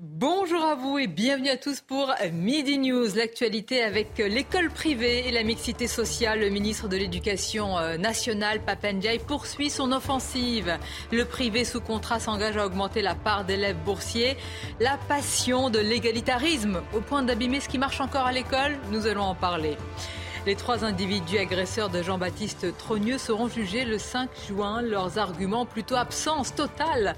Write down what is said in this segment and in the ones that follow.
Bonjour à vous et bienvenue à tous pour Midi News, l'actualité avec l'école privée et la mixité sociale. Le ministre de l'Éducation euh, nationale, Papendiaï, poursuit son offensive. Le privé sous contrat s'engage à augmenter la part d'élèves boursiers. La passion de l'égalitarisme au point d'abîmer ce qui marche encore à l'école, nous allons en parler. Les trois individus agresseurs de Jean-Baptiste Trogneux seront jugés le 5 juin. Leurs arguments, plutôt absence totale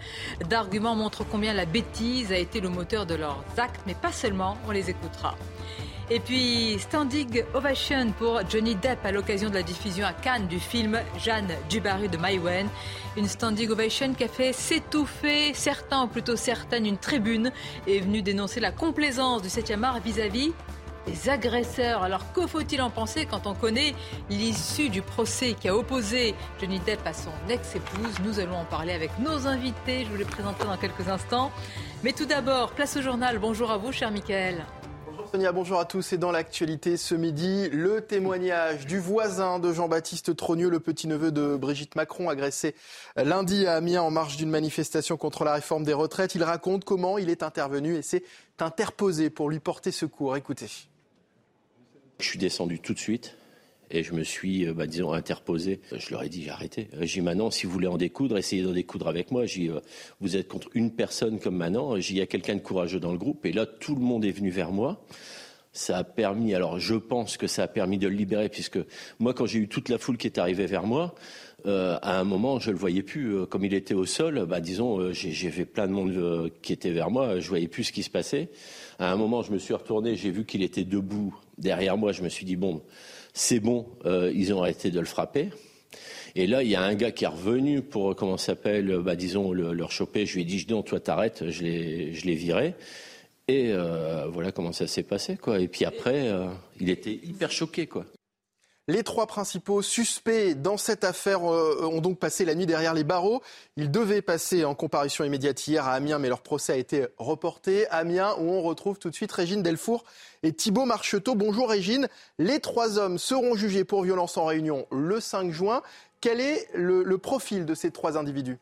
d'arguments, montrent combien la bêtise a été le moteur de leurs actes, mais pas seulement, on les écoutera. Et puis, standing ovation pour Johnny Depp à l'occasion de la diffusion à Cannes du film Jeanne Dubarry de Maïwen. Une standing ovation qui a fait s'étouffer certains, ou plutôt certaines, une tribune est venue dénoncer la complaisance du 7e art vis-à-vis des agresseurs. Alors que faut-il en penser quand on connaît l'issue du procès qui a opposé Johnny Depp à son ex-épouse? Nous allons en parler avec nos invités. Je vous les présenterai dans quelques instants. Mais tout d'abord, place au journal. Bonjour à vous, cher Michael. Sonia, bonjour à tous. Et dans l'actualité ce midi, le témoignage du voisin de Jean-Baptiste Trogneux, le petit-neveu de Brigitte Macron, agressé lundi à Amiens en marge d'une manifestation contre la réforme des retraites. Il raconte comment il est intervenu et s'est interposé pour lui porter secours. Écoutez. Je suis descendu tout de suite et je me suis, bah, disons, interposé. Je leur ai dit, j'ai arrêté. J'ai dit, Manon, si vous voulez en découdre, essayez d'en découdre avec moi. J'ai dit, vous êtes contre une personne comme Manon. Il y a quelqu'un de courageux dans le groupe. Et là, tout le monde est venu vers moi. Ça a permis, alors je pense que ça a permis de le libérer, puisque moi, quand j'ai eu toute la foule qui est arrivée vers moi, euh, à un moment, je le voyais plus. Comme il était au sol, bah, disons, euh, j'ai fait plein de monde euh, qui était vers moi. Je voyais plus ce qui se passait. À un moment, je me suis retourné, j'ai vu qu'il était debout derrière moi. Je me suis dit bon, c'est bon, euh, ils ont arrêté de le frapper. Et là, il y a un gars qui est revenu pour, comment ça s'appelle, bah, disons, le, le choper. Je lui ai dit, non, toi, t'arrêtes. Je l'ai, je viré. Et euh, voilà comment ça s'est passé, quoi. Et puis après, euh, il était hyper choqué, quoi. Les trois principaux suspects dans cette affaire euh, ont donc passé la nuit derrière les barreaux. Ils devaient passer en comparution immédiate hier à Amiens, mais leur procès a été reporté. Amiens, où on retrouve tout de suite Régine Delfour et Thibault Marcheteau. Bonjour Régine. Les trois hommes seront jugés pour violence en réunion le 5 juin. Quel est le, le profil de ces trois individus?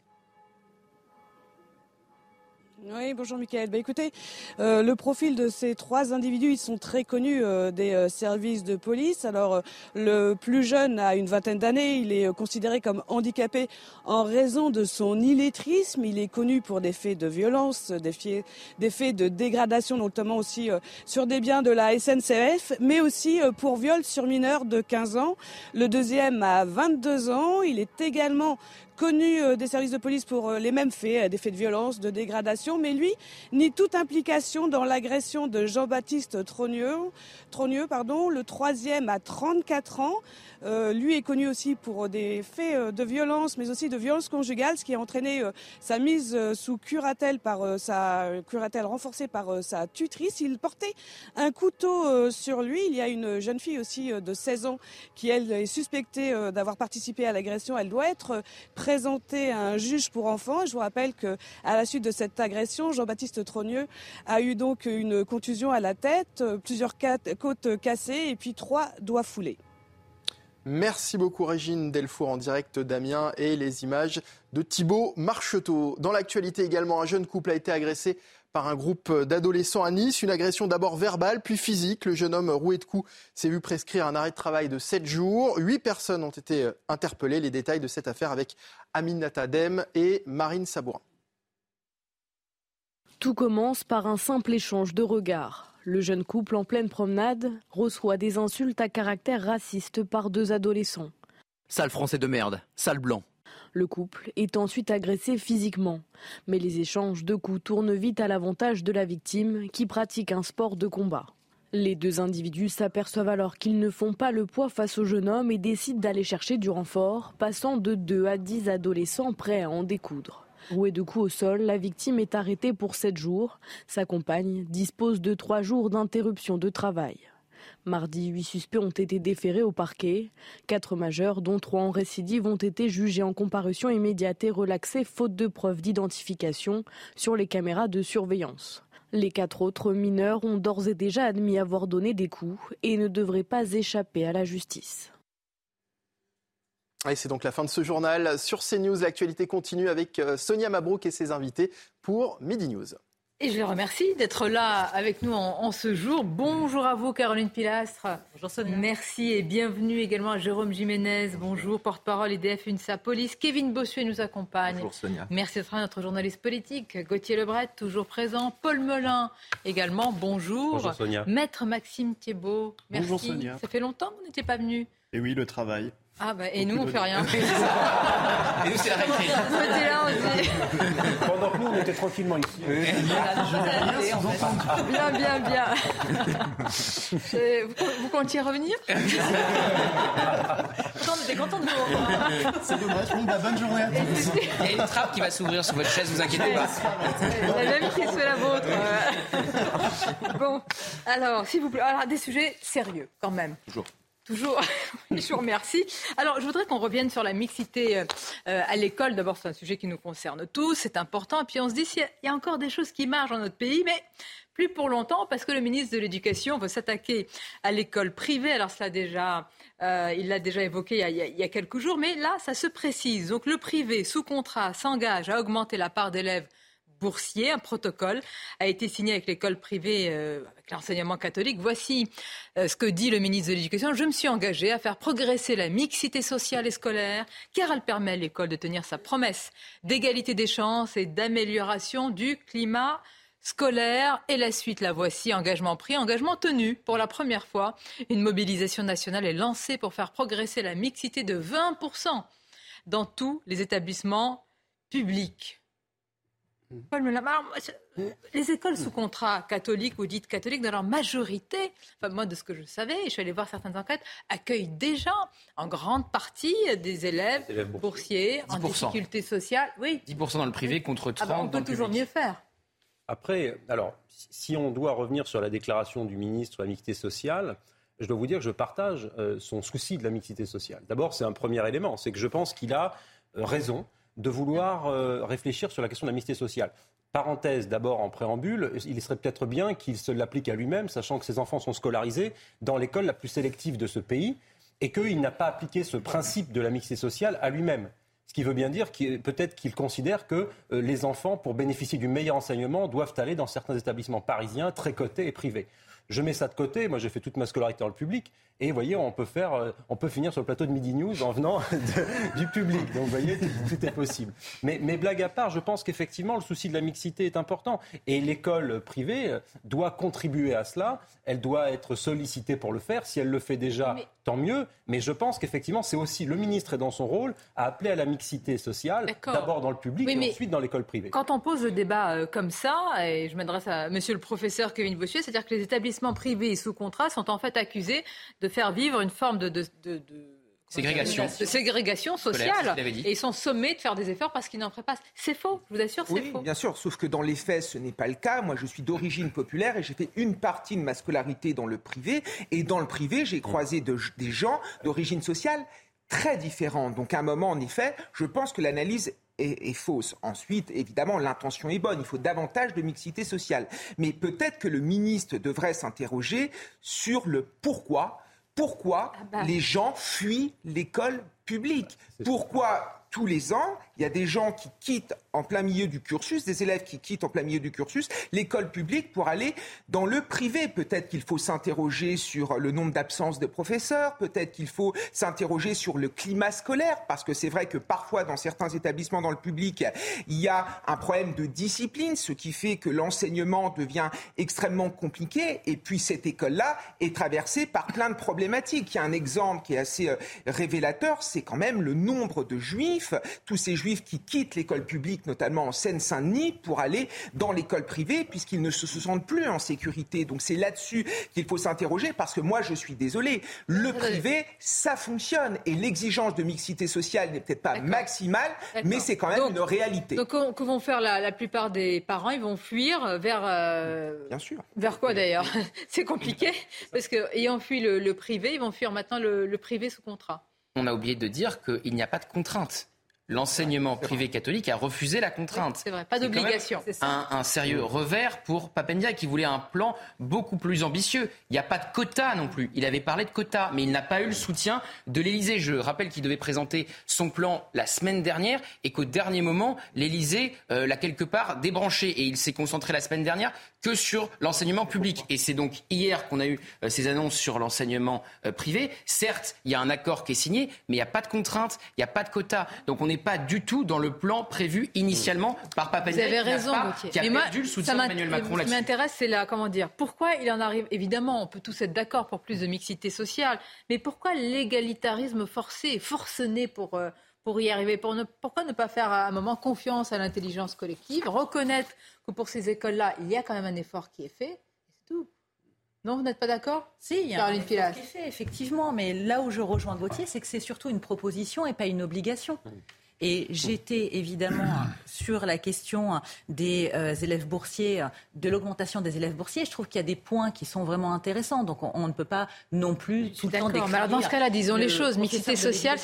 Oui, bonjour Mickaël. Bah, écoutez, euh, le profil de ces trois individus, ils sont très connus euh, des euh, services de police. Alors, le plus jeune a une vingtaine d'années, il est considéré comme handicapé en raison de son illettrisme. Il est connu pour des faits de violence, des faits, des faits de dégradation, notamment aussi sur des biens de la SNCF, mais aussi pour viol sur mineur de 15 ans. Le deuxième a 22 ans. Il est également connu euh, des services de police pour euh, les mêmes faits, euh, des faits de violence, de dégradation, mais lui nie toute implication dans l'agression de Jean-Baptiste Trogneux, pardon, le troisième à 34 ans. Lui est connu aussi pour des faits de violence, mais aussi de violence conjugale, ce qui a entraîné sa mise sous curatelle par sa curatelle renforcée par sa tutrice. Il portait un couteau sur lui. Il y a une jeune fille aussi de 16 ans qui, elle, est suspectée d'avoir participé à l'agression. Elle doit être présentée à un juge pour enfants. Je vous rappelle que à la suite de cette agression, Jean-Baptiste Trogneux a eu donc une contusion à la tête, plusieurs côtes cassées et puis trois doigts foulés. Merci beaucoup Régine Delfour en direct d'Amiens et les images de Thibault Marcheteau. Dans l'actualité également, un jeune couple a été agressé par un groupe d'adolescents à Nice. Une agression d'abord verbale, puis physique. Le jeune homme roué de coups s'est vu prescrire un arrêt de travail de 7 jours. Huit personnes ont été interpellées. Les détails de cette affaire avec Aminata Dem et Marine Sabourin. Tout commence par un simple échange de regards. Le jeune couple en pleine promenade reçoit des insultes à caractère raciste par deux adolescents. Sale français de merde, sale blanc. Le couple est ensuite agressé physiquement, mais les échanges de coups tournent vite à l'avantage de la victime qui pratique un sport de combat. Les deux individus s'aperçoivent alors qu'ils ne font pas le poids face au jeune homme et décident d'aller chercher du renfort, passant de 2 à 10 adolescents prêts à en découdre. Rouée de coups au sol, la victime est arrêtée pour 7 jours. Sa compagne dispose de 3 jours d'interruption de travail. Mardi, huit suspects ont été déférés au parquet. Quatre majeurs, dont trois en récidive, ont été jugés en comparution immédiate et relaxés faute de preuves d'identification sur les caméras de surveillance. Les quatre autres mineurs ont d'ores et déjà admis avoir donné des coups et ne devraient pas échapper à la justice. C'est donc la fin de ce journal. Sur CNews, l'actualité continue avec euh, Sonia Mabrouk et ses invités pour Midi News. Et je les remercie d'être là avec nous en, ce jour. Bonjour à vous, Caroline Pilastre. Bonjour Sonia. Merci et bienvenue également à Jérôme Jiménez. Bonjour, porte-parole IDF UNSA Police. Kevin Bossuet nous accompagne. Bonjour Sonia. Merci d'être là, notre journaliste politique. Gauthier Lebret, toujours présent. Paul Melun également. Bonjour. Bonjour Sonia. Maître Maxime Thiebaud. Merci. Bonjour Sonia. Ça fait longtemps que vous n'étiez pas venu. Et oui, le travail. Ah bah, et nous, on fait rien. et nous, c'est la récré. là aussi. Pendant que nous, on était tranquillement ici. Bien, bien, bien. Vous, comptiez revenir? On était contents de vous revoir. C'est dommage. Bon, bah, bonne journée à tous. Il y a une trappe qui va s'ouvrir sur votre chaise, vous inquiétez pas. La même qui se fait la vôtre. Bon, alors, s'il vous plaît, alors, des sujets sérieux quand même. Toujours. Toujours, je vous remercie. Alors, je voudrais qu'on revienne sur la mixité euh, à l'école. D'abord, c'est un sujet qui nous concerne tous, c'est important. Et puis, on se dit, s'il y a encore des choses qui marchent dans notre pays, mais plus pour longtemps, parce que le ministre de l'Éducation veut s'attaquer à l'école privée. Alors, déjà, euh, il l'a déjà évoqué il y, a, il y, a, quelques jours, mais là, ça se précise. Donc, le privé, sous contrat, s'engage à augmenter la part d'élèves boursier. Un protocole a été signé avec l'école privée, euh, avec l'enseignement catholique. Voici euh, ce que dit le ministre de l'Éducation. Je me suis engagé à faire progresser la mixité sociale et scolaire, car elle permet à l'école de tenir sa promesse d'égalité des chances et d'amélioration du climat scolaire. Et la suite, la voici, engagement pris, engagement tenu. Pour la première fois, une mobilisation nationale est lancée pour faire progresser la mixité de 20% dans tous les établissements publics. Paul les écoles sous contrat catholiques ou dites catholiques, dans leur majorité, enfin moi de ce que je savais, je suis allée voir certaines enquêtes, accueillent déjà en grande partie des élèves, boursiers, en difficulté sociale. Oui. 10% dans le privé contre 30% ah bah, on peut toujours mieux faire. Après, alors, si on doit revenir sur la déclaration du ministre de la mixité sociale, je dois vous dire que je partage euh, son souci de la mixité sociale. D'abord, c'est un premier élément, c'est que je pense qu'il a euh, raison de vouloir euh, réfléchir sur la question de la mixité sociale. Parenthèse d'abord en préambule, il serait peut-être bien qu'il se l'applique à lui-même, sachant que ses enfants sont scolarisés dans l'école la plus sélective de ce pays et qu'il n'a pas appliqué ce principe de la mixité sociale à lui-même. Ce qui veut bien dire peut-être qu'il considère que euh, les enfants, pour bénéficier du meilleur enseignement, doivent aller dans certains établissements parisiens très cotés et privés. Je mets ça de côté. Moi, j'ai fait toute ma scolarité dans le public. Et vous voyez, on peut, faire, euh, on peut finir sur le plateau de Midi News en venant du public. Donc, vous voyez, tout, est possible. Mais, mais, blague à part, je pense qu'effectivement, le souci de la mixité est important. Et l'école privée euh, doit contribuer à cela. Elle doit être sollicitée pour le faire. Si elle le fait déjà, tant mieux. Mais je pense qu'effectivement, c'est aussi le ministre est dans son rôle à appeler à la mixité sociale, d'abord dans le public et ensuite dans l'école privée. Quand on pose le débat euh, comme ça, et je m'adresse à monsieur le professeur Kevin Bossuet, c'est-à-dire que les établissements privés sous contrat sont en fait accusés de faire vivre une forme de, Ségrégation. De ségrégation sociale. Et ils sont sommés de faire des efforts parce qu'ils n'en feraient pas. C'est faux, je vous assure, c'est oui, faux. bien sûr, sauf que dans les faits, ce n'est pas le cas. Moi, je suis d'origine populaire et j'ai fait une partie de ma scolarité dans le privé. Et dans le privé, j'ai croisé des gens d'origine sociale très différentes. Donc à un moment, en effet, je pense que l'analyse est, fausse. Ensuite, évidemment, l'intention est bonne. Il faut davantage de mixité sociale. Mais peut-être que le ministre devrait s'interroger sur le pourquoi. Pourquoi ah bah. les gens fuient l'école publique? Pourquoi tous les ans, il y a des gens qui quittent en plein milieu du cursus, des élèves qui quittent en plein milieu du cursus l'école publique pour aller dans le privé. Peut-être qu'il faut s'interroger sur le nombre d'absences de professeurs, peut-être qu'il faut s'interroger sur le climat scolaire, parce que c'est vrai que parfois dans certains établissements dans le public, il y a un problème de discipline, ce qui fait que l'enseignement devient extrêmement compliqué. Et puis cette école-là est traversée par plein de problématiques. Il y a un exemple qui est assez euh, révélateur, c'est quand même le nombre de juifs juifs, tous ces juifs qui quittent l'école publique, notamment en Seine-Saint-Denis, pour aller dans l'école privée, puisqu'ils ne se sentent plus en sécurité. Donc c'est là-dessus qu'il faut s'interroger, parce que moi, je suis désolé, le privé, ça fonctionne. Et l'exigence de mixité sociale n'est peut-être pas maximale, mais c'est quand même une réalité. Donc, que vont faire la, plupart des parents? Ils vont fuir vers. Euh, Bien sûr. Vers quoi d'ailleurs? C'est compliqué, parce qu'ayant fui le, privé, ils vont fuir maintenant le privé sous contrat. On a oublié de dire qu'il n'y a pas de contrainte l'enseignement privé catholique a refusé la contrainte. C'est vrai, pas d'obligation. Un, un, sérieux revers pour Papendia qui voulait un plan beaucoup plus ambitieux. Il n'y a pas de quota non plus. Il avait parlé de quota, mais il n'a pas eu le soutien de l'Élysée. Je rappelle qu'il devait présenter son plan la semaine dernière et qu'au dernier moment, l'Élysée euh, l'a quelque part débranché et il s'est concentré la semaine dernière que sur l'enseignement public. Et c'est donc hier qu'on a eu euh, ces annonces sur l'enseignement euh, privé. Certes, il y a un accord qui est signé, mais il n'y a pas de contrainte, il n'y a pas de quota. Donc on est pas du tout dans le plan prévu initialement par Papendia. Vous avez raison, Gauthier. Qui a perdu le soutien d'Emmanuel Macron Ce qui m'intéresse, c'est là, comment dire, pourquoi il en arrive. Évidemment, on peut tous être d'accord pour plus de mixité sociale, mais pourquoi l'égalitarisme forcé, forcené pour. Euh, pour y arriver pour ne, Pourquoi ne pas faire à un moment confiance à l'intelligence collective, reconnaître que pour ces écoles-là, il y a quand même un effort qui est fait, c'est tout. Non, vous n'êtes pas d'accord? Si, il y a un effort qui est fait, effectivement. Mais là où je rejoins Gauthier, c'est que c'est surtout une proposition et pas une obligation. Et j'étais évidemment sur la question des euh, élèves boursiers, de l'augmentation des élèves boursiers. Je trouve qu'il y a des points qui sont vraiment intéressants. Donc on, ne peut pas non plus tout le temps décrire. Mais alors dans ce cas-là, disons les choses. Mixité sociale,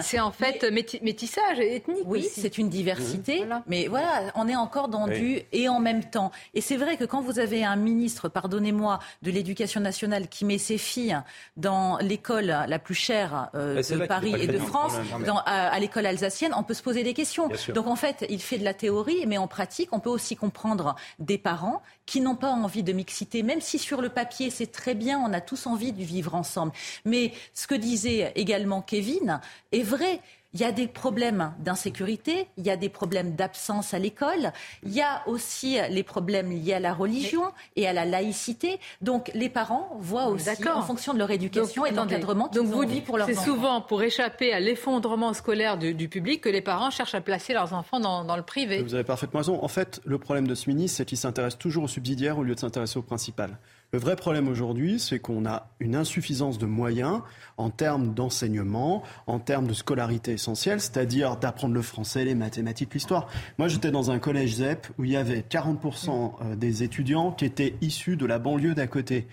c'est en fait métissage ethnique. Oui, c'est une diversité. Mais voilà, on est encore dans du et en même temps. Et c'est vrai que quand vous avez un ministre, pardonnez-moi, de l'éducation nationale qui met ses filles dans l'école la plus chère euh, de Paris et de France, dans, à l'école alsacienne, on peut se poser des questions. Donc en fait, il fait de la théorie, mais en pratique, on peut aussi comprendre des parents qui n'ont pas envie de mixité, même si sur le papier c'est très bien, on a tous envie de vivre ensemble. Mais ce que disait également Kevin est vrai. Il y a des problèmes d'insécurité, il y a des problèmes d'absence à l'école, il y a aussi les problèmes liés à la religion et à la laïcité. Donc les parents voient aussi, en fonction de leur éducation et d'encadrement, donc vous dites pour C'est souvent pour échapper à l'effondrement scolaire du, public que les parents cherchent à placer leurs enfants dans, dans, le privé. Vous avez parfaitement raison. En fait, le problème de ce ministre, c'est qu'il s'intéresse toujours au subsidiaire au lieu de s'intéresser au principal. Le vrai problème aujourd'hui, c'est qu'on a une insuffisance de moyens en termes d'enseignement, en termes de scolarité essentielle, c'est-à-dire d'apprendre le français, les mathématiques, l'histoire. Moi, j'étais dans un collège ZEP où il y avait 40% euh, des étudiants qui étaient issus de la banlieue d'à côté.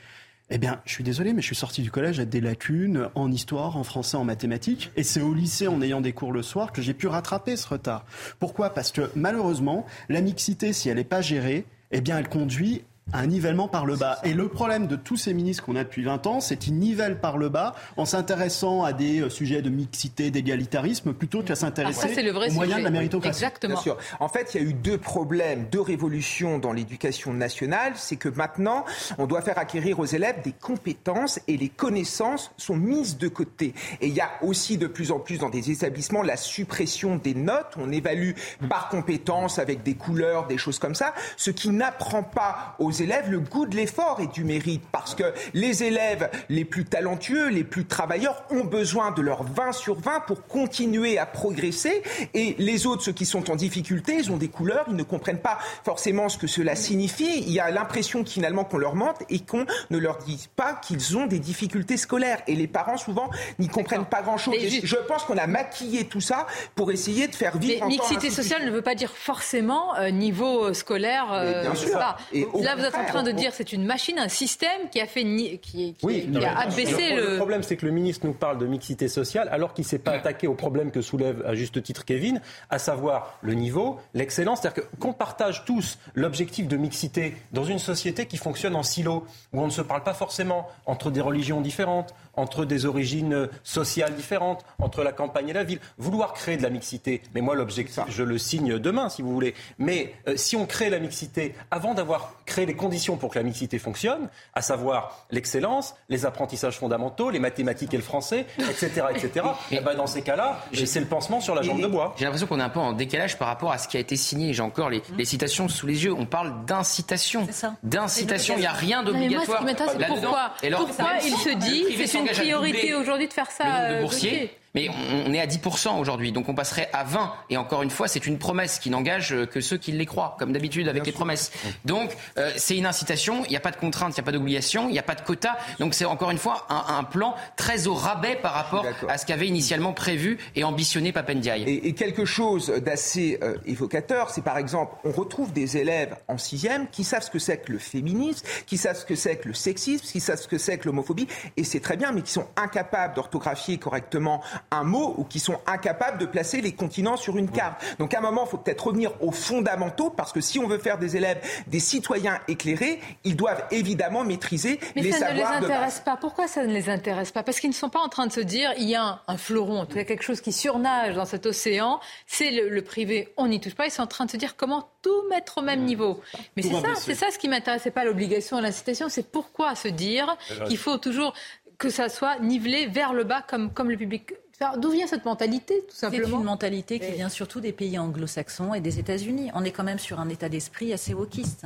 Eh bien, je suis désolé, mais je suis sorti du collège avec des lacunes en histoire, en français, en mathématiques. Et c'est au lycée, en ayant des cours le soir, que j'ai pu rattraper ce retard. Pourquoi? Parce que malheureusement, la mixité, si elle n'est pas gérée, eh bien, elle conduit un nivellement par le bas. Et le problème de tous ces ministres qu'on a depuis 20 ans, c'est qu'ils nivellent par le bas en s'intéressant à des euh, sujets de mixité, d'égalitarisme, plutôt qu'à s'intéresser aux moyens de la méritocratie. Exactement. Bien sûr. En fait, il y a eu deux problèmes, deux révolutions dans l'éducation nationale. C'est que maintenant, on doit faire acquérir aux élèves des compétences et les connaissances sont mises de côté. Et il y a aussi de plus en plus dans des établissements la suppression des notes. On évalue par compétences avec des couleurs, des choses comme ça, ce qui n'apprend pas aux élèves le goût de l'effort et du mérite. Parce que les élèves les plus talentueux, les plus travailleurs ont besoin de leur 20 sur 20 pour continuer à progresser. Et les autres, ceux qui sont en difficulté, ils ont des couleurs, ils ne comprennent pas forcément ce que cela signifie. Il y a l'impression finalement qu'on leur mente et qu'on ne leur dit pas qu'ils ont des difficultés scolaires. Et les parents, souvent, n'y comprennent pas grand-chose. Je pense qu'on a maquillé tout ça pour essayer de faire vivre. Mais mixité sociale ne veut pas dire forcément euh, niveau euh, scolaire. Euh, bien sûr. Et Là, vous êtes en train de dire c'est une machine, un système qui a fait qui, a abaissé le. Le problème, c'est que le ministre nous parle de mixité sociale alors qu'il ne s'est pas attaqué au problème que soulève à juste titre Kevin, à savoir le niveau, l'excellence. C'est-à-dire qu'on partage tous l'objectif de mixité dans une société qui fonctionne en silo, où on ne se parle pas forcément entre des religions différentes, entre des origines sociales différentes, entre la campagne et la ville. Vouloir créer de la mixité, mais moi l'objectif, je le signe demain si vous voulez. Mais euh, si on crée la mixité avant d'avoir créé les conditions pour que la mixité fonctionne, à savoir l'excellence, les apprentissages fondamentaux, les mathématiques et le français, etc., etc. et ben dans ces cas-là, c'est le pansement sur la jambe de bois. J'ai l'impression qu'on est un peu en décalage par rapport à ce qui a été signé. J'ai encore les, citations sous les yeux. On parle d'incitation. D'incitation. Il n'y a rien d'obligatoire. Pourquoi, pourquoi il se dit c'est une priorité aujourd'hui de faire ça. de boursiers Mais on, est à 10% aujourd'hui, donc on passerait à 20. Et encore une fois, c'est une promesse qui n'engage que ceux qui les croient, comme d'habitude avec les promesses. Donc euh, c'est une incitation, il n'y a pas de contrainte, il n'y a pas d'obligation, il n'y a pas de quota. Donc c'est encore une fois un, plan très au rabais par rapport à ce qu'avait initialement prévu et ambitionné Papendiaï. Et, et quelque chose d'assez euh, évocateur, c'est par exemple, on retrouve des élèves en sixième qui savent ce que c'est que le féminisme, qui savent ce que c'est que le sexisme, qui savent ce que c'est que l'homophobie, et c'est très bien, mais qui sont incapables d'orthographier correctement un mot ou qui sont incapables de placer les continents sur une carte. Donc à un moment, il faut peut-être revenir aux fondamentaux parce que si on veut faire des élèves des citoyens éclairés, ils doivent évidemment maîtriser les savoirs. Mais ça ne les intéresse pas. Pourquoi ça ne les intéresse pas? Parce qu'ils ne sont pas en train de se dire il y a un, fleuron, il y a quelque chose qui surnage dans cet océan, c'est le, privé, on n'y touche pas. Ils sont en train de se dire comment tout mettre au même niveau. Mais c'est ça, c'est ça ce qui m'intéresse, c'est pas l'obligation, l'incitation, c'est pourquoi se dire qu'il faut toujours que ça soit nivelé vers le bas comme, comme le public. D'où vient cette mentalité, tout simplement C'est une mentalité qui vient surtout des pays anglo-saxons et des États-Unis. On est quand même sur un état d'esprit assez wokiste.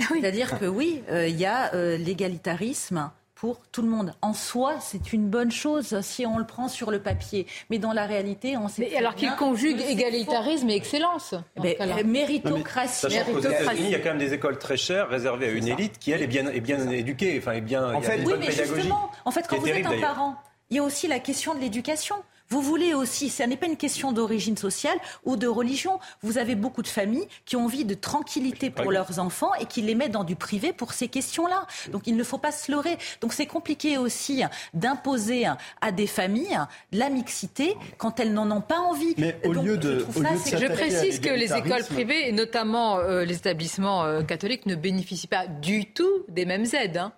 Ah C'est-à-dire que oui, euh, il y a euh, l'égalitarisme pour tout le monde. En soi, c'est une bonne chose si on le prend sur le papier. Mais dans la réalité, on sait. Mais alors qu'il conjugue égalitarisme et excellence. Mais, méritocratie. méritocratie. Il y a quand même des écoles très chères réservées à une élite qui, elle, est bien, est bien éduquée. Enfin, est bien, en fait, oui, mais justement, en fait, quand vous êtes un parent, il y a aussi la question de l'éducation. Vous voulez aussi, ce n'est pas une question d'origine sociale ou de religion. Vous avez beaucoup de familles qui ont envie de tranquillité pour leurs enfants et qui les mettent dans du privé pour ces questions-là. Donc il ne faut pas se leurrer. Donc c'est compliqué aussi d'imposer à des familles la mixité quand elles n'en ont pas envie. Mais au lieu de, je, précise que les écoles privées et notamment euh, les établissements euh, catholiques ne bénéficient pas du tout des mêmes aides. Hein.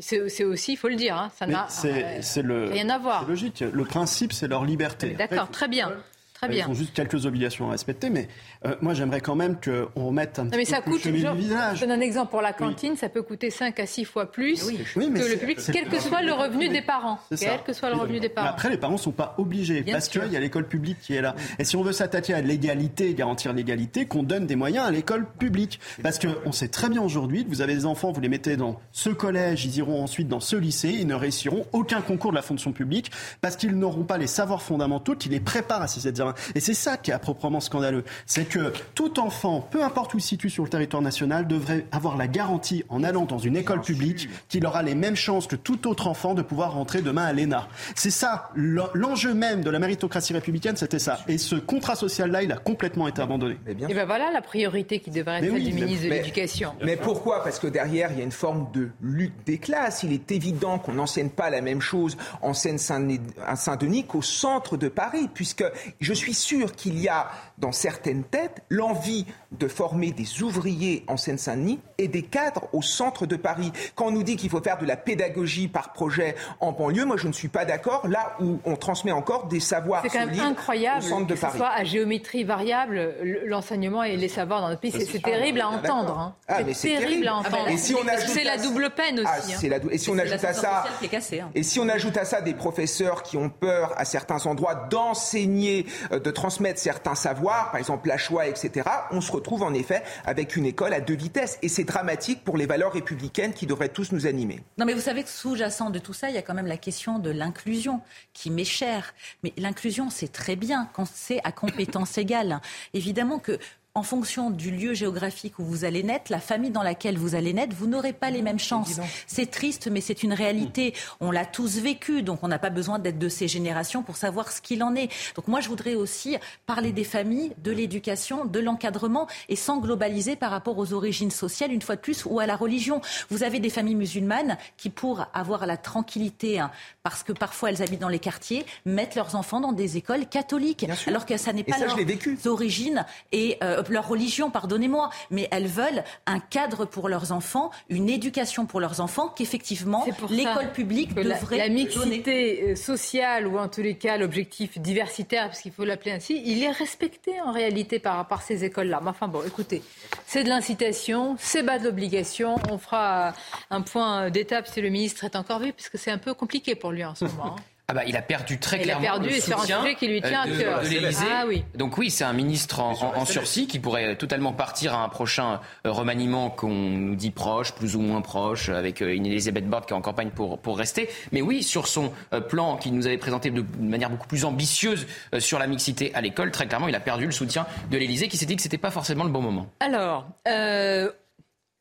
C'est aussi, il faut le dire, hein, ça n'a rien à voir. C'est logique. Le principe, c'est leur liberté. D'accord, très bien. Très bien. Ils ont juste quelques obligations à respecter, mais euh, moi j'aimerais quand même qu'on remette un petit mais ça coûte, je, je donne un exemple pour la cantine, ça peut coûter 5 à 6 fois plus que le public, quel que soit le revenu des parents. Quel que soit le revenu des parents. après, les parents ne sont pas obligés, parce qu'il y a l'école publique qui est là. Et si on veut s'attaquer à l'égalité, garantir l'égalité, qu'on donne des moyens à l'école publique. Parce qu'on sait très bien aujourd'hui que vous avez des enfants, vous les mettez dans ce collège, ils iront ensuite dans ce lycée, ils ne réussiront aucun concours de la fonction publique, parce qu'ils n'auront pas les savoirs fondamentaux qui les préparent à ces et c'est ça qui est à proprement scandaleux. C'est que tout enfant, peu importe où il se situe sur le territoire national, devrait avoir la garantie, en allant dans une école publique, qu'il aura les mêmes chances que tout autre enfant de pouvoir rentrer demain à l'ENA. C'est ça, l'enjeu même de la méritocratie républicaine, c'était ça. Et ce contrat social-là, il a complètement été abandonné. Et bien voilà la priorité qui devrait être celle du ministre de l'Éducation. Mais pourquoi? Parce que derrière, il y a une forme de lutte des classes. Il est évident qu'on n'enseigne pas la même chose en Seine-Saint-Denis qu'au centre de Paris, puisque je suis sûr qu'il y a dans certaines têtes l'envie de former des ouvriers en Seine-Saint-Denis et des cadres au centre de Paris. Quand on nous dit qu'il faut faire de la pédagogie par projet en banlieue, moi je ne suis pas d'accord. Là où on transmet encore des savoirs c'est quand même incroyable au centre de Paris. Ce soit à géométrie variable l'ensemble et les savoirs dans notre pays. C'est terrible à entendre. Hein. Ah, c'est terrible, à entendre. c'est la double peine ah, aussi. Hein. Et si on ajoute à ça, hein. et si on ajoute à ça des professeurs qui ont peur à certains endroits d'enseigner, de transmettre certains savoirs, par exemple la choix, etc., on se retrouve en effet avec une école à deux vitesses. Et c'est dramatique pour les valeurs républicaines qui devraient tous nous animer. Non, mais vous savez que sous-jacent de tout ça, il y a quand même la question de l'inclusion qui m'est chère. Mais l'inclusion, c'est très bien quand c'est à compétence égale. Évidemment que en fonction du lieu géographique où vous allez naître, la famille dans laquelle vous allez naître, vous n'aurez pas les mêmes chances. C'est triste, mais c'est une réalité. On l'a tous vécu, donc on n'a pas besoin d'être de ces générations pour savoir ce qu'il en est. Donc moi, je voudrais aussi parler des familles, de l'éducation, de l'encadrement, et sans globaliser par rapport aux origines sociales, une fois de plus, ou à la religion. Vous avez des familles musulmanes qui, pour avoir la tranquillité, hein, parce que parfois elles habitent dans les quartiers, mettent leurs enfants dans des écoles catholiques, alors que ça n'est pas leur origine et euh, leur religion, pardonnez-moi, mais elles veulent un cadre pour leurs enfants, une éducation pour leurs enfants qu'effectivement l'école publique devrait la, la mixité euh, sociale ou en tous les cas l'objectif diversitaire, parce qu'il faut l'appeler ainsi, il est respecté en réalité par, par ces écoles-là. Mais enfin bon, écoutez, c'est de l'incitation, c'est bas de l'obligation. On fera un point d'étape si le ministre est encore vu, puisque c'est un peu compliqué pour lui en ce moment. Ah bah, il a perdu très il clairement a perdu le et sur un soutien sujet qui lui tient à de, cœur. de l'Élysée. Ah oui. Donc oui, c'est un ministre en, en- en sursis qui pourrait totalement partir à un prochain euh, remaniement qu'on nous dit proche, plus ou moins proche, avec euh, une Elisabeth Borne qui est en campagne pour, pour rester. Mais oui, sur son euh, plan qu'il nous avait présenté de manière beaucoup plus ambitieuse euh, sur la mixité à l'école, très clairement, il a perdu le soutien de l'Élysée qui s'est dit que c'était pas forcément le bon moment. Alors, euh,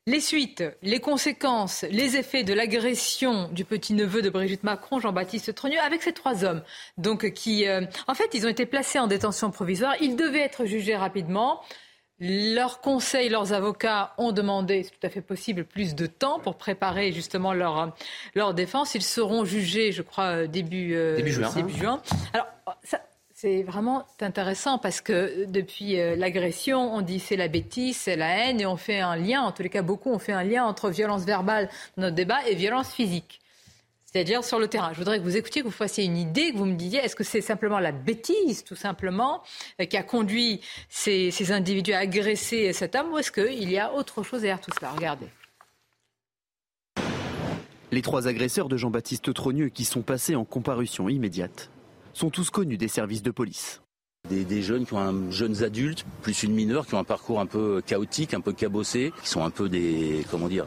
les suites, les conséquences, les effets de l'agression du petit-neveu de Brigitte Macron, Jean-Baptiste Trogneux, avec ces trois hommes. Donc, qui, euh, en fait, ils ont été placés en détention provisoire. Ils devaient être jugés rapidement. Leurs conseils, leurs avocats ont demandé, c'est tout à fait possible, plus de temps pour préparer justement leur, leur défense. Ils seront jugés, je crois, euh, début, euh, Début juin. début juin. Alors, ça, c'est vraiment intéressant parce que depuis euh, l'agression, on dit c'est la bêtise, c'est la haine et on fait un lien, en tous les cas beaucoup ont fait un lien entre violence verbale dans notre débat et violence physique. C'est-à-dire sur le terrain. Je voudrais que vous écoutiez, que vous fassiez une idée, que vous me disiez, est-ce que c'est simplement la bêtise, tout simplement, euh, qui a conduit ces, ces individus à agresser cet homme, ou est-ce qu'il y a autre chose derrière tout cela? Regardez. Les trois agresseurs de Jean-Baptiste Trogneux qui sont passés en comparution immédiate sont tous connus des services de police. Des, des jeunes qui ont un jeunes adultes, plus une mineure, qui ont un parcours un peu chaotique, un peu cabossé, qui sont un peu des comment dire,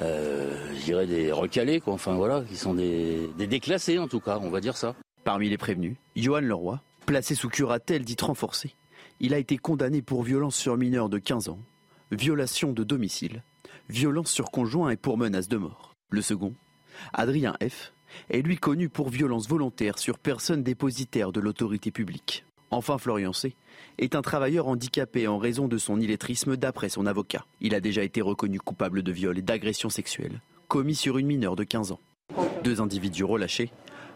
euh, je dirais des recalés quoi. Enfin voilà, qui sont des, des déclassés en tout cas, on va dire ça. Parmi les prévenus, Johan Leroy, placé sous curatelle dite renforcée. Il a été condamné pour violence sur mineur de 15 ans, violation de domicile, violence sur conjoint et pour menace de mort. Le second, Adrien F., est lui connu pour violence volontaire sur personne dépositaire de l'autorité publique. Enfin, Florian C. est un travailleur handicapé en raison de son illettrisme d'après son avocat. Il a déjà été reconnu coupable de viol et d'agression sexuelle, commis sur une mineure de 15 ans. Deux individus relâchés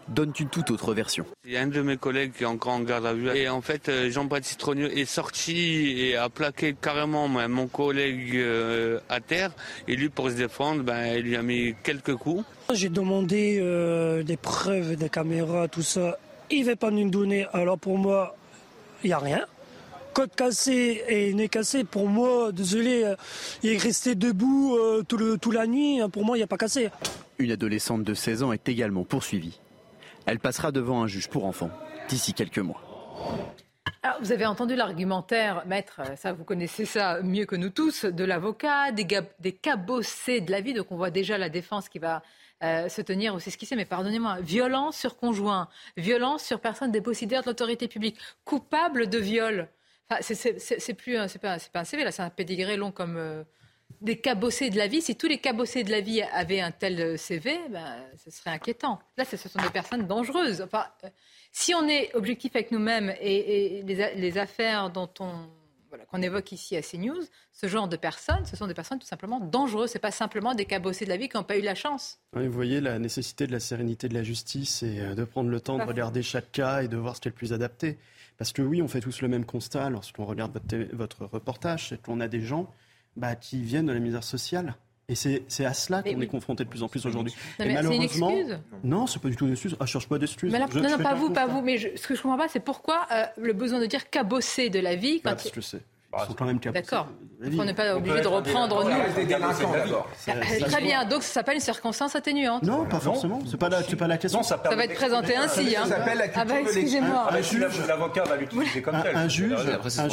donnent une toute autre version. Il y a un de mes collègues qui est encore en garde à vue. Et en fait, euh, Jean-Baptiste Trogneux est sorti et a plaqué carrément mon collègue euh, à terre. Et lui, pour se défendre, ben, il lui a mis quelques coups. J'ai demandé euh, des preuves, des caméras, tout ça. Il ne veut pas nous donner. Alors pour moi, il n'y a rien. Côte cassé et nez cassé, pour moi, désolé, euh, il est resté debout euh, tout le, toute la nuit. Pour moi, il n'y a pas cassé. Une adolescente de 16 ans est également poursuivie. Elle passera devant un juge pour enfants d'ici quelques mois. Alors, vous avez entendu l'argumentaire, maître, ça vous connaissez ça mieux que nous tous, de l'avocat, des cabossés de la vie. Donc on voit déjà la défense qui va euh, se tenir qui c'est. Mais pardonnez-moi, violence sur conjoint, violence sur personne dépositaire de l'autorité publique, coupable de viol. Enfin, c'est- plus, c'est pas, pas un CV là, c'est un pédigré long comme euh, des cabossés de la vie. Si tous les cabossés de la vie avaient un tel euh, CV, ben, ce serait inquiétant. Là, ce sont des personnes dangereuses. Enfin, si on est objectif avec nous-mêmes et, et les, les affaires dont on voilà, qu'on évoque ici à CNews, ce genre de personnes, ce sont des personnes tout simplement dangereuses. C'est pas simplement des cabossés de la vie qui n'ont pas eu la chance. Oui, vous voyez la nécessité de la sérénité de la justice et euh, de prendre le temps de regarder chaque cas et de voir ce qui est le plus adapté. Parce que oui, on fait tous le même constat lorsqu'on regarde votre reportage, c'est qu'on a des gens bah, qui viennent de la misère sociale. Et c'est à cela qu'on oui. est confronté de plus en plus aujourd'hui. Non, Et c'est une malheureusement, excuse non, c'est pas du tout une excuse. Ah, je cherche pas Je- non, non, pas vous, pas vous. Mais je- ce que je comprends pas, c'est pourquoi euh, le besoin de dire cabossé de la vie quand Bah, parce que c'est. Ils sont quand même capables. D'accord. La on n'est pas obligé de reprendre nous. Euh, Très bien, donc ça s'appelle une circonstance atténuante. Non, pas forcément. C'est pas la, c'est pas la question. ça va être présenté ainsi. Hein. Ah bah excusez-moi. Ah, l'avocat va l'utiliser comme Un, tel. un juge, un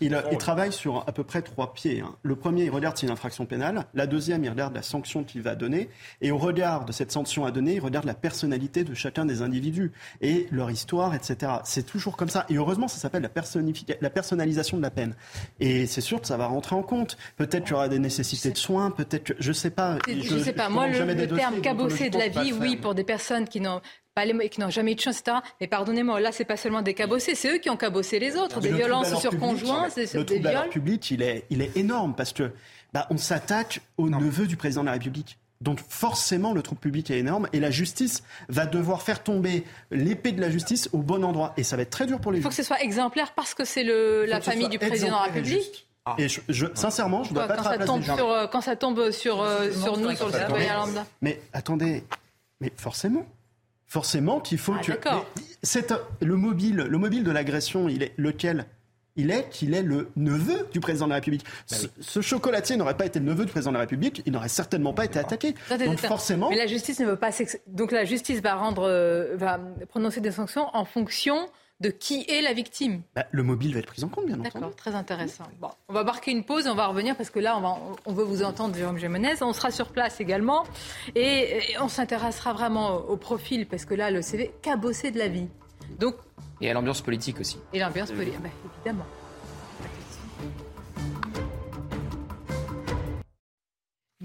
il, a- travaille sur à peu près trois pieds. hein. Le premier, il regarde si c'est une infraction pénale. La deuxième, il regarde la sanction qu'il va donner. Et au regard de cette sanction à donner, il regarde la personnalité de chacun des individus et leur histoire, etc. C'est toujours comme ça. Et heureusement, ça s'appelle la, la personnalisation de la peine. Et c'est sûr que ça va rentrer en compte. Peut-être qu'il y aura des nécessités de soins, peut-être que... Je sais pas. Je ne sais pas. Moi, le, des le terme cabossé de la vie, le oui, faire. pour des personnes qui n'ont qui n'ont jamais eu de chance, etc. Mais pardonnez-moi, là, c'est pas seulement des cabossés, c'est eux qui ont cabossé les autres. Des Le violences sur conjoints, c'est Le des viols. public, il est, il est énorme parce que bah, on s'attaque au neveu du président de la République. Donc forcément, le trouble public est énorme et la justice va devoir faire tomber l'épée de la justice au bon endroit. Et ça va être très dur pour les Il faut que ce soit exemplaire parce que c'est la famille du président de la République. juste. Et je, je- sincèrement, je ne dois pas quand, être à la ça place tombe des gens. sur, euh, quand ça tombe sur, euh, sur nous, sur le citoyen lambda. Mais attendez, mais forcément, forcément qu'il faut Ah, que d'accord. mais le mobile, le mobile de l'agression, il est lequel? Il est qu'il est le neveu du président de la République. Bah ce, chocolatier n'aurait pas été le neveu du président de la République, il n'aurait certainement pas été attaqué. Donc forcément. Mais la justice ne veut pas. Donc la justice va rendre, euh, va prononcer des sanctions en fonction de qui est la victime. Bah, le mobile va être pris en compte, bien entendu. D'accord, très intéressant. Bon, on va marquer une pause, on va revenir parce que là, on, va, on veut vous entendre, Jérôme Gémenez. On sera sur place également et, on s'intéressera vraiment au profil parce que là, le CV cabossé de la vie. Donc, et à l'ambiance politique aussi. Et l'ambiance politique, bah, évidemment.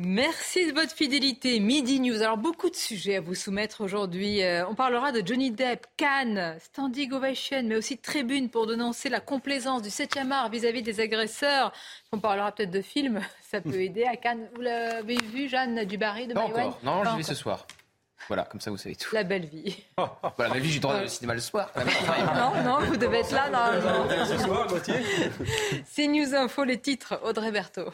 Merci de votre fidélité. Midi News. Alors, beaucoup de sujets à vous soumettre aujourd'hui. Euh, on parlera de Johnny Depp, Cannes, Standing Ovation, mais aussi Tribune pour dénoncer la complaisance du 7e art vis-à-vis des agresseurs. On parlera peut-être de films. Ça peut aider à Cannes. Vous l'avez vu, Jeanne Dubarry de Pas encore. Non, je vais ce soir. Voilà, comme ça vous savez tout. La belle vie. voilà, la belle vie, j'ai droit au cinéma le soir. non, non, vous devez être là normalement. Ce soir, Gauthier C'est News Info, les titres, Audrey Berthaud.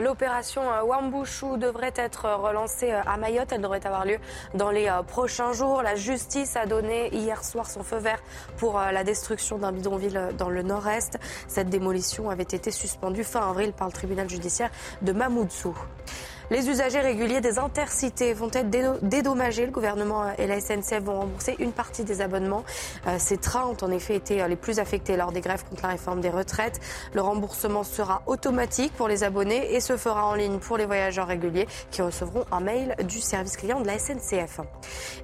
L'opération euh, Wambushu devrait être relancée euh, à Mayotte. Elle devrait avoir lieu dans les euh, prochains jours. La justice a donné hier soir son feu vert pour la destruction d'un bidonville dans le nord-est. Cette démolition avait été suspendue fin avril par le tribunal judiciaire de Mamoudzou. Les usagers réguliers des intercités vont être dédommagés. Le gouvernement et la SNCF vont rembourser une partie des abonnements. Euh, ces trains ont en effet été euh, les plus affectés lors des grèves contre la réforme des retraites. Le remboursement sera automatique pour les abonnés et se fera en ligne pour les voyageurs réguliers qui recevront un mail du service client de la SNCF.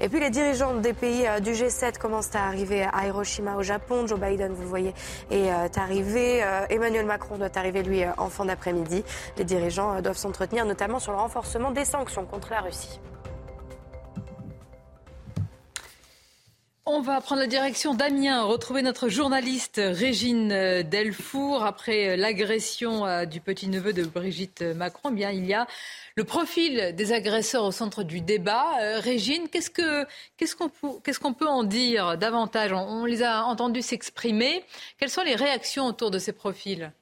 Et puis les dirigeants des pays euh, du G7 commencent à arriver à Hiroshima au Japon. Joe Biden, vous le voyez, est arrivé. Emmanuel Macron doit arriver lui en fin d'après-midi. Les dirigeants doivent s'entretenir notamment sur le renforcement des sanctions contre la Russie. On va prendre la direction d'Amiens, retrouver notre journaliste Régine Delfour. Après l'agression euh, du petit-neveu de Brigitte Macron, eh bien, il y a le profil des agresseurs au centre du débat. Euh, Régine, qu'est-ce qu'on qu'est-ce qu'on peut en dire davantage? On les a entendus s'exprimer. Quelles sont les réactions autour de ces profils?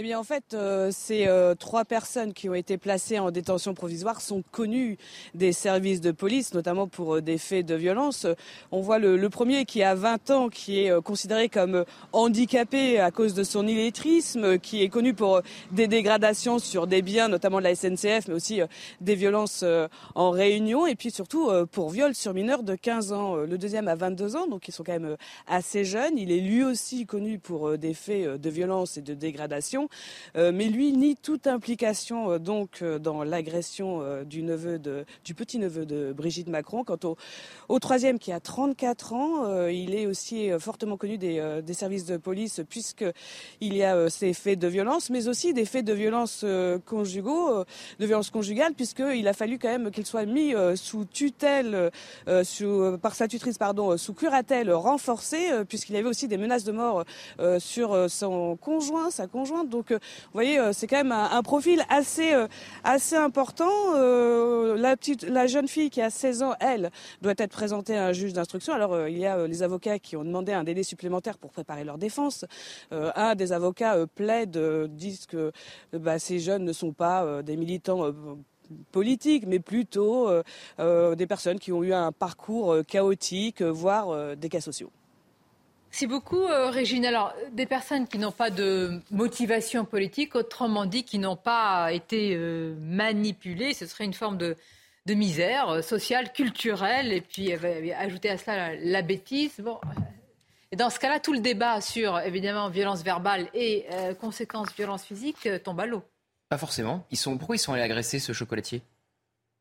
Eh bien, en fait, euh, ces euh, trois personnes qui ont été placées en détention provisoire sont connues des services de police, notamment pour euh, des faits de violence. On voit le, premier qui a 20 ans, qui est considéré comme handicapé à cause de son illettrisme, qui est connu pour des dégradations sur des biens, notamment de la SNCF, mais aussi des violences en réunion, et puis surtout pour viol sur mineurs de 15 ans. Le deuxième a 22 ans, donc ils sont quand même assez jeunes. Il est lui aussi connu pour des faits de violence et de dégradation. Euh, mais lui nie toute implication euh, donc euh, dans l'agression du neveu de, du petit neveu de Brigitte Macron. Quant au, troisième qui a 34 ans, il est aussi fortement connu des, services de police puisque il y a ces faits de violence, mais aussi des faits de violence conjugaux, de violence conjugale, puisqu'il a fallu quand même qu'il soit mis sous tutelle, par sa tutrice, pardon, sous curatelle renforcée, puisqu'il y avait aussi des menaces de mort sur son conjoint, sa conjointe. Donc, euh, vous voyez, euh, c'est quand même un, profil assez, euh, important. la, petite, la jeune fille qui a 16 ans, elle, doit être présentée à un juge d'instruction. Alors, il y a les avocats qui ont demandé un délai supplémentaire pour préparer leur défense. un des avocats plaide, disent que bah, ces jeunes ne sont pas des militants politiques, mais plutôt des personnes qui ont eu un parcours chaotique, voire des cas sociaux. Merci beaucoup, euh, Régine. Alors, des personnes qui n'ont pas de motivation politique, autrement dit, qui n'ont pas été euh, manipulées, ce serait une forme de, misère euh, sociale, culturelle, et puis ajouter à cela la, bêtise. Bon. Et dans ce cas-là, tout le débat sur, évidemment, violence verbale et conséquences violence physique tombe à l'eau. Pas forcément. Ils sont... Pourquoi ils sont allés agresser ce chocolatier?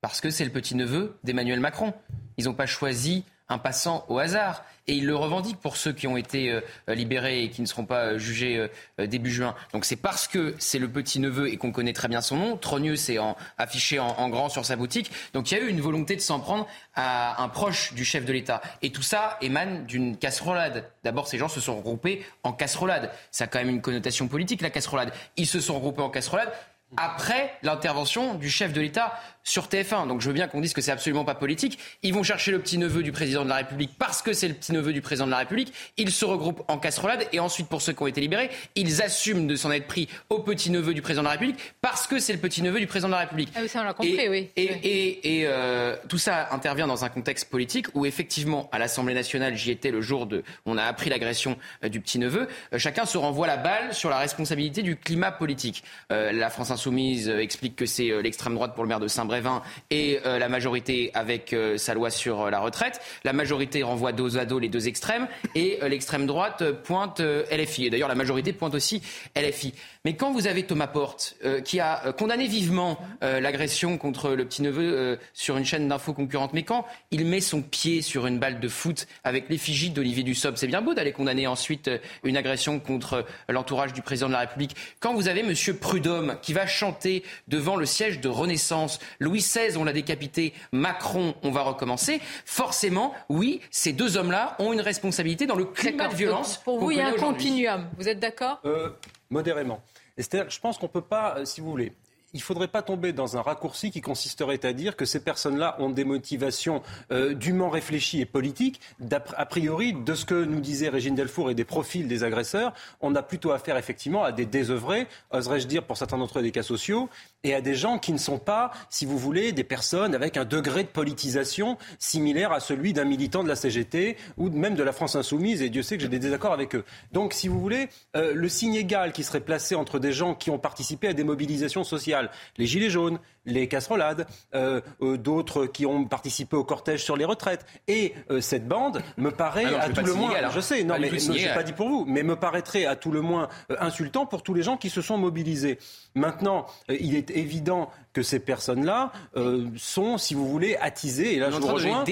Parce que c'est le petit-neveu d'Emmanuel Macron. Ils n'ont pas choisi un passant au hasard. Et il le revendique pour ceux qui ont été euh, libérés et qui ne seront pas euh, jugés euh, début juin. Donc c'est parce que c'est le petit-neveu et qu'on connaît très bien son nom. Trogneux c'est affiché en, grand sur sa boutique. Donc il y a eu une volonté de s'en prendre à un proche du chef de l'État. Et tout ça émane d'une casserolade. D'abord, ces gens se sont regroupés en casserolade. Ça a quand même une connotation politique, la casserolade. Ils se sont regroupés en casserolade après l'intervention du chef de l'État sur TF1. Donc je veux bien qu'on dise que c'est absolument pas politique. Ils vont chercher le petit-neveu du président de la République parce que c'est le petit-neveu du président de la République. Ils se regroupent en casserolade et ensuite, pour ceux qui ont été libérés, ils assument de s'en être pris au petit-neveu du président de la République parce que c'est le petit-neveu du président de la République. Ah oui, ça on l'a compris, et, oui. Et, et, euh, tout ça intervient dans un contexte politique où effectivement, à l'Assemblée nationale, j'y étais le jour de, on a appris l'agression euh, du petit-neveu. Euh, chacun se renvoie la balle sur la responsabilité du climat politique. la France insoumise explique que c'est l'extrême droite pour le maire de Et la majorité avec sa loi sur la retraite. La majorité renvoie dos à dos les deux extrêmes et l'extrême droite pointe LFI. Et d'ailleurs, la majorité pointe aussi LFI. Mais quand vous avez Thomas Porte, qui a condamné vivement l'agression contre le petit-neveu sur une chaîne d'infos concurrente, mais quand il met son pied sur une balle de foot avec l'effigie d'Olivier Dussopt, c'est bien beau d'aller condamner ensuite une agression contre l'entourage du président de la République. Quand vous avez M. Prudhomme qui va chanter devant le siège de Renaissance, Louis XVI, on l'a décapité, Macron, on va recommencer, forcément, oui, ces deux hommes-là ont une responsabilité dans le climat de violence. Pour vous, il y a un continuum. Vous êtes d'accord? Euh, Modérément. je pense qu'on ne peut pas, euh, si vous voulez, il ne faudrait pas tomber dans un raccourci qui consisterait à dire que ces personnes-là ont des motivations euh, dûment réfléchies et politiques. A priori, de ce que nous disait Régine Delfour et des profils des agresseurs, on a plutôt affaire effectivement à des désœuvrés, oserais-je dire pour certains d'entre eux des cas sociaux, et à des gens qui ne sont pas, si vous voulez, des personnes avec un degré de politisation similaire à celui d'un militant de la CGT ou même de la France insoumise, et Dieu sait que j'ai des désaccords avec eux. Donc, si vous voulez, euh, le signe égal qui serait placé entre des gens qui ont participé à des mobilisations sociales, les Gilets jaunes, les casserolades, euh, euh, d'autres qui ont participé au cortège sur les retraites. Et euh, cette bande me paraît ah à tout le moins, je sais, non, mais je n'ai pas dit pour vous, mais me paraîtrait à tout le moins insultant pour tous les gens qui se sont mobilisés. Maintenant, il est évident que ces personnes-là sont, si vous voulez, attisées. Et là, je vous rejoins.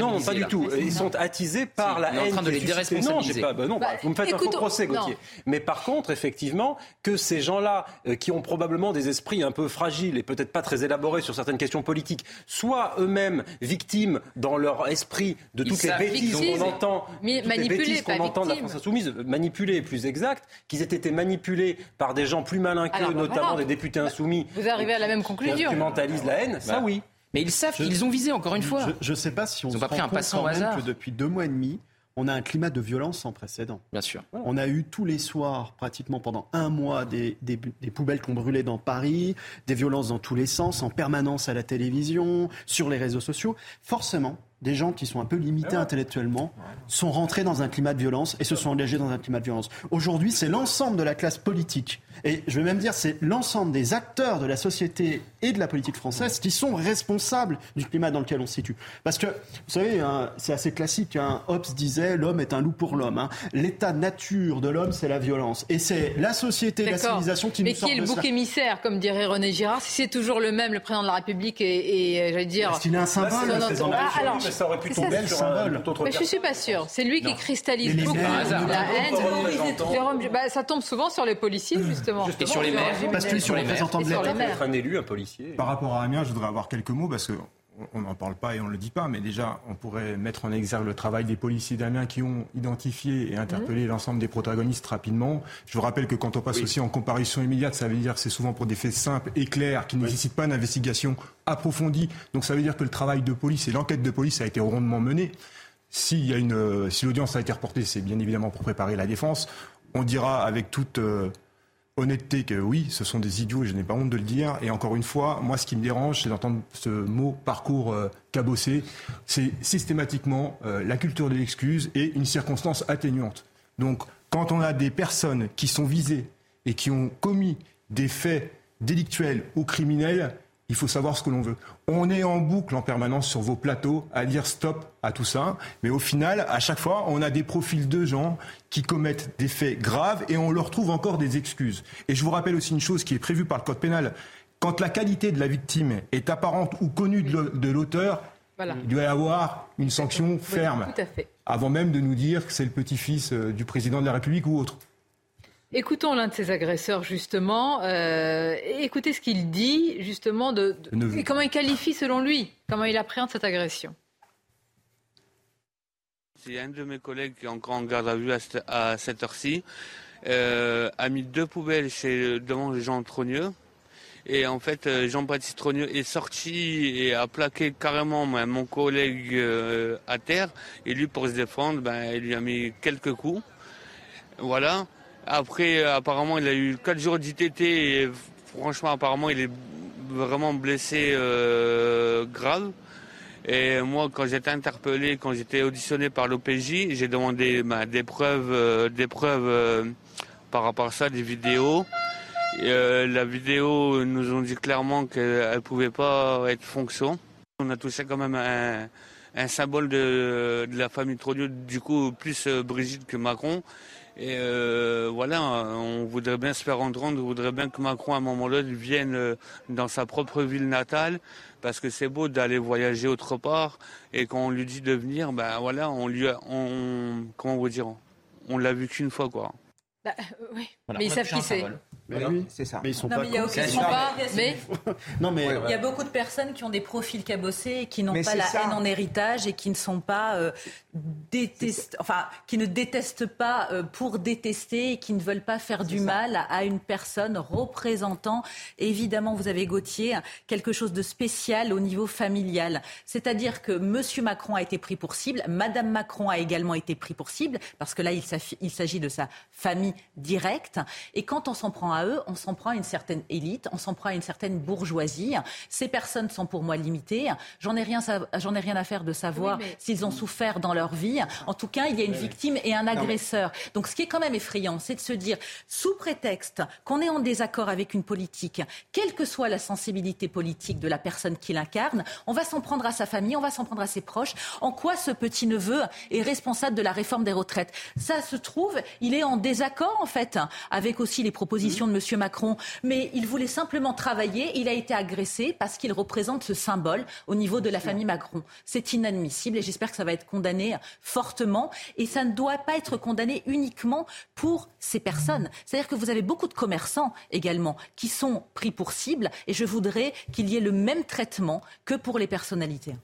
non, pas du tout. Ils sont attisés par la haine. en train de les déresponsabiliser. Non, pas, bah non bah, vous me faites un faux procès, Gauthier. Mais par contre, effectivement, que ces gens-là, qui ont probablement des esprits un peu fragiles et peut-être pas très élaborés sur certaines questions politiques, soit eux-mêmes victimes dans leur esprit de toutes les bêtises qu'on entend, toutes les bêtises qu'on entend de la France insoumise, manipulés plus exact, qu'ils aient été manipulés par des gens plus malins qu'eux, bah notamment des députés insoumis. Vous arrivez à la même conclusion. Qui instrumentalisent la haine, ça oui. Mais ils savent qu'ils ont visé encore une fois. Je ne sais pas si on se pas pris un passant au hasard. que depuis deux mois et demi, on a un climat de violence sans précédent. Bien sûr. On a eu tous les soirs, pratiquement pendant un mois, des, des, poubelles qu'on brûlait dans Paris, des violences dans tous les sens, en permanence à la télévision, sur les réseaux sociaux. Forcément, des gens qui sont un peu limités intellectuellement sont rentrés dans un climat de violence et se sont engagés dans un climat de violence. Aujourd'hui, c'est l'ensemble de la classe politique et je vais même dire c'est l'ensemble des acteurs de la société et de la politique française qui sont responsables du climat dans lequel on se situe. Parce que, vous savez, hein, c'est assez classique. Hein, Hobbes disait l'homme est un loup pour l'homme. Hein. L'état nature de l'homme, c'est la violence. Et c'est la société, la civilisation qui Mais nous qui est le bouc émissaire, comme dirait René Girard Si c'est toujours le même, le président de la République, et, et j'allais dire. Est-ce qu'il est un symbole ah, ça aurait pu tomber sur un autre Mais je suis pas sûr. C'est lui qui cristallise beaucoup la haine. Bah, ça tombe souvent sur les policiers, justement. Et sur les maires. Parce que sur les représentants de l'État. Un élu, un policier. Par rapport à Amiens, je voudrais avoir quelques mots parce que on n'en parle pas et on ne le dit pas, mais déjà, on pourrait mettre en exergue le travail des policiers d'Amiens qui ont identifié et interpellé mhm. l'ensemble des protagonistes rapidement. Je vous rappelle que quand on passe aussi en comparution immédiate, ça veut dire que c'est souvent pour des faits simples et clairs qui ne nécessitent pas une investigation approfondie. Donc ça veut dire que le travail de police et l'enquête de police a été rondement menée. Si, y a une, si l'audience a été reportée, c'est bien évidemment pour préparer la défense. On dira avec toute euh, honnêteté que oui, ce sont des idiots et je n'ai pas honte de le dire. Et encore une fois, moi, ce qui me dérange, c'est d'entendre ce mot parcours euh, cabossé. C'est systématiquement euh, la culture de l'excuse et une circonstance atténuante. Donc, quand on a des personnes qui sont visées et qui ont commis des faits délictuels ou criminels, il faut savoir ce que l'on veut. On est en boucle en permanence sur vos plateaux à dire stop à tout ça, mais au final, à chaque fois, on a des profils de gens qui commettent des faits graves et on leur trouve encore des excuses. Et je vous rappelle aussi une chose qui est prévue par le Code pénal. Quand la qualité de la victime est apparente ou connue de l'auteur, il doit y avoir une sanction ferme. Avant même de nous dire que c'est le petit-fils euh, du président de la République ou autre. Écoutons l'un de ces agresseurs, justement. Euh, écoutez ce qu'il dit, justement, de, et comment il qualifie, selon lui, comment il appréhende cette agression. C'est un de mes collègues qui est encore en garde à vue à cette, heure-ci, euh, a mis deux poubelles chez, devant gens trogneux. Et en fait, euh, Jean-Baptiste Trogneux est sorti et a plaqué carrément mon collègue euh, à terre. Et lui, pour se défendre, ben, il lui a mis quelques coups. Voilà. Après, apparemment, il a eu 4 jours d'ITT et franchement, apparemment, il est vraiment blessé grave. Et moi, quand j'étais interpellé, quand j'étais auditionné par l'OPJ, j'ai demandé ben, des preuves, des preuves par rapport à ça, des vidéos. Euh, la vidéo nous ont dit clairement qu'elle ne pouvait pas être fonction. On a touché quand même un, symbole de, la famille Trodieu, du coup plus euh, Brigitte que Macron. Et euh, voilà, on voudrait bien se faire entendre, on voudrait bien que Macron à un moment donné vienne dans sa propre ville natale, parce que c'est beau d'aller voyager autre part, et quand on lui dit de venir, ben voilà, on lui, on, comment vous dire, on l'a vu qu'une fois quoi. Bah, oui, mais ils savent qui c'est. Mais oui, c'est ça. Mais ils sont non, pas. Mais il y a aussi pas. Mais non, mais il y a beaucoup de personnes qui ont des profils cabossés et qui n'ont pas la haine en héritage et qui ne sont pas euh, détestent, enfin, qui ne détestent pas euh, pour détester et qui ne veulent pas faire du mal à une personne représentant. Évidemment, vous avez Gauthier quelque chose de spécial au niveau familial, c'est-à-dire que Monsieur Macron a été pris pour cible, Madame Macron a également été pris pour cible parce que là, il s'agit de sa famille directe et quand on s'en prend à eux, on s'en prend à une certaine élite, on s'en prend à une certaine bourgeoisie. Ces personnes sont pour moi limitées. J'en ai rien, j'en ai rien à faire de savoir s'ils ont souffert dans leur vie. En tout cas, il y a une victime et un agresseur. Donc, ce qui est quand même effrayant, c'est de se dire, sous prétexte qu'on est en désaccord avec une politique, quelle que soit la sensibilité politique de la personne qui l'incarne, on va s'en prendre à sa famille, on va s'en prendre à ses proches. En quoi ce petit neveu est responsable de la réforme des retraites? Ça se trouve, il est en désaccord en fait avec aussi les propositions de M. Macron, mais il voulait simplement travailler. Il a été agressé parce qu'il représente ce symbole au niveau de la famille Macron. C'est inadmissible et j'espère que ça va être condamné fortement. Et ça ne doit pas être condamné uniquement pour ces personnes. C'est-à-dire que vous avez beaucoup de commerçants également qui sont pris pour cible et je voudrais qu'il y ait le même traitement que pour les personnalités.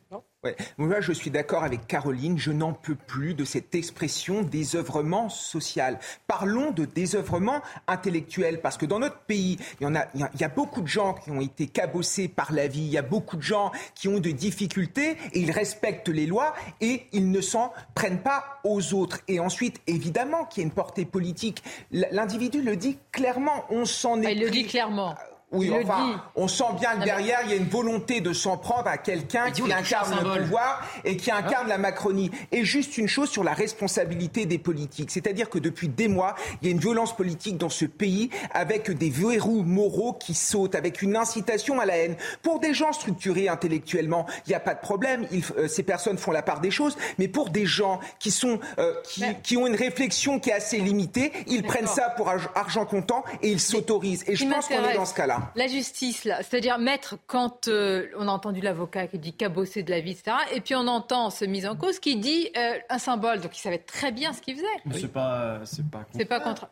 Ouais. Moi, je suis d'accord avec Caroline. Je n'en peux plus de cette expression désœuvrement social. Parlons de désœuvrement intellectuel, parce que dans notre pays, il y, en a, il y a beaucoup de gens qui ont été cabossés par la vie. Il y a beaucoup de gens qui ont de difficultés et ils respectent les lois et ils ne s'en prennent pas aux autres. Et ensuite, évidemment, qu'il y a une portée politique. L'individu le dit clairement. On s'en est. Ah, il le dit clairement. Oui, enfin, on sent bien que derrière, il y a une volonté de s'en prendre à quelqu'un qui incarne le pouvoir et qui incarne hein la Macronie. Et juste une chose sur la responsabilité des politiques. C'est-à-dire que depuis des mois, il y a une violence politique dans ce pays avec des verrous moraux qui sautent, avec une incitation à la haine. Pour des gens structurés intellectuellement, il n'y a pas de problème. Euh, ces personnes font la part des choses. Mais pour des gens qui, sont, euh, qui, qui, ont une réflexion qui est assez limitée, ils prennent ça pour argent comptant et ils s'autorisent. Et je pense qu'on est dans ce cas-là. La justice, là, c'est-à-dire maître, quand euh, on a entendu l'avocat qui dit cabosser de la vie, etc., et puis on entend ce mise en cause qui dit euh, un symbole, donc il savait très bien ce qu'il faisait. C'est pas, c'est pas. C'est pas contre.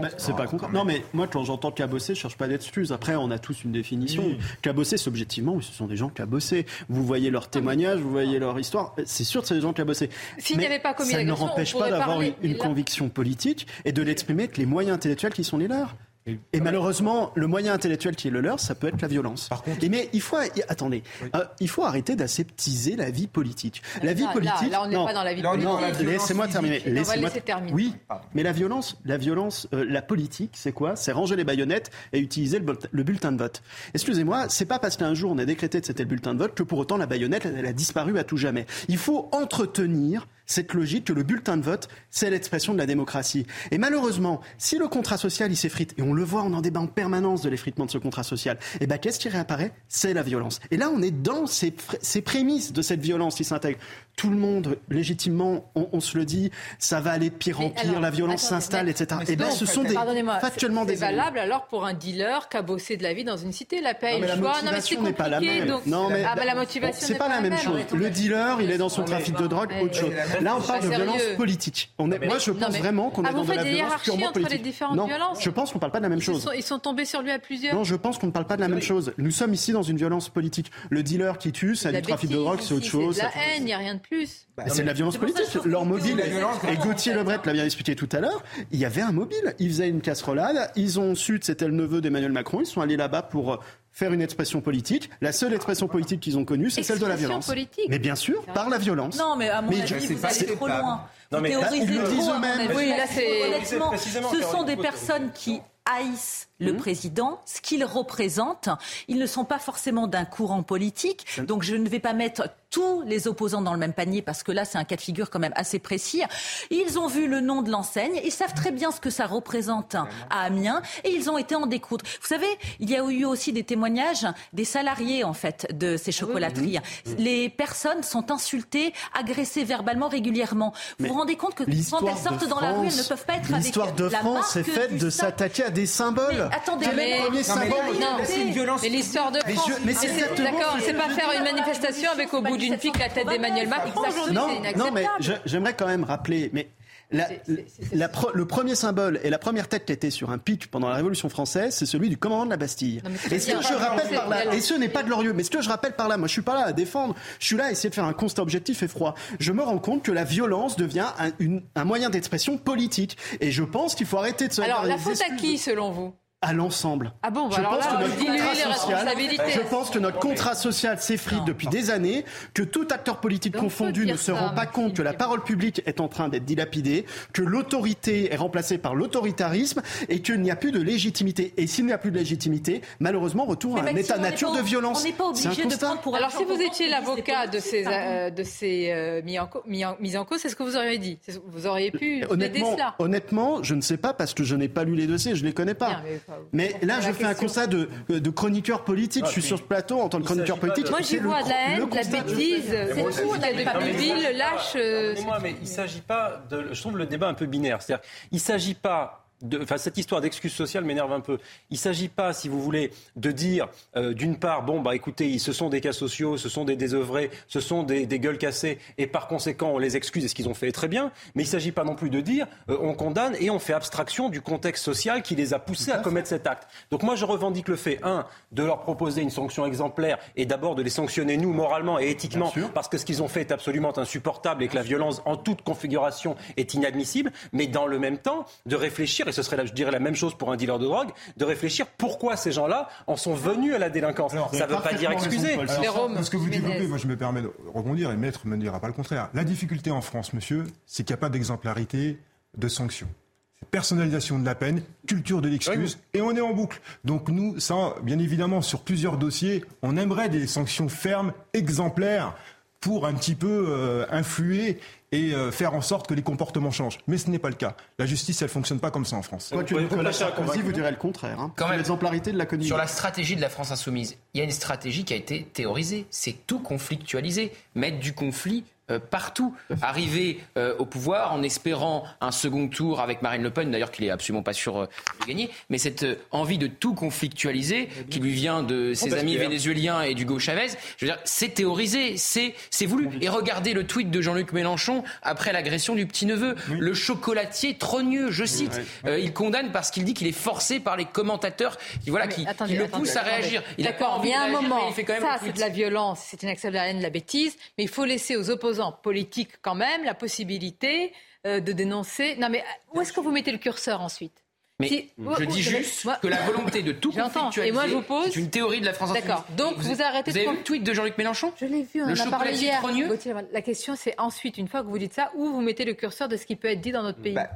Bah, c'est pas concret. Non, mais moi, quand j'entends cabosser, je cherche pas d'excuses. Après, on a tous une définition. Cabosser, c'est objectivement, ce sont des gens cabossés. Vous voyez leur témoignage, vous voyez leur histoire. C'est sûr que c'est des gens cabossés. S'ils n'avaient pas commis Ça ne empêche pas d'avoir une, conviction politique et de l'exprimer avec les moyens intellectuels qui sont les leurs. Et, malheureusement, le moyen intellectuel qui est le leur, ça peut être la violence. Par contre, et mais il faut, attendez, euh, il faut arrêter d'aseptiser la vie politique. La vie politique. Là, on n'est pas dans la vie politique. laissez-moi terminer. Laissez-moi terminer. Oui, mais la violence, la violence, euh, la politique, c'est quoi? C'est ranger les baïonnettes et utiliser le, bulletin de vote. Excusez-moi, c'est pas parce qu'un jour on a décrété que c'était le bulletin de vote que pour autant la baïonnette, elle a disparu à tout jamais. Il faut entretenir cette logique que le bulletin de vote, c'est l'expression de la démocratie. Et malheureusement, si le contrat social, il s'effrite, et on le voit, on en débat en permanence de l'effritement de ce contrat social, et eh ben qu'est-ce qui réapparaît? C'est la violence. Et là, on est dans ces, ces prémices de cette violence qui s'intègre tout le monde, légitimement, on, se le dit, ça va aller de pire en pire, la violence s'installe, etc. Et bien, ce sont des, factuellement des. C'est valable alors pour un dealer bossé de la vie dans une cité, la paix, le choix. Non, mais c'est n'est pas la même. non, mais ah, bah, la motivation c'est pas, la même chose. Le dealer, il est dans son trafic de drogue, autre chose. Là, on parle de violence politique. On est, moi, je pense vraiment qu'on est ah, dans de la violence purement politique. Non, je pense qu'on parle pas de la même chose. Ils sont tombés sur lui à plusieurs. Non, je pense qu'on ne parle pas de la même chose. Nous sommes ici dans une violence politique. Le dealer qui tue, c'est du trafic de drogue, c'est autre chose. La haine, il n'y a rien de plus. Bah, c'est de la violence politique. Leur mobile, et Gauthier Lebret l'a bien expliqué tout à l'heure, il y avait un mobile. Ils faisaient une casserolade, ils ont su que c'était le neveu d'Emmanuel Macron, ils sont allés là-bas pour faire une expression politique. La seule expression politique qu'ils ont connue, c'est celle de la violence. Politique. Mais bien sûr, par la violence. Non, mais à mon avis, vous allez trop loin. Non, mais ils le disent eux-mêmes. Oui, là, c'est... Honnêtement, ce sont des personnes qui haïssent le mmh. président, ce qu'il représente. Ils ne sont pas forcément d'un courant politique, donc je ne vais pas mettre tous les opposants dans le même panier parce que là, c'est un cas de figure quand même assez précis. Ils ont vu le nom de l'enseigne, ils savent très bien ce que ça représente à Amiens et ils ont été en découdre. Vous savez, il y a eu aussi des témoignages des salariés en fait de ces chocolateries. Les personnes sont insultées, agressées verbalement régulièrement. Vous vous rendez compte que quand elles sortent dans la rue, elles ne peuvent pas être avec L'histoire de France est faite de s'attaquer à des symboles. Attendez, mais, mais l'histoire de France, mais c'est d'accord, c'est pas faire une manifestation avec au bout d'une pique la tête d'Emmanuel Macron. Non, non, mais j'aimerais quand même rappeler, mais le premier symbole et la première tête qui était sur un pic pendant la Révolution française, c'est celui du commandant de la Bastille. et ce que je rappelle par là, et ce n'est pas glorieux, mais ce que je rappelle par là, moi je suis pas là à défendre, je suis là à essayer de faire un constat objectif et froid. Je me rends compte que la violence devient un, moyen d'expression politique. Et je pense qu'il faut arrêter de se Alors la faute à qui selon vous? À l'ensemble. Ah bon, je, alors pense là, que notre contrat social, je pense que notre contrat social s'effrite depuis des années, que tout acteur politique confondu ne se rend pas compte que la parole publique est en train d'être dilapidée, que l'autorité est remplacée par l'autoritarisme et qu'il n'y a plus de légitimité. Et s'il n'y a plus de légitimité, malheureusement, retour à un état nature de violence. On n'est pas obligé de prendre pour Alors si vous étiez l'avocat de ces, euh, de ces euh, mis, en mis, en cause, c'est ce que vous auriez dit. Vous auriez pu honnêtement, cela. Honnêtement, je ne sais pas parce que je n'ai pas lu les dossiers, je ne les connais pas. Mais là, je fais un constat de, de chroniqueur politique. je suis sur ce plateau en tant que chroniqueur politique. Moi, j'y vois de la haine, de la bêtise. C'est tout. On a des lâche. Moi, mais il ne s'agit pas de. Je trouve le débat un peu binaire. C'est-à-dire, il ne s'agit pas enfin, cette histoire d'excuse sociale m'énerve un peu. Il ne s'agit pas, si vous voulez, de dire, euh, d'une part, bon, bah écoutez, ce sont des cas sociaux, ce sont des désœuvrés, ce sont des, gueules cassées, et par conséquent, on les excuse, et ce qu'ils ont fait est très bien. Mais il ne s'agit pas non plus de dire, euh, on condamne et on fait abstraction du contexte social qui les a poussés à, commettre cet acte. Donc moi, je revendique le fait, un, de leur proposer une sanction exemplaire, et d'abord de les sanctionner, nous, moralement et éthiquement, parce que ce qu'ils ont fait est absolument insupportable et que la violence, en toute configuration, est inadmissible, mais dans le même temps, de réfléchir et ce serait, je dirais, la même chose pour un dealer de drogue, de réfléchir pourquoi ces gens-là en sont venus à la délinquance. ça ne veut pas dire excuser. ce que vous développez, moi je me permets de rebondir et Maître ne me dira pas le contraire. La difficulté en France, monsieur, c'est qu'il n'y a pas d'exemplarité de sanctions personnalisation de la peine, culture de l'excuse, et on est en boucle. Donc nous, ça, bien évidemment, sur plusieurs dossiers, on aimerait des sanctions fermes, exemplaires, pour un petit peu euh, influer et euh, faire en sorte que les comportements changent. Mais ce n'est pas le cas. La justice, elle fonctionne pas comme ça en France. Quoi que vous, vous direz le contraire. Hein. Quand même, l'exemplarité de la Sur la stratégie de la France insoumise, il y a une stratégie qui a été théorisée. C'est tout conflictualiser, mettre du conflit partout. Arriver euh, au pouvoir en espérant un second tour avec Marine Le Pen, d'ailleurs qu'il est absolument pas sûr de gagner, mais cette envie de tout conflictualiser qui lui vient de ses amis vénézuéliens et d'Hugo Chavez, je veux dire, c'est théorisé, c'est voulu. Et regardez le tweet de Jean-Luc Mélenchon après l'agression du petit-neveu. Le chocolatier trogneux, je cite. Euh, il condamne parce qu'il dit qu'il est forcé par les commentateurs qui, voilà, qui, le poussent à réagir. Il D'accord, mais un moment, il fait quand même ça c'est de la violence, c'est une de la haine, de la bêtise, mais il faut laisser aux opposants politiques quand même la possibilité euh, de dénoncer. Non mais où est-ce que vous mettez le curseur ensuite? Mais je dis juste que la volonté de tout conflictualiser, et moi je vous pose, c'est une théorie de la France D'accord. Donc vous, arrêtez vous avez vu le tweet de Jean-Luc Mélenchon? Je l'ai vu, on le en a parlé hier. La question c'est ensuite, une fois que vous dites ça, où vous mettez le curseur de ce qui peut être dit dans notre pays? bah,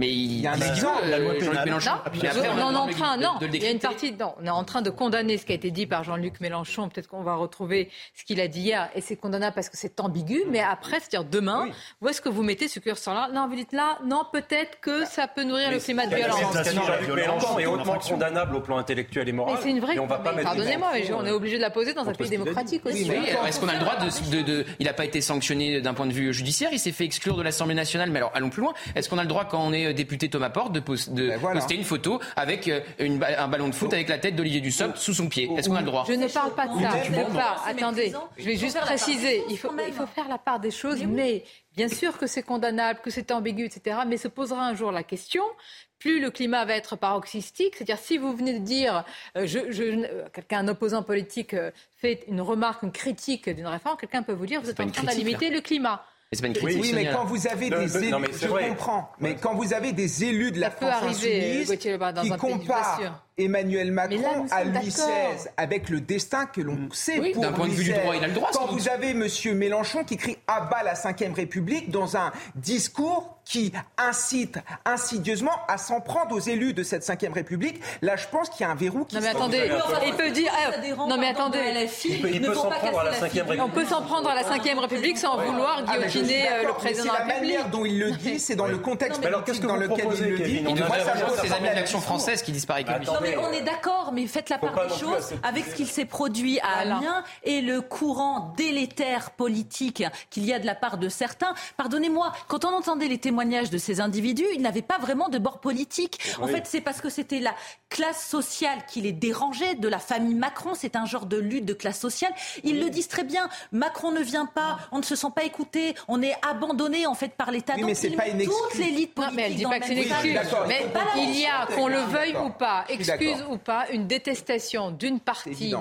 mais il y a un exemple, la loi pénale. Mélenchon. Non, on, est en train, non, il y a une partie, non, on est en train de condamner ce qui a été dit par Jean-Luc Mélenchon. Peut-être qu'on va retrouver ce qu'il a dit hier, et c'est condamnable parce que c'est ambigu. Mais après, c'est-à-dire demain, où est-ce que vous mettez ce curseur-là? Non, vous dites là, non, peut-être que ça peut nourrir le climat de violence. Jean-Luc Mélenchon est hautement condamnable au plan intellectuel et moral. Mais c'est une vraie. Pardonnez-moi, mais on est obligé de la poser dans un pays démocratique aussi. Est-ce qu'on a le droit de, il n'a pas été sanctionné d'un point de vue judiciaire, il s'est fait exclure de l'Assemblée nationale. Mais alors, allons plus loin. Est-ce qu'on a le droit quand on est euh, député Thomas Porte de, pos- de Ben voilà. poster une photo avec euh, une ba- un ballon de foot avec la tête d'Olivier Dussopt sous son pied. Est-ce qu'on a le droit Je ne parle pas de ça. Je ne Attendez, je vais juste préciser. Il faut, il faire la part des choses, mais bien sûr que c'est condamnable, que c'est ambigu, etc. Mais se posera un jour la question. Plus le climat va être paroxystique, c'est-à-dire si vous venez de dire, euh, je, je- euh, quelqu'un, un opposant politique euh, fait une remarque, une critique d'une réforme, quelqu'un peut vous dire, vous êtes en train de limiter le climat. Mais c'est pas une Oui, mais quand vous avez des élus, je vrai. comprends, mais quand vous avez des élus de la Ça peut France arriver, insoumise qui comparent assure. Emmanuel là, Macron nous à Louis. XVI avec le destin que l'on sait Oui, pour d'un point de vue du droit, il a le droit, Quand doute. vous avez Monsieur Mélenchon qui crie à bas la Ve République dans un discours qui incite insidieusement à s'en prendre aux élus de cette Ve République, là je pense qu'il y a un verrou qui Non mais se- attendez, il peut dire. Dérange, non mais attendez. Il peut- s'en prendre à la casser Cinquième figure. On peut s'en prendre à la Ve République sans vouloir Ah, guillotiner euh, le président de la C'est la République. manière dont il le dit, c'est dans le contexte Mais alors, qu'est-ce que dans lequel il le dit. Il devrait pose ses amis de l'Action française qui disparaît on est d'accord, mais faites la part des choses avec ce qu'il s'est produit à. Amiens et le courant délétère politique qu'il y a de la part de certains. Pardonnez-moi, quand on entendait les témoignages de ces individus, ils n'avaient pas vraiment de bord politique. En Oui. fait, c'est parce que c'était la classe sociale qui les dérangeait, de la famille Macron. C'est un genre de lutte de classe sociale. Ils le disent très bien. Macron ne vient pas, on ne se sent pas écouté, on est abandonné en fait par l'État. Oui, mais c'est pas une excuse. toute l'élite Non, politique mais elle dit pas que c'est une excuse. Mais Faut pas la il y a, qu'on le veuille ou pas, excuse ou pas, une détestation d'une partie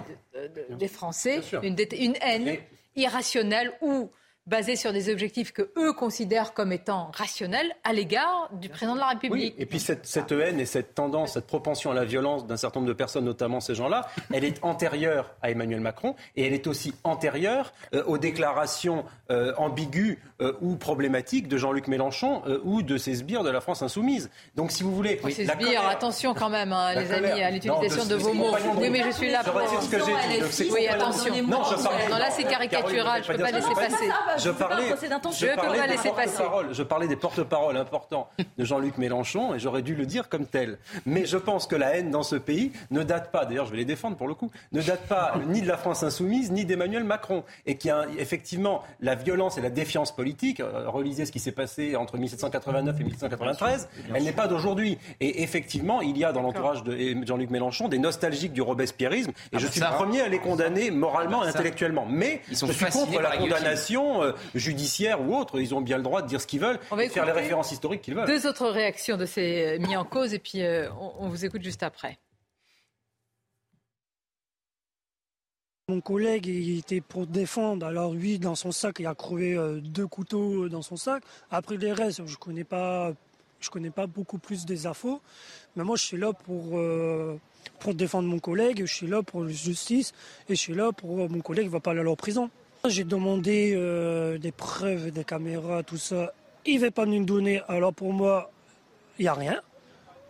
des Français, une, une haine irrationnelle ou basée sur des objectifs que eux considèrent comme étant rationnels à l'égard du président de la Oui, République. et puis cette, cette haine et cette tendance, cette propension à la violence d'un certain nombre de personnes, notamment ces gens-là, elle est antérieure à Emmanuel Macron et elle est aussi antérieure euh, aux déclarations euh, ambiguës euh, ou problématiques de Jean-Luc Mélenchon euh, ou de ses sbires de la France insoumise. Donc si vous voulez, C'est la sbire, colère- attention quand même, hein, les colère. amis, à l'utilisation de, de- vos mots. Oui, mais je suis là Je pour... ce que j'ai dit. Oui, attention. Non, je parle- Non, là, c'est caricatural, je ne peux pas laisser passer. Je parlais, je des porte-paroles. Je parlais des porte-paroles importants de Jean-Luc Mélenchon et j'aurais dû le dire comme tel. Mais je pense que la haine dans ce pays ne date pas, d'ailleurs je vais les défendre pour le coup, ne date pas ni de la France insoumise ni d'Emmanuel Macron. Et qu'il y a effectivement la violence et la défiance politique, euh, relisez ce qui s'est passé entre 1789 et 1793, elle n'est pas d'aujourd'hui. Et effectivement, il y a dans l'entourage de Jean-Luc Mélenchon des nostalgiques du robespierrisme et Ah je bah suis ça. le premier à les condamner moralement Ah bah et intellectuellement. Mais Ils sont je suis contre la condamnation euh, judiciaire ou autre. Ils ont bien le droit de dire ce qu'ils veulent On va et de faire les références historiques qu'ils veulent. Deux autres réactions de ces euh, mis en cause et puis euh, on, on vous écoute juste après. Mon collègue, il était pour défendre. Alors lui, dans son sac, il a trouvé euh, deux couteaux dans son sac. Après les restes, je connais pas, je connais pas beaucoup plus des infos. Mais moi, je suis là pour euh, pour défendre mon collègue. Je suis là pour la justice et je suis là pour euh, mon collègue ne va pas aller en prison. J'ai demandé euh, des preuves, des caméras, tout ça. Il ne veut pas nous donner. Alors pour moi, il n'y a rien.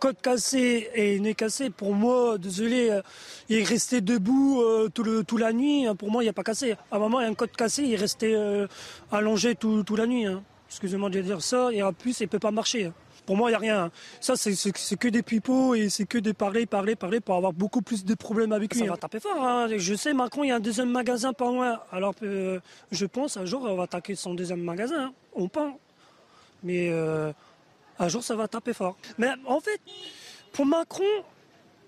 Côte cassé et nez cassé, pour moi, désolé, euh, il est resté debout euh, toute la nuit. hein. Pour moi, il n'y a pas cassé. À un moment, il y a un côte cassé, il est resté allongé tout- toute la nuit. hein. Excusez-moi de dire ça. Et en plus, il ne peut pas marcher. hein. Pour moi, il n'y a rien. hein. Ça, c'est que des pipeaux et c'est que des parler, parler, parler pour avoir beaucoup plus de problèmes avec lui. Ça va taper fort. hein. Je sais, Macron, il y a un deuxième magasin pas loin. Alors, euh, je pense, un jour, on va attaquer son deuxième magasin. hein. On pense. Mais euh, un jour, ça va taper fort. Mais en fait, pour Macron,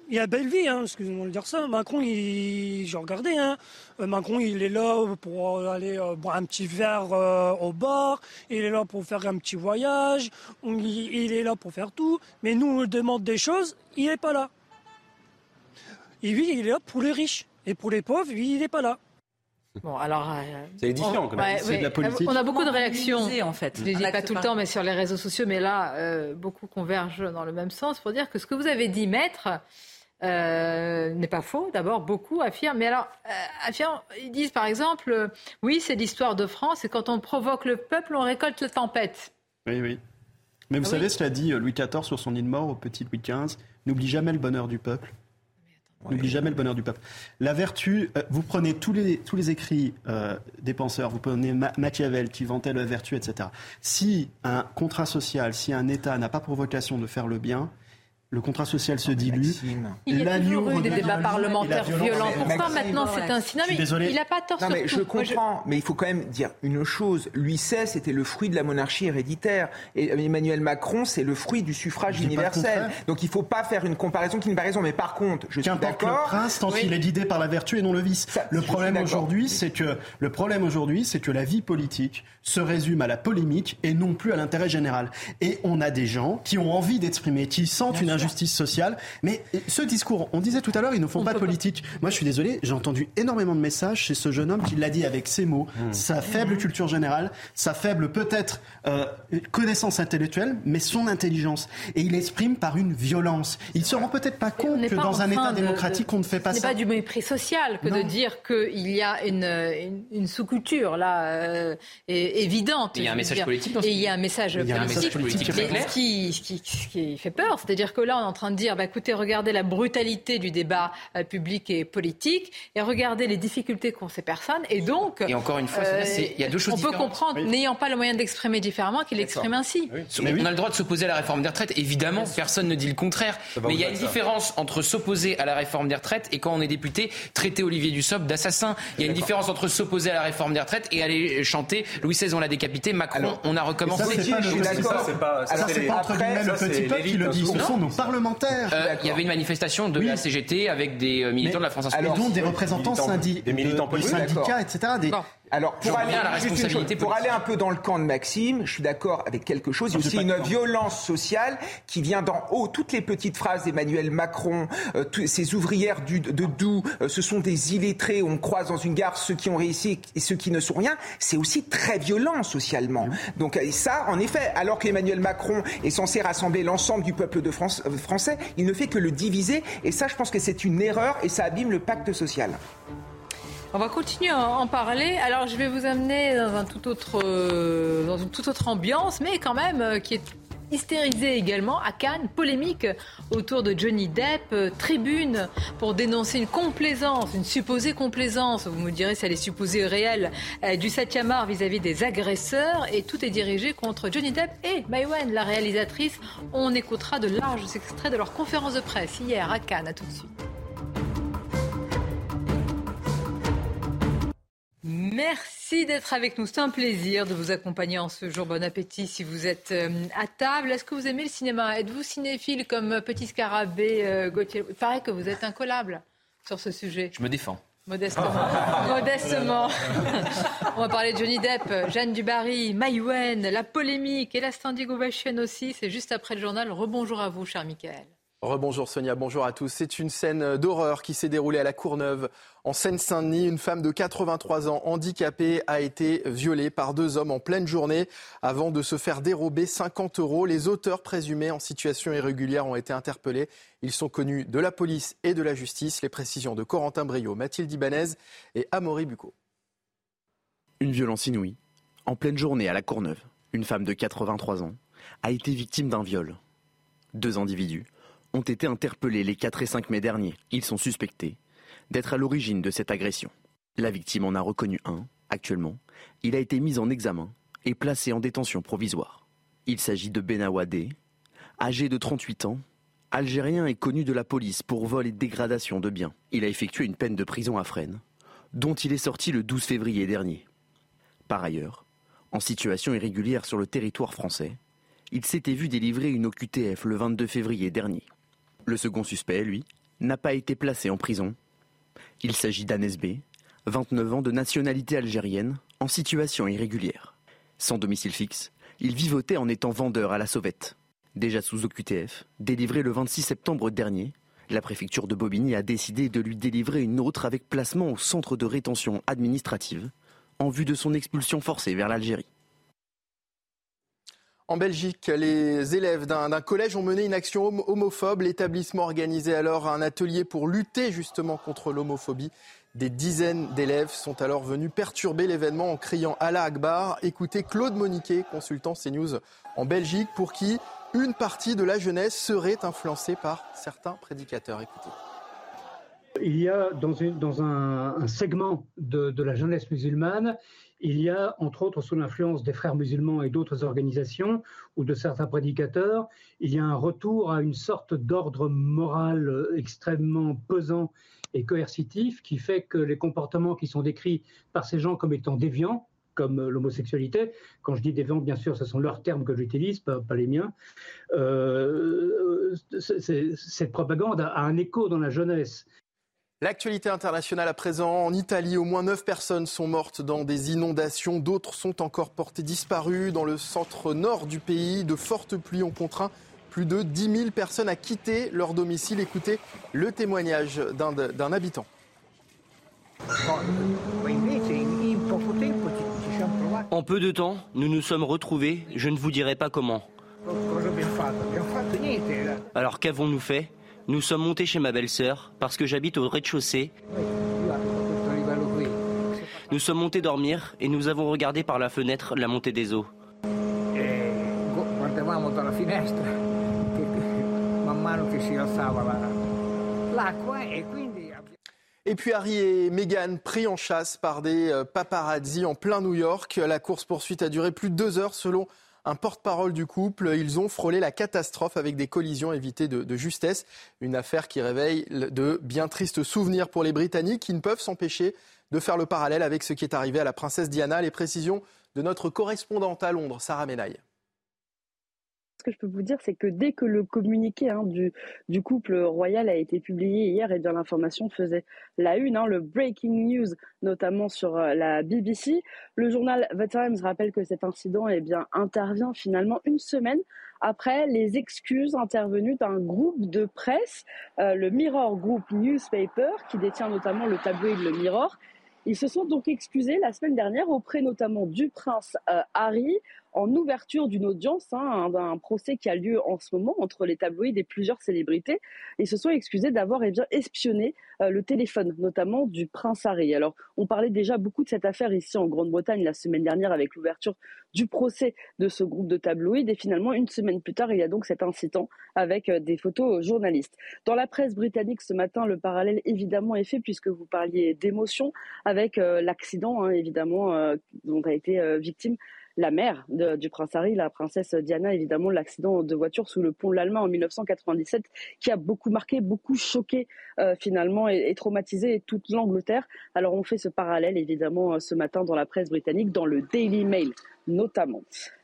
il a belle vie, hein, excusez-moi de dire ça. Macron, il, j'ai regardé, hein. Euh, Macron, il est là pour aller euh, boire un petit verre euh, au bar, il est là pour faire un petit voyage, On- il, il est là pour faire tout. Mais nous, on lui demande des choses, il n'est pas là. Et lui, il est là pour les riches. Et pour les pauvres, lui, il n'est pas là. Bon, alors. euh, C'est édifiant, on- quand même. ouais, de la politique. On a beaucoup de réactions. en fait, Je un dis pas tout le temps, mais sur les réseaux sociaux. Mais là, euh, beaucoup convergent dans le même sens pour dire que ce que vous avez dit, maître, euh, n'est pas faux. D'abord, beaucoup affirment. Mais alors, euh, affirment, ils disent par exemple, euh, oui, c'est l'histoire de France, et quand on provoque le peuple, on récolte la tempête. Oui, oui. Mais vous Ah savez, oui. cela dit Louis XIV sur son île mort au petit Louis XV, n'oublie jamais le bonheur du peuple. N'oublie jamais le bonheur du peuple. La vertu, euh, vous prenez tous les, tous les écrits euh, des penseurs, vous prenez Ma- Machiavel qui vantait la vertu, etc. Si un contrat social, si un État n'a pas pour vocation de faire le bien, le contrat social se dilue. Il y a toujours eu des débats parlementaires violents. Pourquoi maintenant c'est un signe désolé. Il n'a pas tort Non, mais je comprends, mais il faut quand même dire une chose. Lui, c'est, c'était le fruit de la monarchie héréditaire. Et Emmanuel Macron, c'est le fruit du suffrage universel. Donc il ne faut pas faire une comparaison qui n'est pas raison. Mais par contre, je suis Qu'importe le d'accord. prince tant Oui. qu'il est guidé par la vertu et non le vice. le problème d'accord. aujourd'hui, c'est que le problème aujourd'hui, c'est que la vie politique se résume à la polémique et non plus à l'intérêt général. Et on a des gens qui ont envie d'exprimer, qui sentent une injustice sociale, mais ce discours, on disait tout à l'heure, ils ne font pas de politique. Moi, je suis désolé, j'ai entendu énormément de messages chez ce jeune homme qui l'a dit avec ses mots, sa faible culture générale, sa faible peut-être euh, connaissance intellectuelle, mais son intelligence. Et il exprime par une violence. Il se rend peut-être pas compte n'est que pas dans un État de- démocratique, de- on ne fait pas Ce n'est ça. pas du mépris social que de dire qu'il y a une, une, une sous-culture là euh, évidente. Il y a un message politique dans ce Et il y a un message Il y a un politique, message politique qui fait peur, c'est-à-dire que là, on est en train de dire, bah, écoutez, regardez la brutalité du débat euh, public et politique, et regardez les difficultés qu'ont ces personnes, et donc... Et encore une fois, euh, il y a deux choses On peut comprendre, n'ayant pas le moyen d'exprimer différemment, qu'il exprime ainsi. On a le droit de s'opposer à la réforme des retraites, évidemment, personne ne dit le contraire. Mais il y a une différence entre s'opposer à la réforme des retraites et quand on est député, traiter Olivier Dussopt d'assassin. Il y a une différence entre s'opposer à la réforme des retraites et aller chanter Louis XVI on l'a décapité, Macron on a recommencé. Ça, c'est pas, entre après, guillemets le petit peuple qui le dit, ce non sont nos parlementaires. Euh, il y avait une manifestation de la CGT avec des euh, militants de la France Et Insoumise. donc des représentants des militants politiques. syndicats, D'accord. etc. Des, Alors, pour aller, reviens à la juste une responsabilité chose, pour politique. aller un peu dans le camp de Maxime, je suis d'accord avec quelque chose. Il y a aussi une violence sociale qui vient d'en haut. Toutes les petites phrases d'Emmanuel Macron, euh, ces ouvrières du, de Doubs, euh, ce sont des illettrés. On croise dans une gare ceux qui ont réussi et ceux qui ne sont rien. C'est aussi très violent socialement. Donc et ça, en effet, alors qu'Emmanuel Macron est censé rassembler l'ensemble du peuple de France, euh, français, il ne fait que le diviser. Et ça, je pense que c'est une erreur et ça abîme le pacte social. On va continuer à en parler. Alors, je vais vous amener dans, un tout autre, euh, dans une toute autre ambiance, mais quand même euh, qui est hystérisée également à Cannes. Polémique autour de Johnny Depp. euh, tribune pour dénoncer une complaisance, une supposée complaisance. Vous me direz si elle est supposée réelle du 7e art vis-à-vis des agresseurs. Et tout est dirigé contre Johnny Depp et Maïwen, la réalisatrice. On écoutera de larges extraits de leur conférence de presse hier à Cannes. À tout de suite. Merci d'être avec nous. C'est un plaisir de vous accompagner en ce jour. Bon appétit si vous êtes euh, à table. Est-ce que vous aimez le cinéma? Êtes-vous cinéphile comme Petit Scarabée, euh, Gauthier? Il paraît que vous êtes incollable sur ce sujet. Je me défends. Modestement. Modestement. On va parler de Johnny Depp, Jeanne Dubarry, Maïwen, la polémique et la standing ovation aussi. C'est juste après le journal. Rebonjour à vous, cher Michael. Rebonjour Sonia, bonjour à tous. C'est une scène d'horreur qui s'est déroulée à la Courneuve, en Seine-Saint-Denis. Une femme de 83 ans handicapée a été violée par deux hommes en pleine journée avant de se faire dérober 50 euros. Les auteurs présumés en situation irrégulière ont été interpellés. Ils sont connus de la police et de la justice. Les précisions de Corentin Brio, Mathilde Ibanez et Amaury Bucco. Une violence inouïe. En pleine journée à la Courneuve, une femme de 83 ans a été victime d'un viol. Deux individus ont été interpellés les 4 et 5 mai dernier. Ils sont suspectés d'être à l'origine de cette agression. La victime en a reconnu un. Actuellement, il a été mis en examen et placé en détention provisoire. Il s'agit de Benawadé, âgé de 38 ans, algérien et connu de la police pour vol et dégradation de biens. Il a effectué une peine de prison à Fresnes, dont il est sorti le 12 février dernier. Par ailleurs, en situation irrégulière sur le territoire français, il s'était vu délivrer une OQTF le 22 février dernier. Le second suspect, lui, n'a pas été placé en prison. Il s'agit d'Anes B, 29 ans de nationalité algérienne, en situation irrégulière. Sans domicile fixe, il vivotait en étant vendeur à la sauvette. Déjà sous OQTF, délivré le 26 septembre dernier, la préfecture de Bobigny a décidé de lui délivrer une autre avec placement au centre de rétention administrative, en vue de son expulsion forcée vers l'Algérie. En Belgique, les élèves d'un collège ont mené une action homo- homophobe. L'établissement organisait alors un atelier pour lutter justement contre l'homophobie. Des dizaines d'élèves sont alors venus perturber l'événement en criant Allah Akbar. Écoutez Claude Moniquet, consultant CNews en Belgique, pour qui une partie de la jeunesse serait influencée par certains prédicateurs. Écoutez. Il y a dans, un, segment de la jeunesse musulmane, il y a, entre autres, sous l'influence des frères musulmans et d'autres organisations ou de certains prédicateurs, il y a un retour à une sorte d'ordre moral extrêmement pesant et coercitif qui fait que les comportements qui sont décrits par ces gens comme étant déviants, comme l'homosexualité. Quand je dis déviants, bien sûr, ce sont leurs termes que j'utilise, pas, les miens. Euh, cette propagande a un écho dans la jeunesse. L'actualité internationale à présent, en Italie, au moins 9 personnes sont mortes dans des inondations, d'autres sont encore portées disparues. Dans le centre nord du pays, de fortes pluies ont contraint plus de 10 000 personnes à quitter leur domicile. Écoutez le témoignage d'un habitant. En peu de temps, nous nous sommes retrouvés, je ne vous dirai pas comment. Alors qu'avons-nous fait? Nous sommes montés chez ma belle-sœur parce que j'habite au rez-de-chaussée. Nous sommes montés dormir et nous avons regardé par la fenêtre la montée des eaux. Et puis Harry et Meghan pris en chasse par des euh, paparazzi en plein New York. La course-poursuite a duré plus de deux heures selon un porte-parole du couple. Ils ont frôlé la catastrophe avec des collisions évitées de, justesse. Une affaire qui réveille de bien tristes souvenirs pour les Britanniques qui ne peuvent s'empêcher de faire le parallèle avec ce qui est arrivé à la princesse Diana. Les précisions de notre correspondante à Londres, Sarah Menaille ce que je peux vous dire, c'est que dès que le communiqué hein, du, couple royal a été publié hier, et eh bien l'information faisait la une, hein, le breaking news, notamment sur euh, la BBC. Le journal The Times rappelle que cet incident eh bien, intervient finalement une semaine après les excuses intervenues d'un groupe de presse, euh, le Mirror Group Newspaper, qui détient notamment le tabloïd Le Mirror. Ils se sont donc excusés la semaine dernière auprès notamment du prince euh, Harry, en ouverture d'une audience, hein, d'un procès qui a lieu en ce moment entre les tabloïds et plusieurs célébrités. Ils se sont excusés d'avoir eh bien, espionné euh, le téléphone, notamment du prince Harry. Alors, on parlait déjà beaucoup de cette affaire ici en Grande-Bretagne la semaine dernière avec l'ouverture du procès de ce groupe de tabloïds. Et finalement, une semaine plus tard, il y a donc cet incident avec euh, des photos journalistes. Dans la presse britannique ce matin, le parallèle évidemment est fait puisque vous parliez d'émotion avec euh, l'accident, hein, évidemment, dont a été victime la mère du prince Harry, la princesse Diana, évidemment, l'accident de voiture sous le pont de l'Allemagne en 1997, qui a beaucoup marqué, beaucoup choqué euh, finalement et, traumatisé toute l'Angleterre. Alors on fait ce parallèle évidemment euh, ce matin dans la presse britannique, dans le Daily Mail notamment.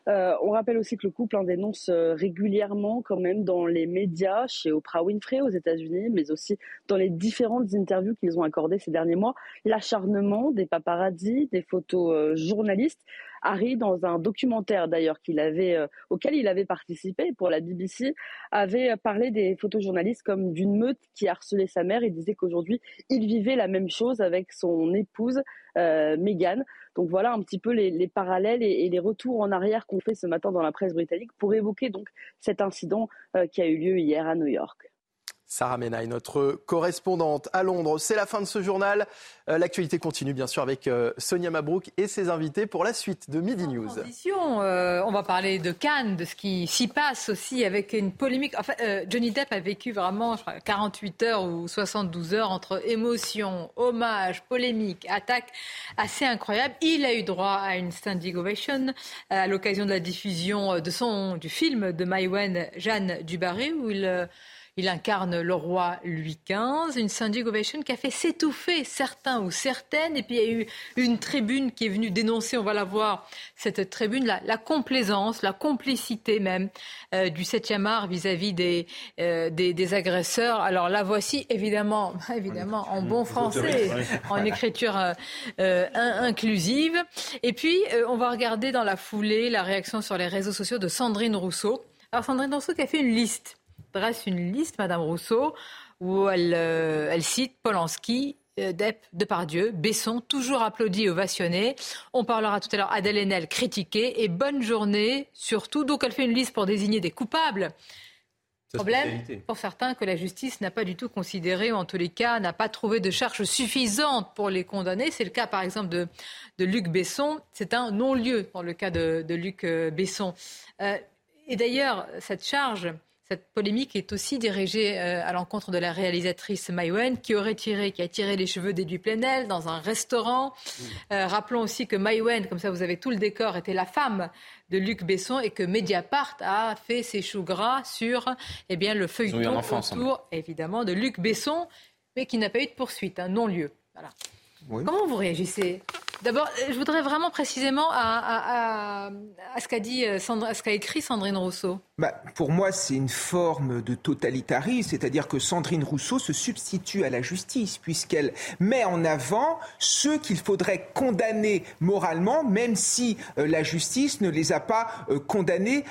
Euh, on rappelle aussi que le couple en dénonce euh, régulièrement quand même dans les médias, chez Oprah Winfrey aux États-Unis, mais aussi dans les différentes interviews qu'ils ont accordées ces derniers mois, l'acharnement des paparazzi, des photos euh, journalistes. Harry, dans un documentaire d'ailleurs avait, auquel il avait participé pour la BBC, avait parlé des photojournalistes comme d'une meute qui harcelait sa mère. Il disait qu'aujourd'hui, il vivait la même chose avec son épouse Meghan. Donc voilà un petit peu les, parallèles et, les retours en arrière qu'on fait ce matin dans la presse britannique pour évoquer donc cet incident euh, qui a eu lieu hier à New York. Sarah Menaille, notre correspondante à Londres. C'est la fin de ce journal. Euh, l'actualité continue bien sûr avec euh, Sonia Mabrouk et ses invités pour la suite de Midi News. Euh, on va parler de Cannes, de ce qui s'y passe aussi avec une polémique. Enfin, Johnny Depp a vécu vraiment 48 heures ou 72 heures entre émotion, hommage, polémique, attaque assez incroyable. Il a eu droit à une standing ovation à l'occasion de la diffusion de son, du film de Maïwen Jeanne Dubarry où il il incarne le roi Louis XV, une standing ovation qui a fait s'étouffer certains ou certaines. Et puis il y a eu une tribune qui est venue dénoncer, on va la voir, cette tribune, la, complaisance, la complicité même euh, du 7e art vis-à-vis euh, des, des, agresseurs. Alors la voici évidemment, évidemment en bon français, en écriture euh, inclusive. Et puis on va regarder dans la foulée la réaction sur les réseaux sociaux de Sandrine Rousseau. Alors Sandrine Rousseau qui a fait une liste dresse une liste, Madame Rousseau, où elle, euh, elle cite Polanski, euh, Depp, Depardieu, Besson, toujours applaudi et ovationné. On parlera tout à l'heure Adèle Haenel, critiqué. Et bonne journée, surtout. Donc elle fait une liste pour désigner des coupables. Problème pour certains que la justice n'a pas du tout considéré, ou en tous les cas n'a pas trouvé de charge suffisante pour les condamner. C'est le cas par exemple de, de Luc Besson. C'est un non-lieu dans le cas de, de Luc euh, Besson. et d'ailleurs, cette charge cette polémique est aussi dirigée euh, à l'encontre de la réalisatrice Maïwen qui aurait tiré, qui a tiré les cheveux d'Edu Plenel dans un restaurant. Euh, rappelons aussi que Maïwen, comme ça vous avez tout le décor, était la femme de Luc Besson et que Mediapart a fait ses choux gras sur eh bien, le feuilleton autour, évidemment, de Luc Besson, mais qui n'a pas eu de poursuite, un non-lieu. Voilà. Comment vous réagissez? D'abord, je voudrais vraiment précisément à, ce qu'a dit, euh, ce qu'a écrit Sandrine Rousseau. Bah, pour moi, c'est une forme de totalitarisme, c'est-à-dire que Sandrine Rousseau se substitue à la justice, puisqu'elle met en avant ceux qu'il faudrait condamner moralement, même si euh, la justice ne les a pas euh, condamnés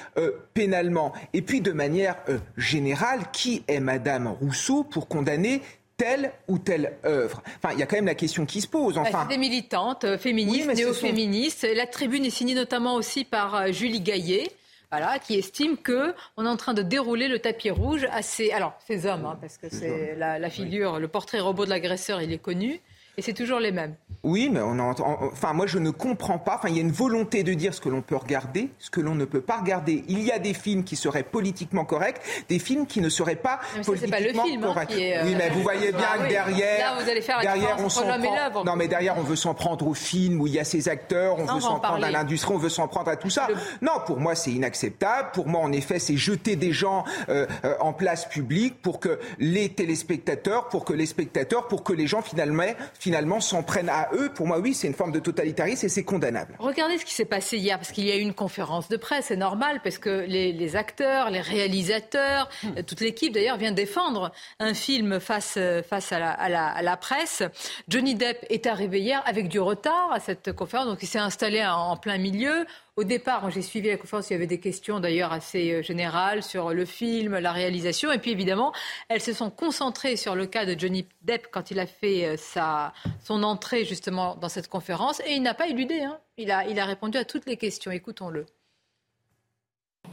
pénalement. Et puis, de manière générale, qui est Madame Rousseau pour condamner telle ou telle œuvre. Enfin, il y a quand même la question qui se pose. Enfin, des militantes euh, féministes, néo-féministes. La tribune est signée notamment aussi par euh, Julie Gaillet. Voilà, qui estime que on est en train de dérouler le tapis rouge à ces, alors ces hommes, hein, parce que c'est la, la, figure, le portrait robot de l'agresseur, il est connu, et c'est toujours les mêmes. Oui, mais on entend, enfin, moi je ne comprends pas. Enfin, il y a une volonté de dire ce que l'on peut regarder, ce que l'on ne peut pas regarder. Il y a des films qui seraient politiquement corrects, des films qui ne seraient pas politiquement pas le film, hein, corrects. Hein, oui, mais vous voyez bien ah que derrière, Là, vous allez faire derrière, on s'en prend. Non, mais derrière, on veut s'en prendre au film où il y a ces acteurs, on veut s'en prendre à l'industrie, on veut s'en prendre à tout ça. Non, pour moi, c'est inacceptable. Pour moi, en effet, c'est jeter des gens euh, euh, en place publique pour que les téléspectateurs, pour que les spectateurs, pour que les gens finalement, finalement s'en prennent à eux, pour moi, oui, c'est une forme de totalitarisme et c'est condamnable. Regardez ce qui s'est passé hier, parce qu'il y a eu une conférence de presse, c'est normal, parce que les, acteurs, les réalisateurs, hmm. toute l'équipe d'ailleurs vient défendre un film face, face à, la, à, la, presse. Johnny Depp est arrivé hier avec du retard à cette conférence, donc il s'est installé en plein milieu. Au départ, j'ai suivi la conférence, il y avait des questions d'ailleurs assez euh, générales sur le film, la réalisation. Et puis évidemment, elles se sont concentrées sur le cas de Johnny Depp quand il a fait euh, sa, son entrée justement dans cette conférence. Et il n'a pas éludé. Hein. Il, a, il a répondu à toutes les questions. Écoutons-le.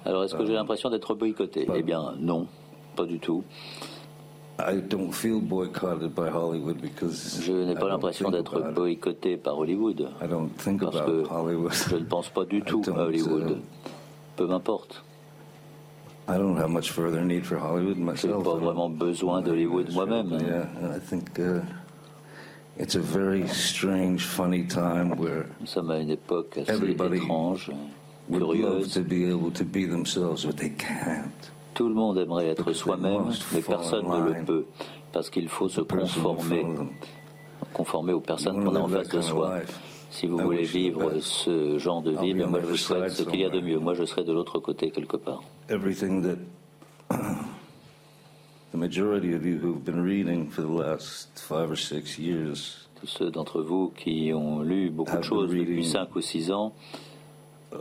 Alors, est-ce que j'ai l'impression d'être boycotté? Eh bien, non, pas du tout. Je n'ai pas l'impression d'être boycotté par Hollywood. Parce que je ne pense pas du tout à Hollywood. Uh, Peu m'importe. Je n'ai pas vraiment besoin d'Hollywood moi-même. Nous sommes à une époque assez étrange, curieuse. Tout le monde aimerait être soi-même, mais personne ne le peut, parce qu'il faut se conformer, conformer aux personnes qu'on a en face de soi. Si vous voulez vivre ce genre de vie, moi je vous souhaite ce qu'il y a de mieux. Moi je serai de l'autre côté quelque part. Tous ceux d'entre vous qui ont lu beaucoup de choses depuis 5 ou 6 ans, uh,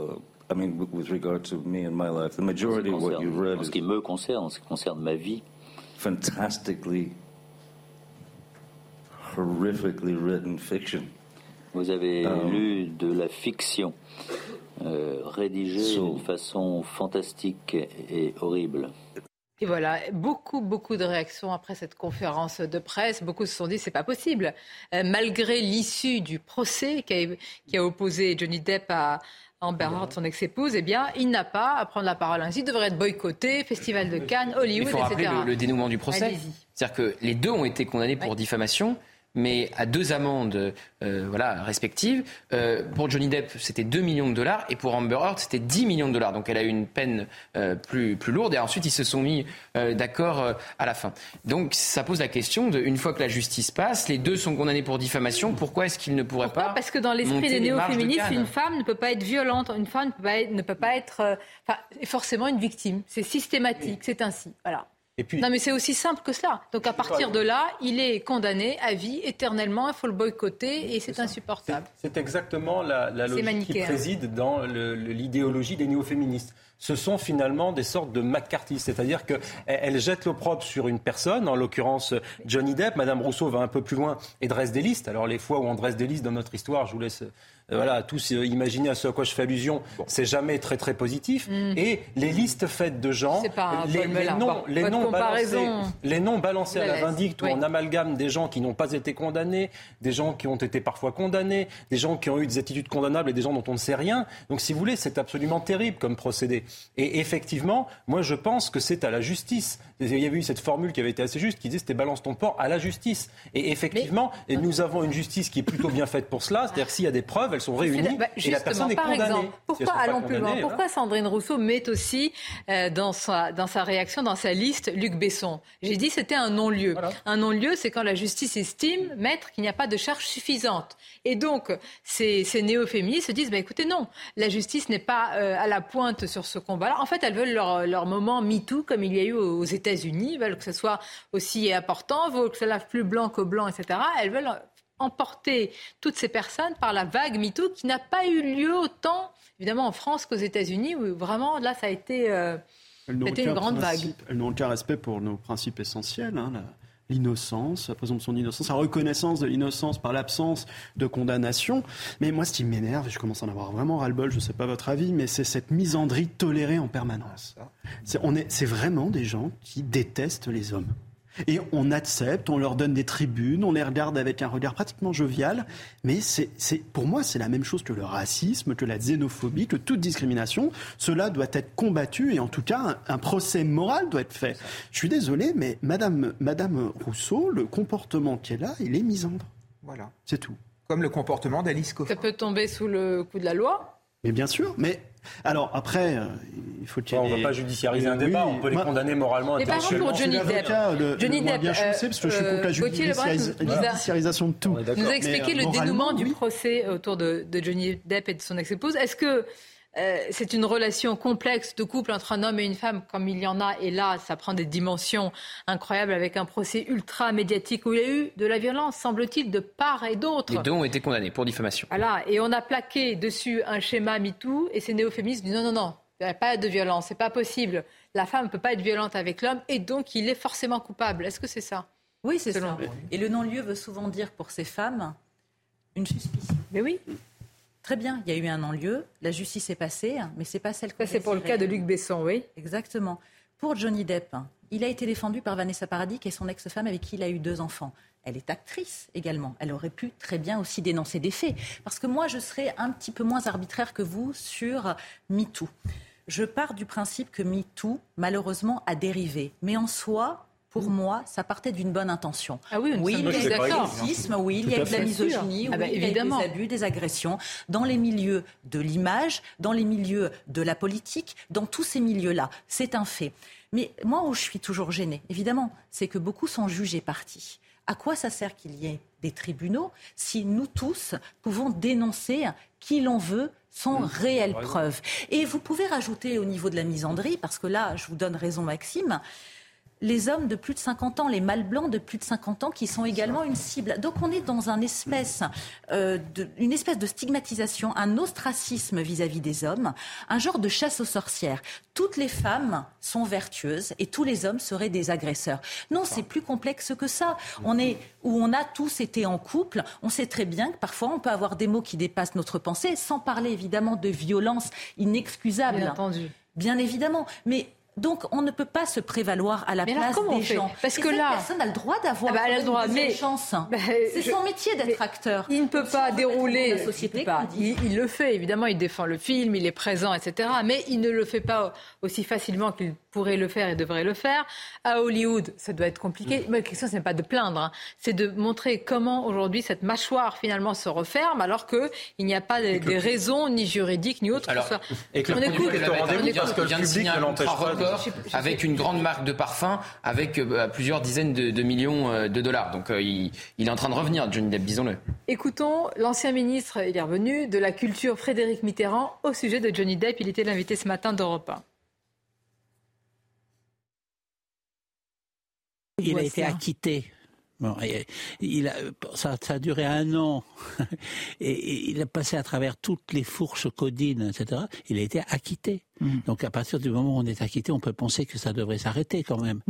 I mean, with regard to me and my life, the majority of what you've read en ce qui me concerne, en ce qui concerne ma vie, fantastically, horrifically written fiction. Vous avez um, lu de la fiction euh, rédigée d'une façon fantastique et horrible. Et voilà, beaucoup, beaucoup de réactions après cette conférence de presse. Beaucoup se sont dit c'est pas possible. Euh, malgré l'issue du procès qui a, qui a, opposé Johnny Depp à, Amber Heard, son ex-épouse, eh bien, il n'a pas à prendre la parole ainsi. Il devrait être boycotté, Festival de Cannes, Hollywood, etc. Il faut rappeler le, dénouement du procès. C'est-à-dire que les deux ont été condamnés pour diffamation mais à deux amendes euh, voilà, respectives. Euh, pour Johnny Depp, c'était 2 millions de dollars, et pour Amber Heard, c'était 10 millions de dollars. Donc elle a eu une peine euh, plus, plus lourde, et ensuite ils se sont mis d'accord à la fin. Donc ça pose la question de, une fois que la justice passe, les deux sont condamnés pour diffamation, pourquoi est-ce qu'ils ne pourraient pas Parce que dans l'esprit des néo-féministes, une femme ne peut pas être violente, une femme ne peut pas être, ne peut pas être forcément une victime. C'est systématique, c'est ainsi. Voilà. Non, mais c'est aussi simple que cela. Donc à partir de là, il est condamné à vie éternellement. Il faut le boycotter et c'est insupportable. C'est exactement la, logique qui préside dans l'idéologie des néo-féministes ce sont finalement des sortes de McCarthy, c'est-à-dire qu'elles jettent l'opprobre sur une personne, en l'occurrence Johnny Depp. Madame Rousseau va un peu plus loin et dresse des listes. Alors les fois où on dresse des listes dans notre histoire, je vous laisse euh, voilà, tous euh, imaginer à ce à quoi je fais allusion, c'est jamais très très positif. Mm. Et les listes faites de gens, les, noms, les, noms balancés, les noms balancés à la vindicte ou en amalgame des gens qui n'ont pas été condamnés, des gens qui ont été parfois condamnés, des gens qui ont eu des attitudes condamnables et des gens dont on ne sait rien. Donc si vous voulez, c'est absolument terrible comme procédé. Et effectivement, moi je pense que c'est à la justice. Il y avait eu cette formule qui avait été assez juste qui disait c'était balance ton port à la justice. Et effectivement, et nous avons une justice qui est plutôt bien faite pour cela. C'est-à-dire s'il y a des preuves, elles sont réunies bah, et la personne est condamnée. Exemple, pourquoi allons plus loin Pourquoi Sandrine Rousseau met aussi euh, dans, sa, dans sa réaction, dans sa liste, Luc Besson? J'ai dit c'était un non-lieu. Un non-lieu, c'est quand la justice estime, maître, qu'il n'y a pas de charge suffisante. Et donc, ces, ces néo-féministes se disent bah, écoutez, non, la justice n'est pas euh, à la pointe sur ce combat-là. En fait, elles veulent leur, leur moment MeToo, comme il y a eu aux États-Unis. Elles veulent que ce soit aussi important, veulent que ça lave plus blanc que blanc, etc. Elles veulent emporter toutes ces personnes par la vague MeToo qui n'a pas eu lieu autant, évidemment, en France qu'aux États-Unis, où vraiment, là, ça a été, euh, une grande vague. Elles n'ont aucun respect pour nos principes essentiels. Hein, l'innocence, la présomption d'innocence, la reconnaissance de l'innocence par l'absence de condamnation. Mais moi, ce qui m'énerve, et je commence à en avoir vraiment ras-le-bol, je ne sais pas votre avis, mais c'est cette misandrie tolérée en permanence. C'est vraiment des gens qui détestent les hommes. Et on accepte, on leur donne des tribunes, on les regarde avec un regard pratiquement jovial. Mais c'est, pour moi, c'est la même chose que le racisme, que la xénophobie, que toute discrimination. Cela doit être combattu et en tout cas, un, procès moral doit être fait. Je suis désolé, mais Madame, Madame Rousseau, le comportement qu'elle a, il est misandre. Voilà. C'est tout. Comme le comportement d'Alice Coffin. Ça peut tomber sous le coup de la loi Mais bien sûr, mais alors après, euh, il faut qu'il On ne va pas judiciariser un débat, on peut les condamner moralement. Mais par exemple pour Johnny Depp, le, Johnny Depp, bien euh, parce que je suis contre la judiciarisation de tout. Vous a expliqué le dénouement du procès autour de, de Johnny Depp et de son ex-épouse. Est-ce que euh, c'est une relation complexe de couple entre un homme et une femme, comme il y en a. Et là, ça prend des dimensions incroyables avec un procès ultra médiatique où il y a eu de la violence, semble-t-il, de part et d'autre. Les deux ont été condamnés pour diffamation. Voilà. Et on a plaqué dessus un schéma MeToo et ces néo-féministes disent non, non, non, il n'y a pas de violence, c'est pas possible. La femme ne peut pas être violente avec l'homme et donc il est forcément coupable. Est-ce que c'est ça Oui, c'est ça. Et le non-lieu veut souvent dire pour ces femmes une suspicion. Mais oui. Très bien, il y a eu un non-lieu, la justice est passée, mais c'est pas celle que. c'est pour le cas de Luc Besson, oui. Exactement. Pour Johnny Depp, il a été défendu par Vanessa Paradis, qui est son ex-femme avec qui il a eu deux enfants. Elle est actrice également. Elle aurait pu très bien aussi dénoncer des faits. Parce que moi, je serais un petit peu moins arbitraire que vous sur MeToo. Je pars du principe que MeToo, malheureusement, a dérivé. Mais en soi, pour moi, ça partait d'une bonne intention. Ah oui, oui il y a eu du racisme, oui, il y a eu de la misogynie, ah bah, oui, il y a des abus, des agressions dans les milieux de l'image, dans les milieux de la politique, dans tous ces milieux-là. C'est un fait. Mais moi, où je suis toujours gênée, évidemment, c'est que beaucoup sont jugés partis. À quoi ça sert qu'il y ait des tribunaux si nous tous pouvons dénoncer qui l'on veut sans réelle preuve? Et vous pouvez rajouter au niveau de la misandrie, parce que là, je vous donne raison, Maxime, les hommes de plus de 50 ans, les mâles blancs de plus de 50 ans qui sont également une cible. Donc on est dans un espèce, euh, de, une espèce de stigmatisation, un ostracisme vis-à-vis des hommes, un genre de chasse aux sorcières. Toutes les femmes sont vertueuses et tous les hommes seraient des agresseurs. Non, c'est plus complexe que ça. On est où on a tous été en couple. On sait très bien que parfois on peut avoir des mots qui dépassent notre pensée, sans parler évidemment de violence inexcusable. Bien entendu. Bien évidemment. Mais donc, on ne peut pas se prévaloir à la place des gens. Parce que là, personne a le droit d'avoir ah bah, une droit, mais chance. Bah, c'est son métier d'être acteur. Il ne peut pas dérouler. La société, il, le fait évidemment. Il défend le film, il est présent, etc. Mais il ne le fait pas aussi facilement qu'il pourrait le faire et devrait le faire. À Hollywood, ça doit être compliqué. Mais la question, ce n'est pas de plaindre, hein. c'est de montrer comment aujourd'hui cette mâchoire finalement se referme, alors qu'il n'y a pas des, raisons ni juridiques ni autres. Alors, et que on écoute, parce que le public ne l'empêche pas avec une grande marque de parfum, avec euh, plusieurs dizaines de, millions euh, de dollars. Donc euh, il, est en train de revenir, Johnny Depp, disons-le. Écoutons l'ancien ministre, il est revenu, de la culture Frédéric Mitterrand au sujet de Johnny Depp. Il était l'invité ce matin d'Europe 1. Il a été acquitté il a, ça, a duré un an et, il a passé à travers toutes les fourches codines, etc. Il a été acquitté. Mm. Donc à partir du moment où on est acquitté, on peut penser que ça devrait s'arrêter quand même.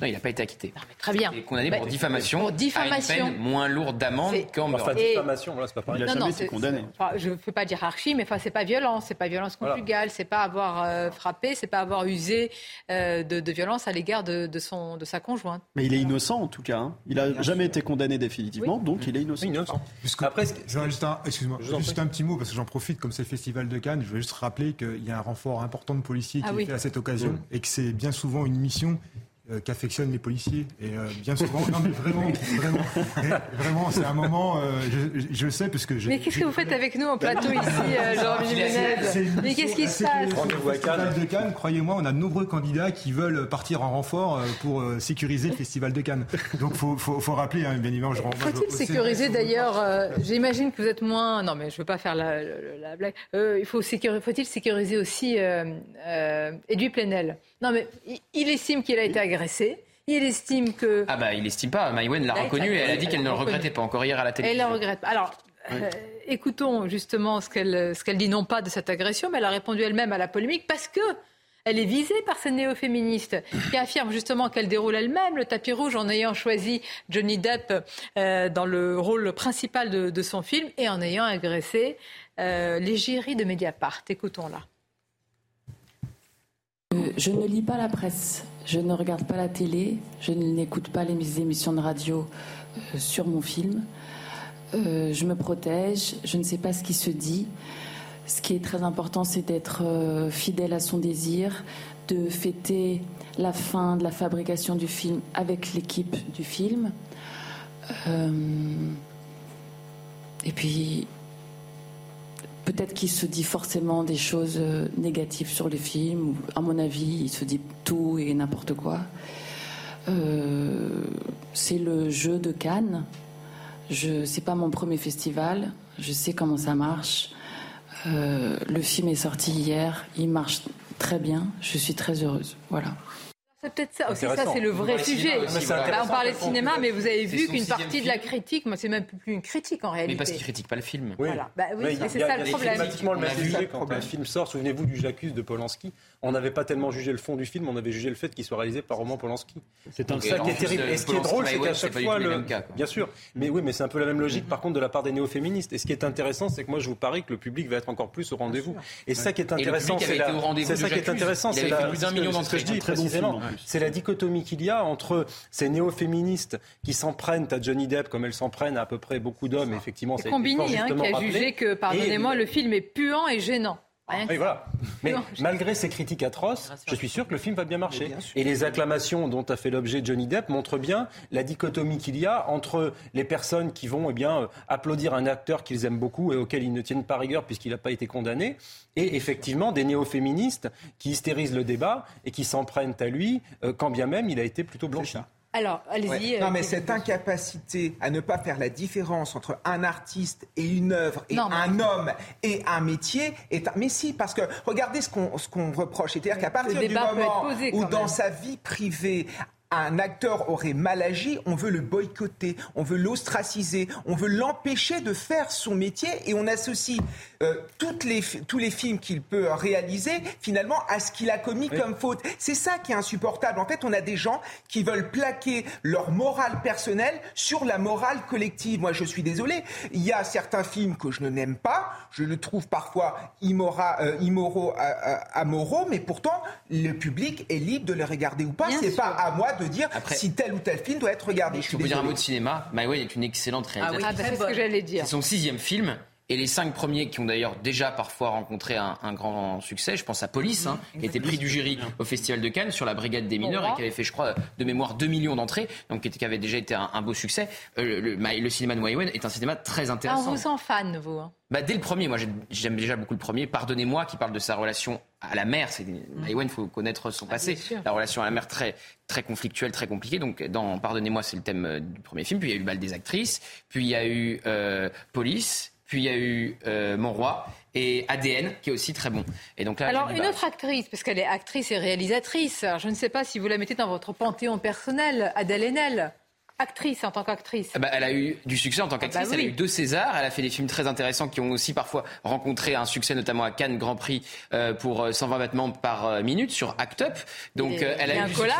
Non, il n'a pas été acquitté. très bien. Il est condamné pour diffamation. Pour diffamation. À une peine moins lourde d'amende qu'en Enfin, diffamation, voilà, c'est pas pareil. Il n'a jamais été condamné. je ne fais pas dire archi, mais enfin, c'est pas violence, c'est pas violence conjugale, c'est pas avoir euh, frappé, c'est pas avoir usé euh, de, de, violence à l'égard de, de, son, de sa conjointe. Mais il est innocent en tout cas. Hein. Il n'a jamais été condamné définitivement, donc il est innocent. innocent. Après, juste un, excuse-moi, juste un petit mot parce que j'en profite, comme c'est le festival de Cannes, je veux juste rappeler qu'il y a un renfort important de policiers qui ah est fait à cette occasion et que c'est bien souvent une mission euh, qu'affectionnent les policiers. Et euh, bien souvent, non mais vraiment, vraiment, vraiment, c'est un moment, euh, je, je, le sais parce que Mais qu'est-ce que vous faites avec nous en plateau ici, Jean-Michel Mais qu'est-ce qui se passe Au Festival de Cannes, croyez-moi, on a de nombreux candidats qui veulent partir en renfort pour sécuriser le Festival de Cannes. Donc faut, faut, faut rappeler, hein, bien évidemment, je Faut-il sécuriser d'ailleurs J'imagine que vous êtes moins. Non, mais je veux pas faire la, la, blague. il faut sécuriser. Faut-il sécuriser aussi Edoui Plenel? Non, mais il estime qu'il a été agressé il estime que. Ah bah il estime pas. Maïwen l'a reconnu et elle a dit qu'elle ne le regrettait pas encore hier à la télévision. Elle le regrette. Alors. Euh, écoutons justement ce qu'elle ce qu'elle dit non pas de cette agression, mais elle a répondu elle-même à la polémique parce que elle est visée par ces néo-féministes qui affirment justement qu'elle déroule elle-même le tapis rouge en ayant choisi Johnny Depp euh, dans le rôle principal de, son film et en ayant agressé euh, l'égérie de Mediapart. Écoutons-la. Je ne lis pas la presse. Je ne regarde pas la télé, je n'écoute pas les émissions de radio euh, sur mon film. Euh, je me protège, je ne sais pas ce qui se dit. Ce qui est très important, c'est d'être euh, fidèle à son désir, de fêter la fin de la fabrication du film avec l'équipe du film. et puis, Peut-être qu'il se dit forcément des choses euh, négatives sur le film. À mon avis, il se dit tout et n'importe quoi. Euh, c'est le jeu de Cannes. Je c'est pas mon premier festival. Je sais comment ça marche. Euh, le film est sorti hier. Il marche très bien. Je suis très heureuse. Voilà. C'est peut-être ça. Aussi, ça, c'est le vrai sujet. Bah, on parlait de cinéma, mais vous avez vu qu'une partie de la critique, moi, c'est même plus une critique en réalité. Mais parce qu'il critique pas le film. Oui. Voilà. Bah, oui, c'est ça le problème. le même sujet quand un film sort. Souvenez-vous du J'accuse de Polanski. On n'avait pas tellement jugé le fond du film, on avait jugé le fait qu'il soit réalisé par Roman Polanski. C'est un ça qui est terrible. Et ce qui est drôle, c'est qu'à chaque fois, le... bien sûr, mais oui, mais c'est un peu la même logique. Par contre, de la part des néo-féministes. Et ce qui est intéressant, c'est que moi, je vous parie que le public va être encore plus au rendez-vous. Et ça qui est intéressant, c'est ça qui est intéressant, c'est la. Plus d'un million d'entrées. Je dis précisément, c'est la dichotomie qu'il y a entre ces néo-féministes qui s'en prennent à Johnny Depp comme elles s'en prennent à, peu près beaucoup d'hommes. Effectivement, c'est Combini hein, qui a jugé que, pardonnez-moi, le film est puant et gênant. Voilà. Mais malgré ces critiques atroces, je suis sûr que le film va bien marcher. et les acclamations dont a fait l'objet Johnny Depp montrent bien la dichotomie qu'il y a entre les personnes qui vont eh bien, euh, applaudir un acteur qu'ils aiment beaucoup et auquel ils ne tiennent pas rigueur puisqu'il n'a pas été condamné, et effectivement des néo-féministes qui hystérisent le débat et qui s'en prennent à lui, euh, quand bien même il a été plutôt blanchi. Alors, allez-y. Euh, non, mais cette incapacité à ne pas faire la différence entre un artiste et une œuvre, et un homme et un métier, est un... Mais si, parce que regardez ce qu'on ce qu'on reproche. C'est-à-dire qu'à partir du moment où, dans sa vie privée, un acteur aurait mal agi, on veut le boycotter, on veut l'ostraciser, on veut l'empêcher de faire son métier et on associe euh, toutes les, tous les films qu'il peut réaliser finalement à ce qu'il a commis comme faute. C'est ça qui est insupportable. En fait, on a des gens qui veulent plaquer leur morale personnelle sur la morale collective. Moi, je suis désolé. Il y a certains films que je n'aime pas. Je le trouve parfois immora, euh, immoraux, euh, amoraux, mais pourtant, le public est libre de les regarder ou pas. C'est pas à moi de dire si tel ou tel film doit être regardé. Je, peux dire un mot de cinéma. My Way est une excellente réalisatrice. Ah oui, c'est ce que j'allais dire. C'est son sixième film. Et les cinq premiers qui ont d'ailleurs déjà parfois rencontré un, grand succès, je pense à Police, hein, qui était prix du jury au Festival de Cannes sur la Brigade des mineurs et qui avait fait, je crois, de mémoire 2 millions d'entrées, donc qui, avait déjà été un, beau succès. Euh, le, cinéma de Maïwen est un cinéma très intéressant. Ah, vous en fan, vous hein. bah, Dès le premier, moi j'aime déjà beaucoup le premier. Pardonnez-moi, qui parle de sa relation à la mer. C'est Maïwen, il faut connaître son ah, passé. la relation à la mer très très conflictuelle, très compliquée. Donc dans Pardonnez-moi, c'est le thème euh, du premier film. Puis il y a eu Bal des actrices, puis il y a eu euh, Police. Puis il y a eu euh, Mon Roi et ADN qui est aussi très bon. Et donc là, Alors une autre actrice, parce qu'elle est actrice et réalisatrice. je ne sais pas si vous la mettez dans votre panthéon personnel, Adèle Haenel. Actrice en tant qu'actrice. Ah bah, elle a eu du succès en tant ah bah qu'actrice. Elle a eu deux Césars. Elle a fait des films très intéressants qui ont aussi parfois rencontré un succès, notamment à Cannes Grand Prix euh, pour 120 euh, battements par euh, minute sur Act Up. Donc elle, a eu du succès,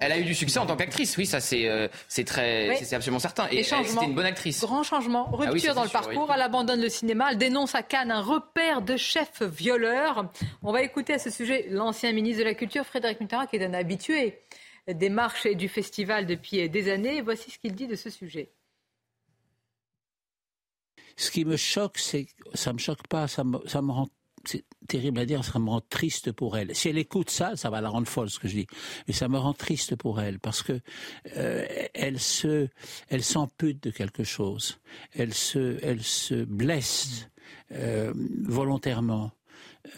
elle a eu du succès en tant qu'actrice. Oui, ça c'est c'est très c'est absolument certain. Et c'était une bonne actrice. Grand changement, ah rupture dans le parcours. Elle abandonne le cinéma. Elle dénonce à Cannes un repère de chef violeur. On va écouter à ce sujet l'ancien ministre de la Culture Frédéric Mitterrand qui est un habitué des marches et du festival depuis des années. Voici ce qu'il dit de ce sujet. Ce qui me choque, c'est ça me choque pas, ça me, ça me rend c'est terrible à dire, ça me rend triste pour elle. Si elle écoute ça, ça va la rendre folle ce que je dis, mais ça me rend triste pour elle parce que euh, elle se, elle s'ampute de quelque chose, elle se, elle se blesse euh, volontairement.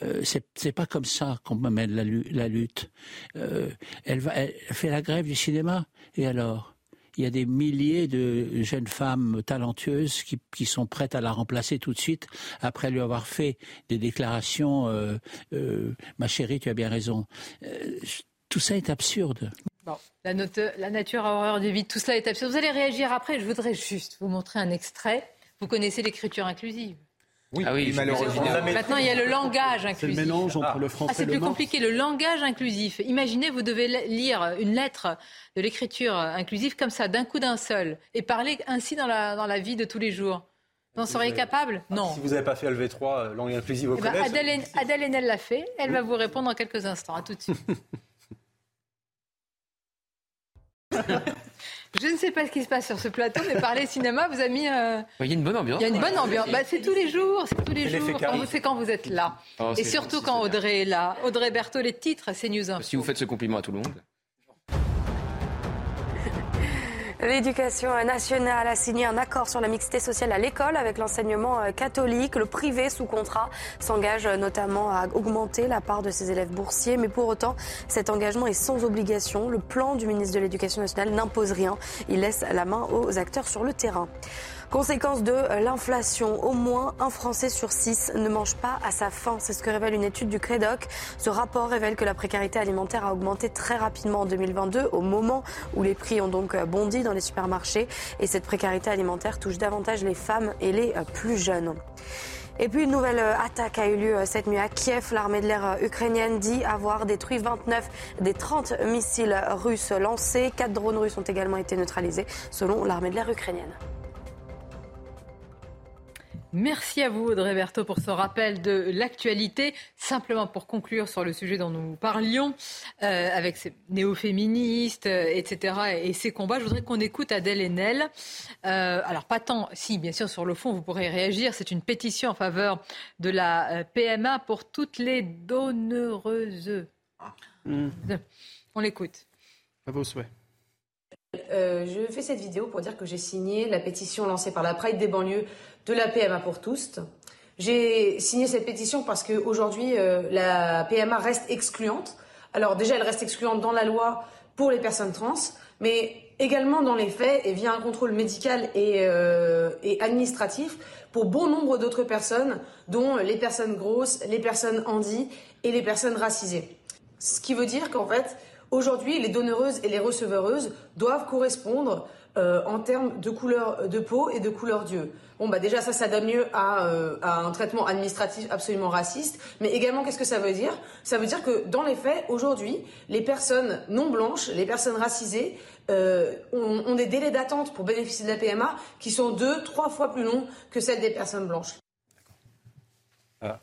Euh, c'est pas comme ça qu'on mène la, lutte. Euh, elle, fait la grève du cinéma, et alors il y a des milliers de jeunes femmes talentueuses qui, sont prêtes à la remplacer tout de suite après lui avoir fait des déclarations euh, Ma chérie, tu as bien raison. Tout ça est absurde. La, la nature a horreur du vide, tout cela est absurde. Vous allez réagir après. Je voudrais juste vous montrer un extrait. Vous connaissez l'écriture inclusive oui, ah oui malheureusement. Maintenant, il y a le langage inclusif. C'est le mélange entre le français ah, C'est plus compliqué, le langage inclusif. Imaginez, vous devez lire une lettre de l'écriture inclusive comme ça, d'un coup d'un seul, et parler ainsi dans la, dans la vie de tous les jours. Vous en seriez capable? Ah, Non. Si vous n'avez pas fait LV3, euh, langue inclusive au eh ben, collège... Adèle, Adèle Haenel l'a fait. Elle va vous répondre dans quelques instants. À tout de suite. Je ne sais pas ce qui se passe sur ce plateau, mais parler cinéma vous a mis. Euh, il y a une bonne ambiance. Il y a une bonne ambiance. Bah, c'est tous les jours, c'est tous les jours. C'est quand vous êtes là. Oh, Et surtout quand Audrey est là. Audrey Berthaud, les titres, c'est News 1. Si vous faites ce compliment à tout le monde. L'éducation nationale a signé un accord sur la mixité sociale à l'école avec l'enseignement euh, catholique. Le privé sous contrat s'engage notamment à augmenter la part de ses élèves boursiers. Mais pour autant, cet engagement est sans obligation. Le plan du ministre de l'Éducation nationale n'impose rien. Il laisse la main aux acteurs sur le terrain. Conséquence de l'inflation, au moins un Français sur six ne mange pas à sa faim. C'est ce que révèle une étude du Crédoc. Ce rapport révèle que la précarité alimentaire a augmenté très rapidement en 2022, au moment où les prix ont donc bondi dans les supermarchés. Et cette précarité alimentaire touche davantage les femmes et les plus jeunes. Et puis une nouvelle attaque a eu lieu cette nuit à Kiev. L'armée de l'air ukrainienne dit avoir détruit 29 des 30 missiles russes lancés. Quatre drones russes ont également été neutralisés selon l'armée de l'air ukrainienne. Merci à vous, Audrey Berthaud, pour ce rappel de l'actualité. Simplement pour conclure sur le sujet dont nous parlions, euh, avec ces néo-féministes, euh, etc., et ces combats, je voudrais qu'on écoute Adèle Haenel. Euh, alors, pas tant, si, bien sûr, sur le fond, vous pourrez réagir. C'est une pétition en faveur de la PMA pour toutes les donneureuses. Hmm. On l'écoute. À vos souhaits. je fais cette vidéo pour dire que j'ai signé la pétition lancée par la Pride des banlieues de la PMA pour tous. J'ai signé cette pétition parce qu'aujourd'hui, euh, la PMA reste excluante. Alors déjà, elle reste excluante dans la loi pour les personnes trans, mais également dans les faits et via un contrôle médical et, euh, administratif pour bon nombre d'autres personnes, dont les personnes grosses, les personnes handies et les personnes racisées. Ce qui veut dire qu'en fait, aujourd'hui, les donneureuses et les receveureuses doivent correspondre euh, en termes de couleur de peau et de couleur d'yeux. Bon, bah déjà, ça, ça donne mieux euh, à, un traitement administratif absolument raciste. Mais également, qu'est-ce que ça veut dire? Ça veut dire que dans les faits, aujourd'hui, les personnes non blanches, les personnes racisées, euh, ont, des délais d'attente pour bénéficier de la PMA qui sont deux, trois fois plus longs que celles des personnes blanches. Ah.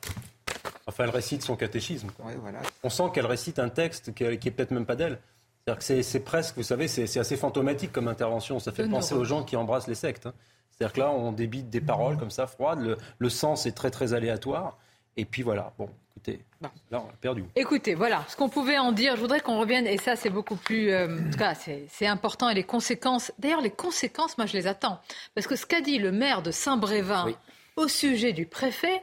Enfin, elle récite son catéchisme. On sent qu'elle récite un texte qui est peut-être même pas d'elle. C'est presque, vous savez, c'est assez fantomatique comme intervention. Ça fait penser aux gens qui embrassent les sectes. Hein. C'est-à-dire que là, on débite des paroles comme ça, froides. Le, sens est très, très aléatoire. Et puis voilà, bon, écoutez, là, on a perdu. Écoutez, voilà, ce qu'on pouvait en dire, je voudrais qu'on revienne, et ça, c'est beaucoup plus. Euh, en tout cas, c'est important, et les conséquences. D'ailleurs, les conséquences, moi, je les attends. Parce que ce qu'a dit le maire de Saint-Brévin au sujet du préfet,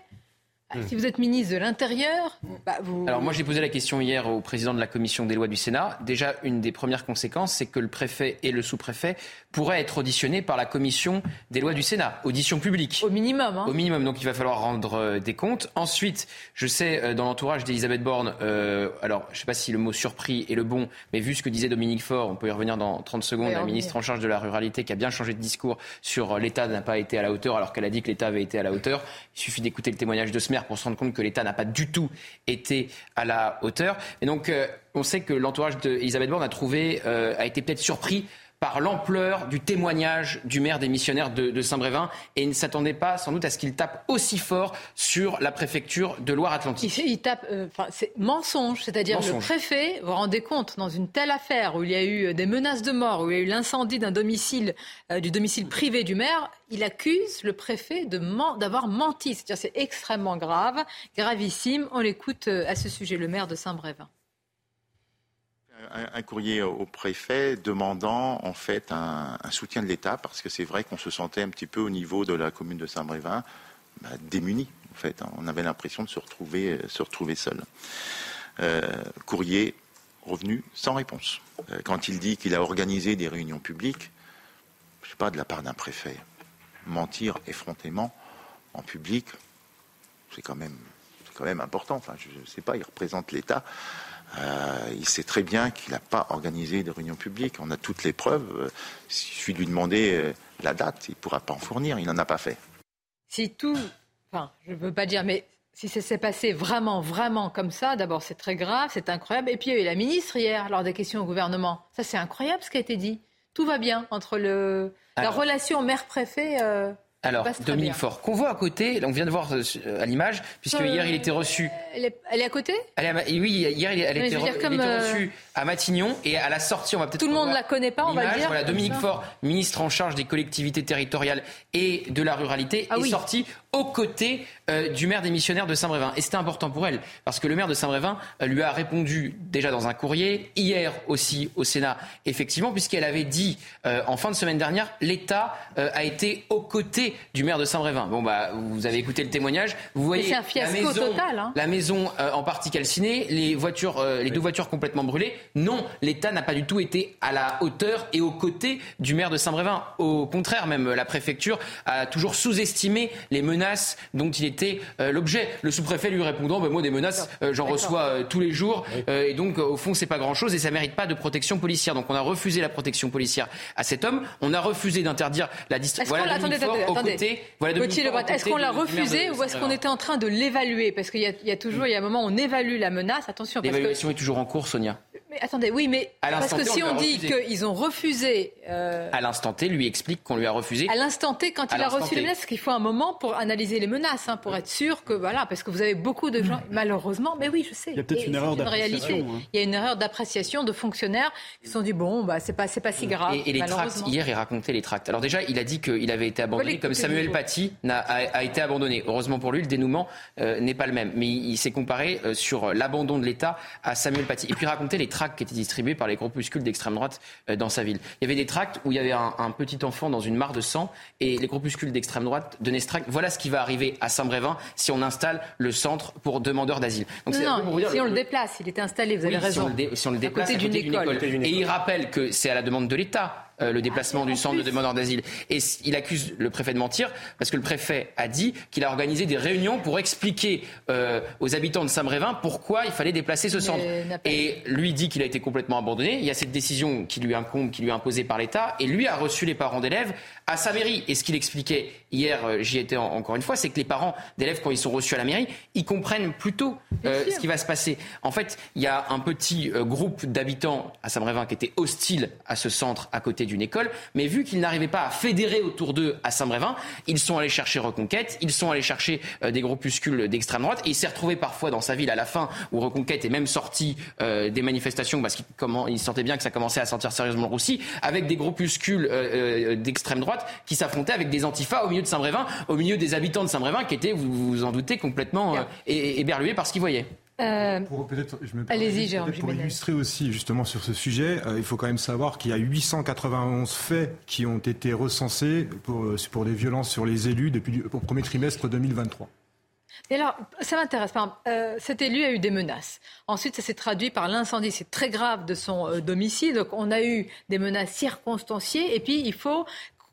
si vous êtes ministre de l'Intérieur, bah, vous... Alors moi j'ai posé la question hier au président de la commission des lois du Sénat. Déjà, une des premières conséquences, c'est que le préfet et le sous-préfet pourraient être auditionnés par la commission des lois du Sénat. Audition publique. Au minimum. Hein. Au minimum, donc il va falloir rendre euh, des comptes. Ensuite, je sais, euh, dans l'entourage d'Elisabeth Borne, euh, alors je ne sais pas si le mot surpris est le bon, mais vu ce que disait Dominique Faure, on peut y revenir dans 30 secondes, la ministre en charge de la ruralité qui a bien changé de discours sur l'État n'a pas été à la hauteur alors qu'elle a dit que l'État avait été à la hauteur. Il suffit d'écouter le témoignage de Smer pour se rendre compte que l'État n'a pas du tout été à la hauteur. Et donc, euh, on sait que l'entourage d'Elisabeth Borne a trouvé, euh, a été peut-être surpris par l'ampleur du témoignage du maire des missionnaires de, Saint-Brévin et ne s'attendait pas sans doute à ce qu'il tape aussi fort sur la préfecture de Loire-Atlantique. Il, tape, euh, c'est mensonge, c'est-à-dire le préfet, vous vous rendez compte, dans une telle affaire où il y a eu des menaces de mort, où il y a eu l'incendie d'un domicile, euh, du domicile privé du maire, il accuse le préfet d'avoir menti. C'est-à-dire c'est extrêmement grave, gravissime. On l'écoute euh, à ce sujet, le maire de Saint-Brévin un, courrier au préfet demandant en fait un, soutien de l'État parce que c'est vrai qu'on se sentait un petit peu au niveau de la commune de Saint-Brévin bah, démunis. En fait, on avait l'impression de se retrouver, retrouver seul. Euh, courrier revenu sans réponse. Euh, quand il dit qu'il a organisé des réunions publiques, je sais pas de la part d'un préfet, mentir effrontément en public, c'est quand même, quand même important. Enfin, je ne sais pas, il représente l'État. Euh, il sait très bien qu'il n'a pas organisé de réunion publique. On a toutes les preuves. Euh, il suffit de lui demander euh, la date. Il ne pourra pas en fournir. Il n'en a pas fait. Si tout, enfin, je ne veux pas dire, mais si ça s'est passé vraiment, vraiment comme ça, d'abord c'est très grave, c'est incroyable. Et puis il y a eu la ministre hier, lors des questions au gouvernement. Ça c'est incroyable ce qui a été dit. Tout va bien entre le, la relation maire-préfet. Alors, Dominique Faure, qu'on voit à côté, on vient de voir euh, à l'image, puisque euh, hier il était reçu. Elle est, à côté? Oui, hier elle, était, euh, reçue à Matignon et à la sortie, on va peut-être. Tout le monde ne la connaît pas, on va le dire. Voilà, Dominique Faure, ministre en charge des collectivités territoriales et de la ruralité, ah est sorti aux côtés du maire des missionnaires de Saint-Brévin. Et c'était important pour elle, parce que le maire de Saint-Brévin lui a répondu déjà dans un courrier, hier aussi au Sénat, effectivement, puisqu'elle avait dit en fin de semaine dernière, l'État a été aux côtés du maire de Saint-Brévin. Bon, bah, vous avez écouté le témoignage. Vous voyez un fiasco la maison, total, hein. la maison euh, en partie calcinée, les voitures, euh, les deux voitures complètement brûlées. Non, l'État n'a pas du tout été à la hauteur et aux côtés du maire de Saint-Brévin. Au contraire, même la préfecture a toujours sous-estimé les menaces dont il était euh, l'objet. Le sous-préfet lui répondant, bah, moi des menaces, j'en reçois tous les jours, et donc au fond c'est pas grand-chose et ça mérite pas de protection policière. Donc on a refusé la protection policière à cet homme. On a refusé d'interdire la distance. Voilà, est-ce qu'on l'a refusé ou est-ce qu'on était en train de l'évaluer? Parce qu'il y, a toujours, il y a un moment où on évalue la menace. Attention. L'évaluation est toujours en cours, Sonia. Mais attendez, oui, mais parce que si on, dit qu'ils ont refusé. Euh, à l'instant T, lui explique qu'on lui a refusé. À l'instant T, quand il a reçu les menaces, parce qu'il faut un moment pour analyser les menaces, hein, pour être sûr que voilà, parce que vous avez beaucoup de gens, malheureusement, mais oui, je sais. Il y a peut-être une erreur d'appréciation. Hein. Il y a une erreur d'appréciation de fonctionnaires qui se sont dit bon, bah c'est pas c'est pas si grave. Et, les tracts hier, il racontait les tracts. Alors déjà, il a dit qu'il avait été abandonné, comme Samuel Paty a, a, été abandonné. Heureusement pour lui, le dénouement euh, n'est pas le même. Mais il, s'est comparé euh, sur l'abandon de l'État à Samuel Paty. Et puis raconter les tracts qui étaient distribués par les groupuscules d'extrême droite euh, dans sa ville. Il y avait des tracts où il y avait un, petit enfant dans une mare de sang et les groupuscules d'extrême droite donnaient ce tract. Voilà ce qui va arriver à Saint-Brévin si on installe le centre pour demandeurs d'asile. Donc, non, si on le déplace, il était installé, vous avez raison. Si on le, déplace à côté, d'une école. Et il rappelle que c'est à la demande de l'État euh, le déplacement du centre de demandeurs d'asile. Et il accuse le préfet de mentir parce que le préfet a dit qu'il a organisé des réunions pour expliquer euh, aux habitants de Saint-Brévin pourquoi il fallait déplacer ce centre. Et lui dit qu'il a été complètement abandonné. Il y a cette décision qui lui incombe, qui lui est imposée par l'État. Et lui a reçu les parents d'élèves à sa mairie. Et ce qu'il expliquait hier, euh, j'y étais encore une fois, c'est que les parents d'élèves, quand ils sont reçus à la mairie, ils comprennent plutôt ce qui va se passer. En fait, il y a un petit groupe d'habitants à Saint-Brévin qui était hostile à ce centre à côté du d'une école, mais vu qu'ils n'arrivaient pas à fédérer autour d'eux à Saint-Brévin, ils sont allés chercher Reconquête, ils sont allés chercher euh, des groupuscules d'extrême droite, et il s'est retrouvé parfois dans sa ville à la fin où Reconquête est même sorti euh, des manifestations parce qu'il il sentait bien que ça commençait à sentir sérieusement le roussi, avec des groupuscules euh, d'extrême droite qui s'affrontaient avec des antifas au milieu de Saint-Brévin, au milieu des habitants de Saint-Brévin qui étaient, vous vous en doutez, complètement éberlués par ce qu'ils voyaient. Euh, pour, Allez-y, Pour illustrer aussi justement sur ce sujet, euh, il faut quand même savoir qu'il y a 891 faits qui ont été recensés pour, euh, pour des violences sur les élus depuis le premier trimestre 2023. Et alors, ça m'intéresse. Euh, cet élu a eu des menaces. Ensuite, ça s'est traduit par l'incendie. C'est très grave de son euh, domicile. Donc, on a eu des menaces circonstanciées. Et puis, il faut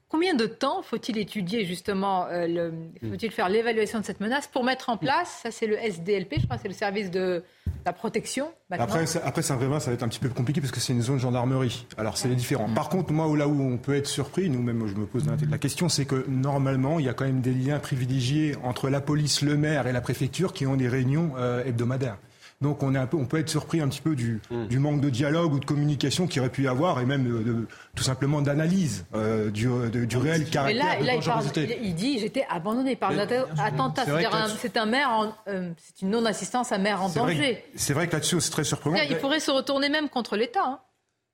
Combien de temps faut-il étudier justement, euh, faut-il faire l'évaluation de cette menace pour mettre en place, ça c'est le SDLP, je crois, c'est le service de la protection. Après, après Saint-Brévin, ça va être un petit peu compliqué parce que c'est une zone gendarmerie. Alors c'est différent. Mm. Par contre, moi, là où on peut être surpris, nous-mêmes, je me pose la question, c'est que normalement, il y a quand même des liens privilégiés entre la police, le maire et la préfecture qui ont des réunions euh, hebdomadaires. Donc on, est un peu, on peut être surpris un petit peu du, hmm. du manque de dialogue ou de communication qu'il aurait pu y avoir et même de, tout simplement d'analyse euh, du, du, réel caractère là, là, il, il, dit j'étais abandonné par attentat. C'est un, maire, euh, c'est une non-assistance à maire en danger. C'est vrai que là-dessus c'est très surprenant. Il pourrait se retourner même contre l'État. Hein.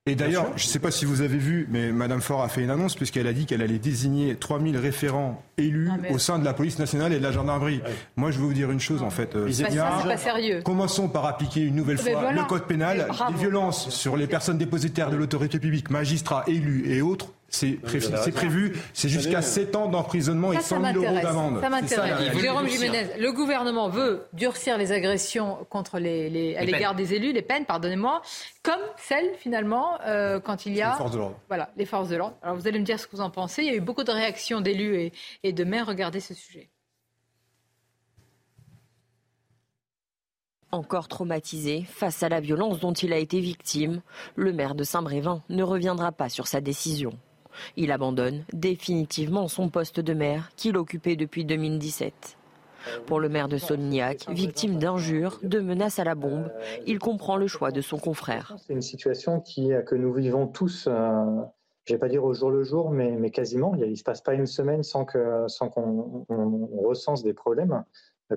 Et d'ailleurs, je ne sais pas si vous avez vu, mais Madame Faure a fait une annonce puisqu'elle a dit qu'elle allait désigner 3000 référents élus au sein de la police nationale et de la gendarmerie. Moi, je vais vous dire une chose, en fait. Euh, c'est pas sérieux. Commençons par appliquer une nouvelle fois le code pénal. Les violences sur les personnes dépositaires de l'autorité publique, magistrats, élus et autres, c'est prévu, c'est jusqu'à 7 ans d'emprisonnement et 100 000 euros d'amende. Ça m'intéresse. Jérôme Jiménez, le gouvernement veut durcir les agressions contre les, à l'égard des élus, les peines, pardonnez-moi, comme celles finalement euh, quand il y a les forces de l'ordre. Voilà, les forces de l'ordre. Alors vous allez me dire ce que vous en pensez. Il y a eu beaucoup de réactions d'élus et, et de maires. Regardez ce sujet. Encore traumatisé face à la violence dont il a été victime, le maire de Saint-Brévin ne reviendra pas sur sa décision. Il abandonne définitivement son poste de maire qu'il occupait depuis 2017. Pour le maire de Sonignac, victime d'injures, de menaces à la bombe, il comprend le choix de son confrère. C'est une situation qui, que nous vivons tous, euh, je ne vais pas dire au jour le jour, mais, quasiment. Il ne se passe pas une semaine sans qu'on sans qu'on recense des problèmes,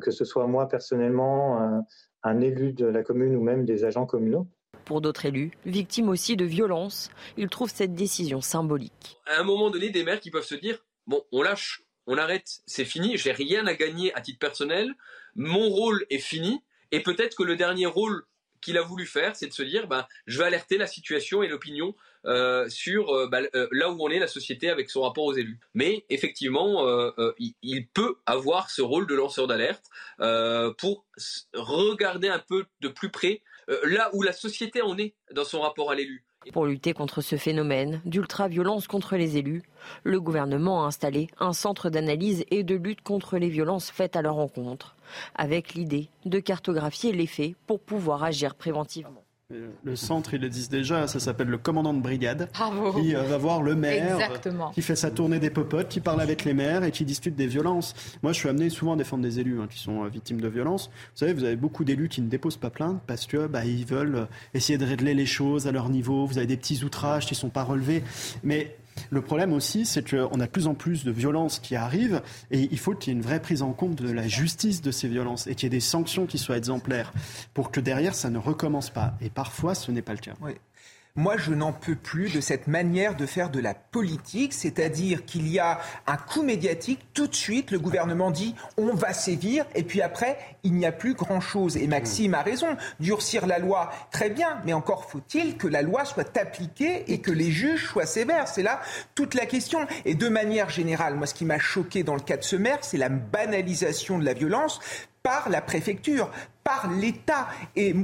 que ce soit moi personnellement, euh, un élu de la commune ou même des agents communaux. Pour d'autres élus, victimes aussi de violences, ils trouvent cette décision symbolique. À un moment donné, des maires qui peuvent se dire bon, on lâche, on arrête, c'est fini, j'ai rien à gagner à titre personnel, mon rôle est fini, et peut-être que le dernier rôle qu'il a voulu faire, c'est de se dire ben, je vais alerter la situation et l'opinion euh, sur euh, ben, euh, là où on est la société avec son rapport aux élus. Mais effectivement, il, peut avoir ce rôle de lanceur d'alerte pour regarder un peu de plus près là où la société en est dans son rapport à l'élu. Pour lutter contre ce phénomène d'ultra-violence contre les élus, le gouvernement a installé un centre d'analyse et de lutte contre les violences faites à leur encontre, avec l'idée de cartographier les faits pour pouvoir agir préventivement. Le centre, ils le disent déjà, ça s'appelle le commandant de brigade, qui euh, va voir le maire, qui fait sa tournée des popotes, qui parle avec les maires et qui discute des violences. Moi, je suis amené souvent à défendre des élus hein, qui sont euh, victimes de violences. Vous savez, vous avez beaucoup d'élus qui ne déposent pas plainte parce que bah, ils veulent euh, essayer de régler les choses à leur niveau. Vous avez des petits outrages qui ne sont pas relevés, mais le problème aussi, c'est qu'on a de plus en plus de violences qui arrivent et il faut qu'il y ait une vraie prise en compte de la justice de ces violences et qu'il y ait des sanctions qui soient exemplaires pour que derrière ça ne recommence pas. Et parfois, ce n'est pas le cas. Moi, je n'en peux plus de cette manière de faire de la politique, c'est-à-dire qu'il y a un coup médiatique, tout de suite, le gouvernement dit on va sévir, et puis après, il n'y a plus grand-chose. Et Maxime a raison, durcir la loi, très bien, mais encore faut-il que la loi soit appliquée et que les juges soient sévères. C'est là toute la question. Et de manière générale, moi, ce qui m'a choqué dans le cas de ce maire, c'est la banalisation de la violence par la préfecture, par l'État. Et,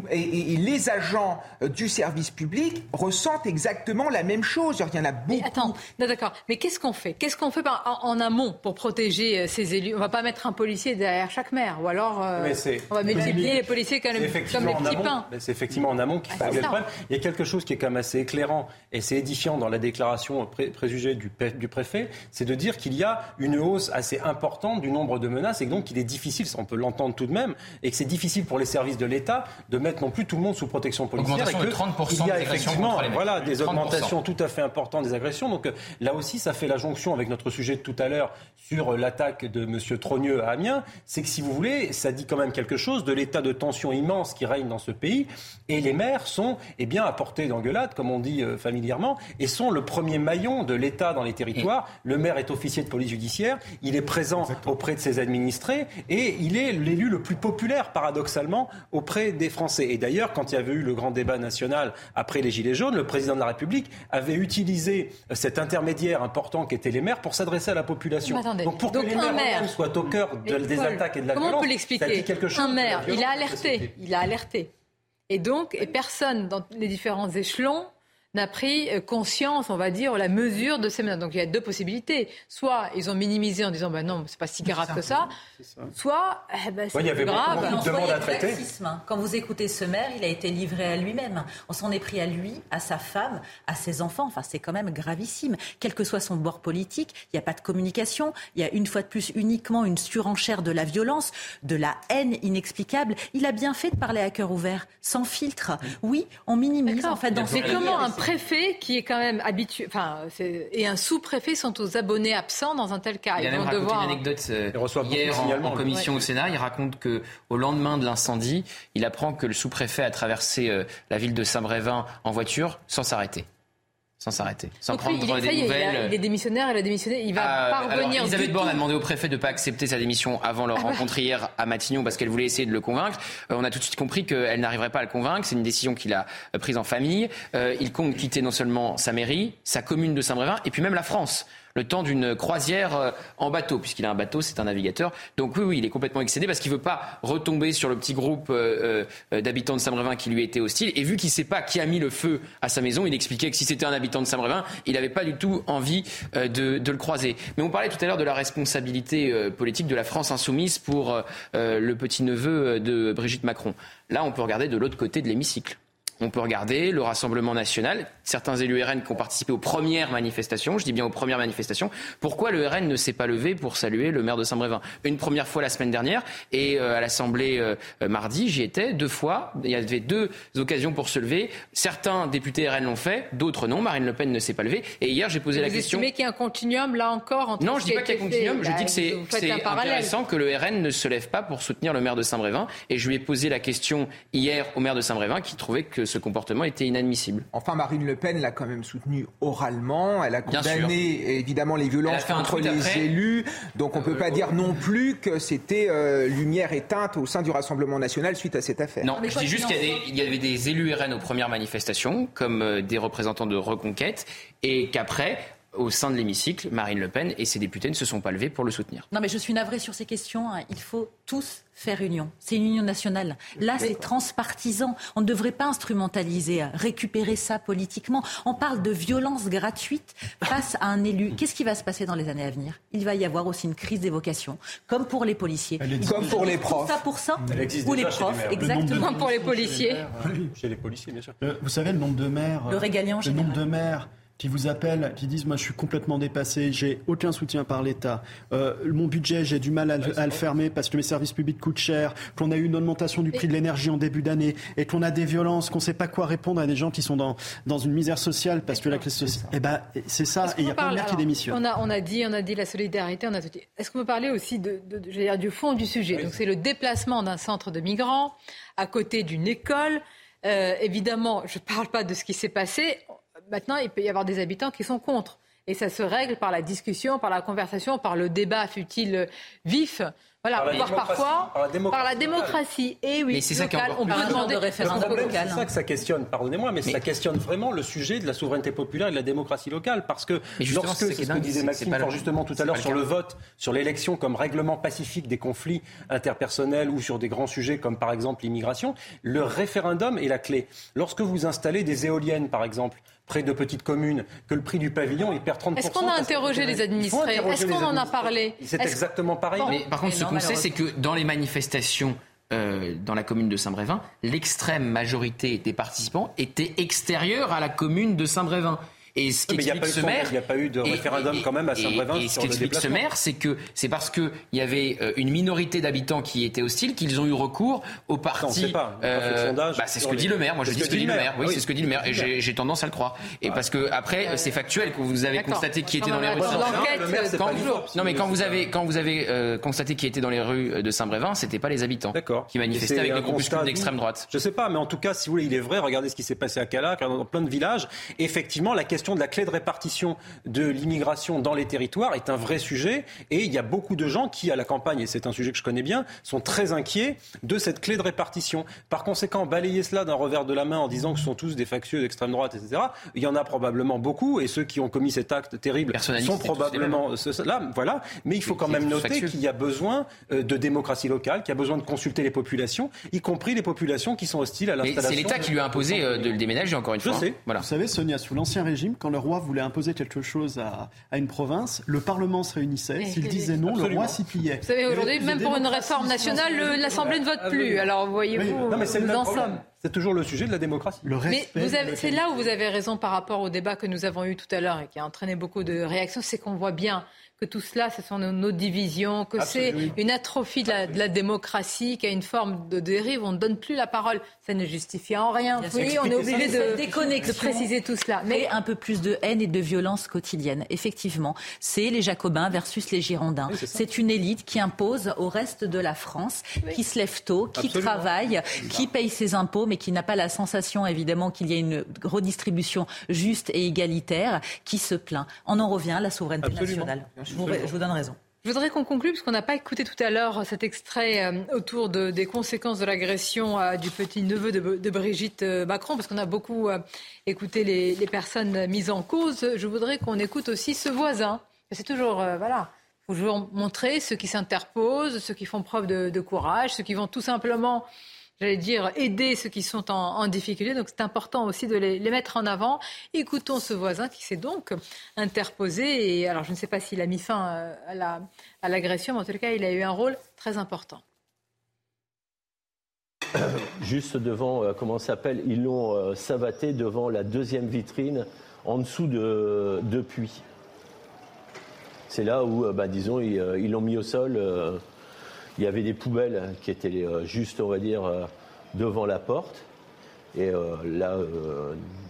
les agents euh, du service public ressentent exactement la même chose. Il y en a beaucoup. Mais attends, d'accord. Mais qu'est-ce qu'on fait? Qu'est-ce qu'on fait en, amont pour protéger euh, ces élus? On va pas mettre un policier derrière chaque maire, ou alors euh, on va multiplier les policiers comme, les petits pains. C'est effectivement en amont qu'il faut régler le problème. Il y a quelque chose qui est quand même assez éclairant et c'est édifiant dans la déclaration préjugée du, du préfet, c'est de dire qu'il y a une hausse assez importante du nombre de menaces et donc il est difficile, on peut l'entendre tout de même, et que c'est difficile pour les services de l'État de mettre non plus tout le monde sous protection policière. Et de 30% il y a effectivement voilà, des augmentations tout à fait importantes des agressions. Donc euh, là aussi, ça fait la jonction avec notre sujet de tout à l'heure sur euh, l'attaque de M. Trogneux à Amiens. C'est que si vous voulez, ça dit quand même quelque chose de l'état de tension immense qui règne dans ce pays. Et les maires sont eh bien, à portée d'engueulade, comme on dit euh, familièrement, et sont le premier maillon de l'État dans les territoires. Le maire est officier de police judiciaire, il est présent auprès de ses administrés et il est l'élu le plus populaire, paradoxalement auprès des Français. Et d'ailleurs, quand il y avait eu le grand débat national après les Gilets jaunes, le président de la République avait utilisé cet intermédiaire important qu'étaient les maires pour s'adresser à la population. Donc pour que les maires soient au cœur des attaques et de la comment violence, on peut l'expliquer Un maire, il a alerté, il a alerté. Et donc, et personne dans les différents échelons n'a pris euh, conscience, on va dire, la mesure de ces menaces. Donc il y a deux possibilités. Soit ils ont minimisé en disant ben non, c'est pas si grave que ça. Soit eh ben, c'est ouais, grave. Beaucoup de demandes à traiter. Quand vous écoutez ce maire, il a été livré à lui-même. On s'en est pris à lui, à sa femme, à ses enfants. Enfin, c'est quand même gravissime. Quel que soit son bord politique, il n'y a pas de communication. Il y a une fois de plus uniquement une surenchère de la violence, de la haine inexplicable. Il a bien fait de parler à cœur ouvert, sans filtre. Oui, on minimise en fait dans ces comment un préfet qui est quand même habitué, enfin, et un sous-préfet sont aux abonnés absents dans un tel cas. Il a même raconté une anecdote euh, hier en, commission au Sénat. Il raconte que au lendemain de l'incendie, il apprend que le sous-préfet a traversé euh, la ville de Saint-Brévin en voiture sans s'arrêter sans s'arrêter, sans prendre il est, des nouvelles. Il, est démissionnaire, il a démissionné, il va ah, parvenir. Elisabeth Borne a demandé au préfet de ne pas accepter sa démission avant leur ah rencontre hier à Matignon parce qu'elle voulait essayer de le convaincre. Euh, on a tout de suite compris qu'elle n'arriverait pas à le convaincre. C'est une décision qu'il a euh, prise en famille. Euh, il compte quitter non seulement sa mairie, sa commune de Saint-Brévin et puis même la France le temps d'une croisière euh, en bateau, puisqu'il a un bateau, c'est un navigateur. Donc oui, oui, il est complètement excédé parce qu'il ne veut pas retomber sur le petit groupe euh, euh, d'habitants de Saint-Brévin qui lui était hostile. Et vu qu'il ne sait pas qui a mis le feu à sa maison, il expliquait que si c'était un habitant de Saint-Brévin, il n'avait pas du tout envie de, le croiser. Mais on parlait tout à l'heure de la responsabilité politique de la France insoumise pour le petit-neveu de Brigitte Macron. Là, on peut regarder de l'autre côté de l'hémicycle. On peut regarder le Rassemblement national, certains élus RN qui ont participé aux premières manifestations, je dis bien aux premières manifestations. Pourquoi le RN ne s'est pas levé pour saluer le maire de Saint-Brévin? Une première fois la semaine dernière et euh, à l'Assemblée euh, mardi, j'y étais deux fois. Il y avait deux occasions pour se lever. Certains députés RN l'ont fait, d'autres non. Marine Le Pen ne s'est pas levée. Et hier, j'ai posé la question. Vous estimez qu'il y a un continuum là encore entre Non, je dis pas qu'il y a un continuum. Je dis que c'est intéressant que le RN ne se lève pas pour soutenir le maire de Saint-Brévin. Et je lui ai posé la question hier au maire de Saint-Brévin qui trouvait que ce comportement était inadmissible. Enfin, Marine Le Pen l'a quand même soutenu oralement. Elle a condamné évidemment les violences contre les élus. Donc on ne peut pas dire non plus que c'était euh, lumière éteinte au sein du Rassemblement national suite à cette affaire. Non, je dis juste qu'il y, avait des élus RN aux premières manifestations, comme euh, des représentants de Reconquête, et qu'après, au sein de l'hémicycle, Marine Le Pen et ses députés ne se sont pas levés pour le soutenir. Non, mais je suis navrée sur ces questions. Hein. Il faut tous faire union. C'est une union nationale. Là, c'est transpartisan. On ne devrait pas instrumentaliser, euh, récupérer ça politiquement. On parle de violence gratuite face à un élu. Qu'est-ce qui va se passer dans les années à venir? Il va y avoir aussi une crise des vocations, comme pour les policiers. Comme pour les profs. Ça pour ça Ou les profs, exactement. pour les policiers. chez les policiers, bien sûr. vous savez, le nombre de maires. Le régalien Le nombre de maires qui vous appellent, qui disent moi je suis complètement dépassé, j'ai aucun soutien par l'État, euh, mon budget j'ai du mal à, le fermer parce que mes services publics coûtent cher, qu'on a eu une augmentation du prix de l'énergie en début d'année et qu'on a des violences, qu'on ne sait pas quoi répondre à des gens qui sont dans, dans une misère sociale parce que la crise sociale, eh ben c'est ça, et il y a pas de qui démissionnent. On a, on a dit, on a dit la solidarité, on a tout dit. Est-ce qu'on peut parler aussi de, de, dire, du fond du sujet? Donc c'est le déplacement d'un centre de migrants à côté d'une école. Euh, évidemment, je ne parle pas de ce qui s'est passé maintenant, il peut y avoir des habitants qui sont contre. Et ça se règle par la discussion, par la conversation, par le débat, fut-il vif. Voilà, par parfois par la démocratie. Et oui, c'est ça on peut demander de référendum local. C'est ça que ça questionne, pardonnez-moi, mais, ça questionne vraiment le sujet de la souveraineté populaire et de la démocratie locale. Parce que lorsque, c'est ce que disait Maxime justement tout à l'heure sur le vote, sur l'élection comme règlement pacifique des conflits interpersonnels ou sur des grands sujets comme par exemple l'immigration, le référendum est la clé. Lorsque vous installez des éoliennes, par exemple, près de petites communes, que le prix du pavillon, il perd 30%. Est-ce qu'on a interrogé les administrés Est-ce qu'on en a parlé C'est exactement pareil. Mais par contre, ce qu'on sait, c'est que dans les manifestations euh, dans la commune de Saint-Brévin, l'extrême majorité des participants étaient extérieurs à la commune de Saint-Brévin. Et ce qui explique ce maire, il n'y a pas eu de référendum quand même à Saint-Brévin. Et, ce qui explique ce maire, c'est que c'est parce qu'il y avait euh, une minorité d'habitants qui étaient hostiles qu'ils ont eu recours au parti. pas. Euh, bah, c'est ce que dit le maire. Moi, je dis ce que dit le maire. Oui, c'est ce que dit le maire. Et j'ai tendance à le croire. Et parce que après, c'est factuel que vous avez constaté qui était dans les rues. de Saint-Brévin. Non, mais quand vous avez quand vous avez euh, constaté qui était dans les rues de Saint-Brévin, c'était pas les habitants qui manifestaient avec des groupuscules d'extrême droite. Je sais pas, mais en tout cas, si vous voulez, il est vrai. Regardez ce qui s'est passé à Calac, dans plein de villages. Effectivement, la question question de la clé de répartition de l'immigration dans les territoires est un vrai sujet. Et il y a beaucoup de gens qui, à la campagne, et c'est un sujet que je connais bien, sont très inquiets de cette clé de répartition. Par conséquent, balayer cela d'un revers de la main en disant que ce sont tous des factieux d'extrême droite, etc., il y en a probablement beaucoup. Et ceux qui ont commis cet acte terrible sont probablement là. Voilà. Mais il faut quand même noter qu'il y a besoin euh, de démocratie locale, qu'il y a besoin de consulter les populations, y compris les populations qui sont hostiles à l'installation. C'est l'État qui lui a imposé euh, de le déménager, encore une fois. Je sais. Voilà. Vous savez, Sonia, sous l'Ancien Régime, quand le roi voulait imposer quelque chose à, à une province, le Parlement se réunissait. S'il disait non, le roi s'y pliait. Vous savez, aujourd'hui, même pour une réforme nationale, l'Assemblée ne vote plus. Alors, voyez-vous, nous en sommes. C'est toujours le sujet de la démocratie. Le Mais c'est là où vous avez raison par rapport au débat que nous avons eu tout à l'heure et qui a entraîné beaucoup de réactions, c'est qu'on voit bien que tout cela, ce sont nos, divisions, que c'est une atrophie de la, démocratie, qui a une forme de dérive. On ne donne plus la parole. Ça ne justifie en rien. Oui, on est obligé de, de, préciser tout cela. Mais un peu plus de haine et de violence quotidienne. Effectivement, c'est les Jacobins versus les Girondins. c'est une élite qui impose au reste de la France, qui se lève tôt, qui travaille, qui paye ses impôts, mais qui n'a pas la sensation, évidemment, qu'il y a une redistribution juste et égalitaire, qui se plaint. On en revient à la souveraineté nationale. Je vous, donne raison. Je voudrais qu'on conclue, parce qu'on n'a pas écouté tout à l'heure cet extrait euh, autour des conséquences de l'agression euh, du petit-neveu de, Brigitte euh, Macron, parce qu'on a beaucoup écouté les, personnes mises en cause. Je voudrais qu'on écoute aussi ce voisin. C'est toujours, voilà, il faut toujours montrer ceux qui s'interposent, ceux qui font preuve de, courage, ceux qui vont tout simplement j'allais dire, aider ceux qui sont en, difficulté. Donc c'est important aussi de les, mettre en avant. Écoutons ce voisin qui s'est donc interposé. Et alors je ne sais pas s'il a mis fin euh, à l'agression, mais en tout cas, il a eu un rôle très important. Juste devant, euh, comment s'appelle Ils l'ont euh, savaté devant la deuxième vitrine en dessous de, de puits. C'est là où, bah, disons, ils l'ont mis au sol il y avait des poubelles qui étaient euh, juste, on va dire, euh, devant la porte. Et euh, là,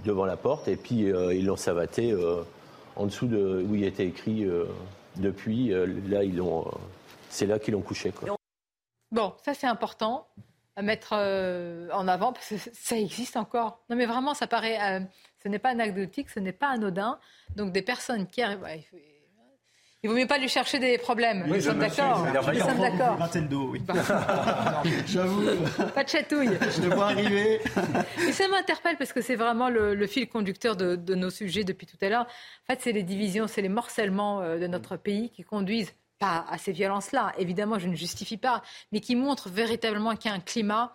devant la porte. Et puis, ils l'ont savaté en dessous de où il était écrit depuis. là, ils l'ont. c'est là qu'ils l'ont couché. Bon, ça c'est important à mettre en avant parce que ça existe encore. Non mais vraiment, ça paraît, ce n'est pas anecdotique, ce n'est pas anodin. Donc des personnes qui arrivent, il vaut mieux pas lui chercher des problèmes. nous sommes d'accord. Nous sommes d'accord. oui. J'avoue. Pas de chatouille. Je le vois arriver. Et ça m'interpelle parce que c'est vraiment le, fil conducteur de, nos sujets depuis tout à l'heure. En fait, c'est les divisions, c'est les morcellements euh, de notre pays qui conduisent pas à ces violences-là. Évidemment, je ne justifie pas, mais qui montrent véritablement qu'il y a un climat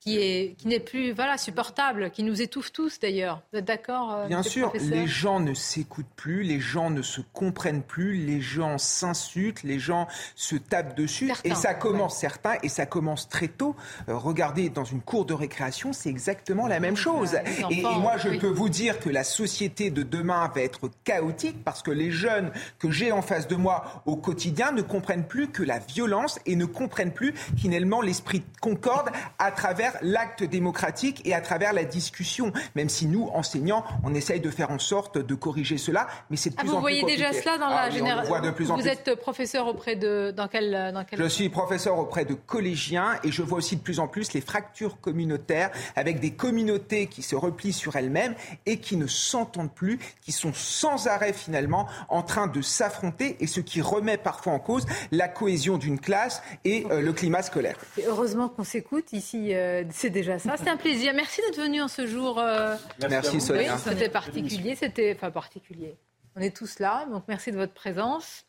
qui est qui n'est plus voilà supportable, qui nous étouffe tous d'ailleurs. Vous êtes d'accord euh, Bien sûr, les gens ne s'écoutent plus, les gens ne se comprennent plus, les gens s'insultent, les gens se tapent dessus et ça commence certains et ça commence très tôt. Euh, regardez dans une cour de récréation, c'est exactement la même chose. et, moi je peux vous dire que la société de demain va être chaotique parce que les jeunes que j'ai en face de moi au quotidien ne comprennent plus que la violence et ne comprennent plus finalement l'esprit de concorde à travers l'acte démocratique et à travers la discussion. Même si nous, enseignants, on essaye de faire en sorte de corriger cela, mais c'est de ah, plus en plus Vous voyez déjà cela dans la ah génération Vous êtes professeur auprès de dans quel, dans quel... Je suis professeur auprès de collégiens et je vois aussi de plus en plus les fractures communautaires avec des communautés qui se replient sur elles-mêmes et qui ne s'entendent plus, qui sont sans arrêt finalement en train de s'affronter et ce qui remet parfois en cause la cohésion d'une classe et euh, le climat scolaire. Et heureusement qu'on s'écoute ici. Euh, c'est déjà ça. C'est un plaisir. Merci d'être venu en ce jour. Euh, merci, Sonia. c'était particulier. C'était enfin particulier. On est tous là, donc merci de votre présence.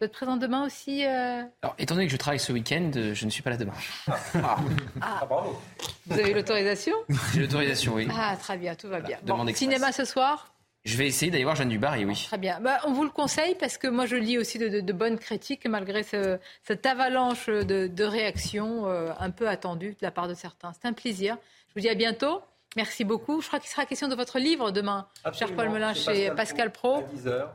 Vous êtes présent demain aussi euh Alors, étant donné que je travaille ce week-end, euh, je ne suis pas là demain. Ah. ah. bravo. Vous avez l'autorisation? J'ai l'autorisation, oui. Ah, très bien, tout va bien. cinéma ce soir? Je vais essayer d'aller voir Jeanne Dubarry, oui. Très bien. Bah, on vous le conseille parce que moi je lis aussi de, bonnes critiques malgré cette avalanche de, réactions euh, un peu attendues de la part de certains. C'est un plaisir. Je vous dis à bientôt. Merci beaucoup. Je crois qu'il sera question de votre livre demain, cher Paul Melun, chez Pascal, Pro. À 10h.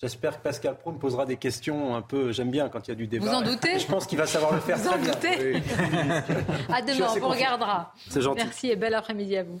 J'espère que Pascal Pro me posera des questions un peu. J'aime bien quand il y a du débat. Vous en doutez Je pense qu'il va savoir le faire vous très en doutez À demain, on vous regardera. C'est gentil. Merci et bel après-midi à vous.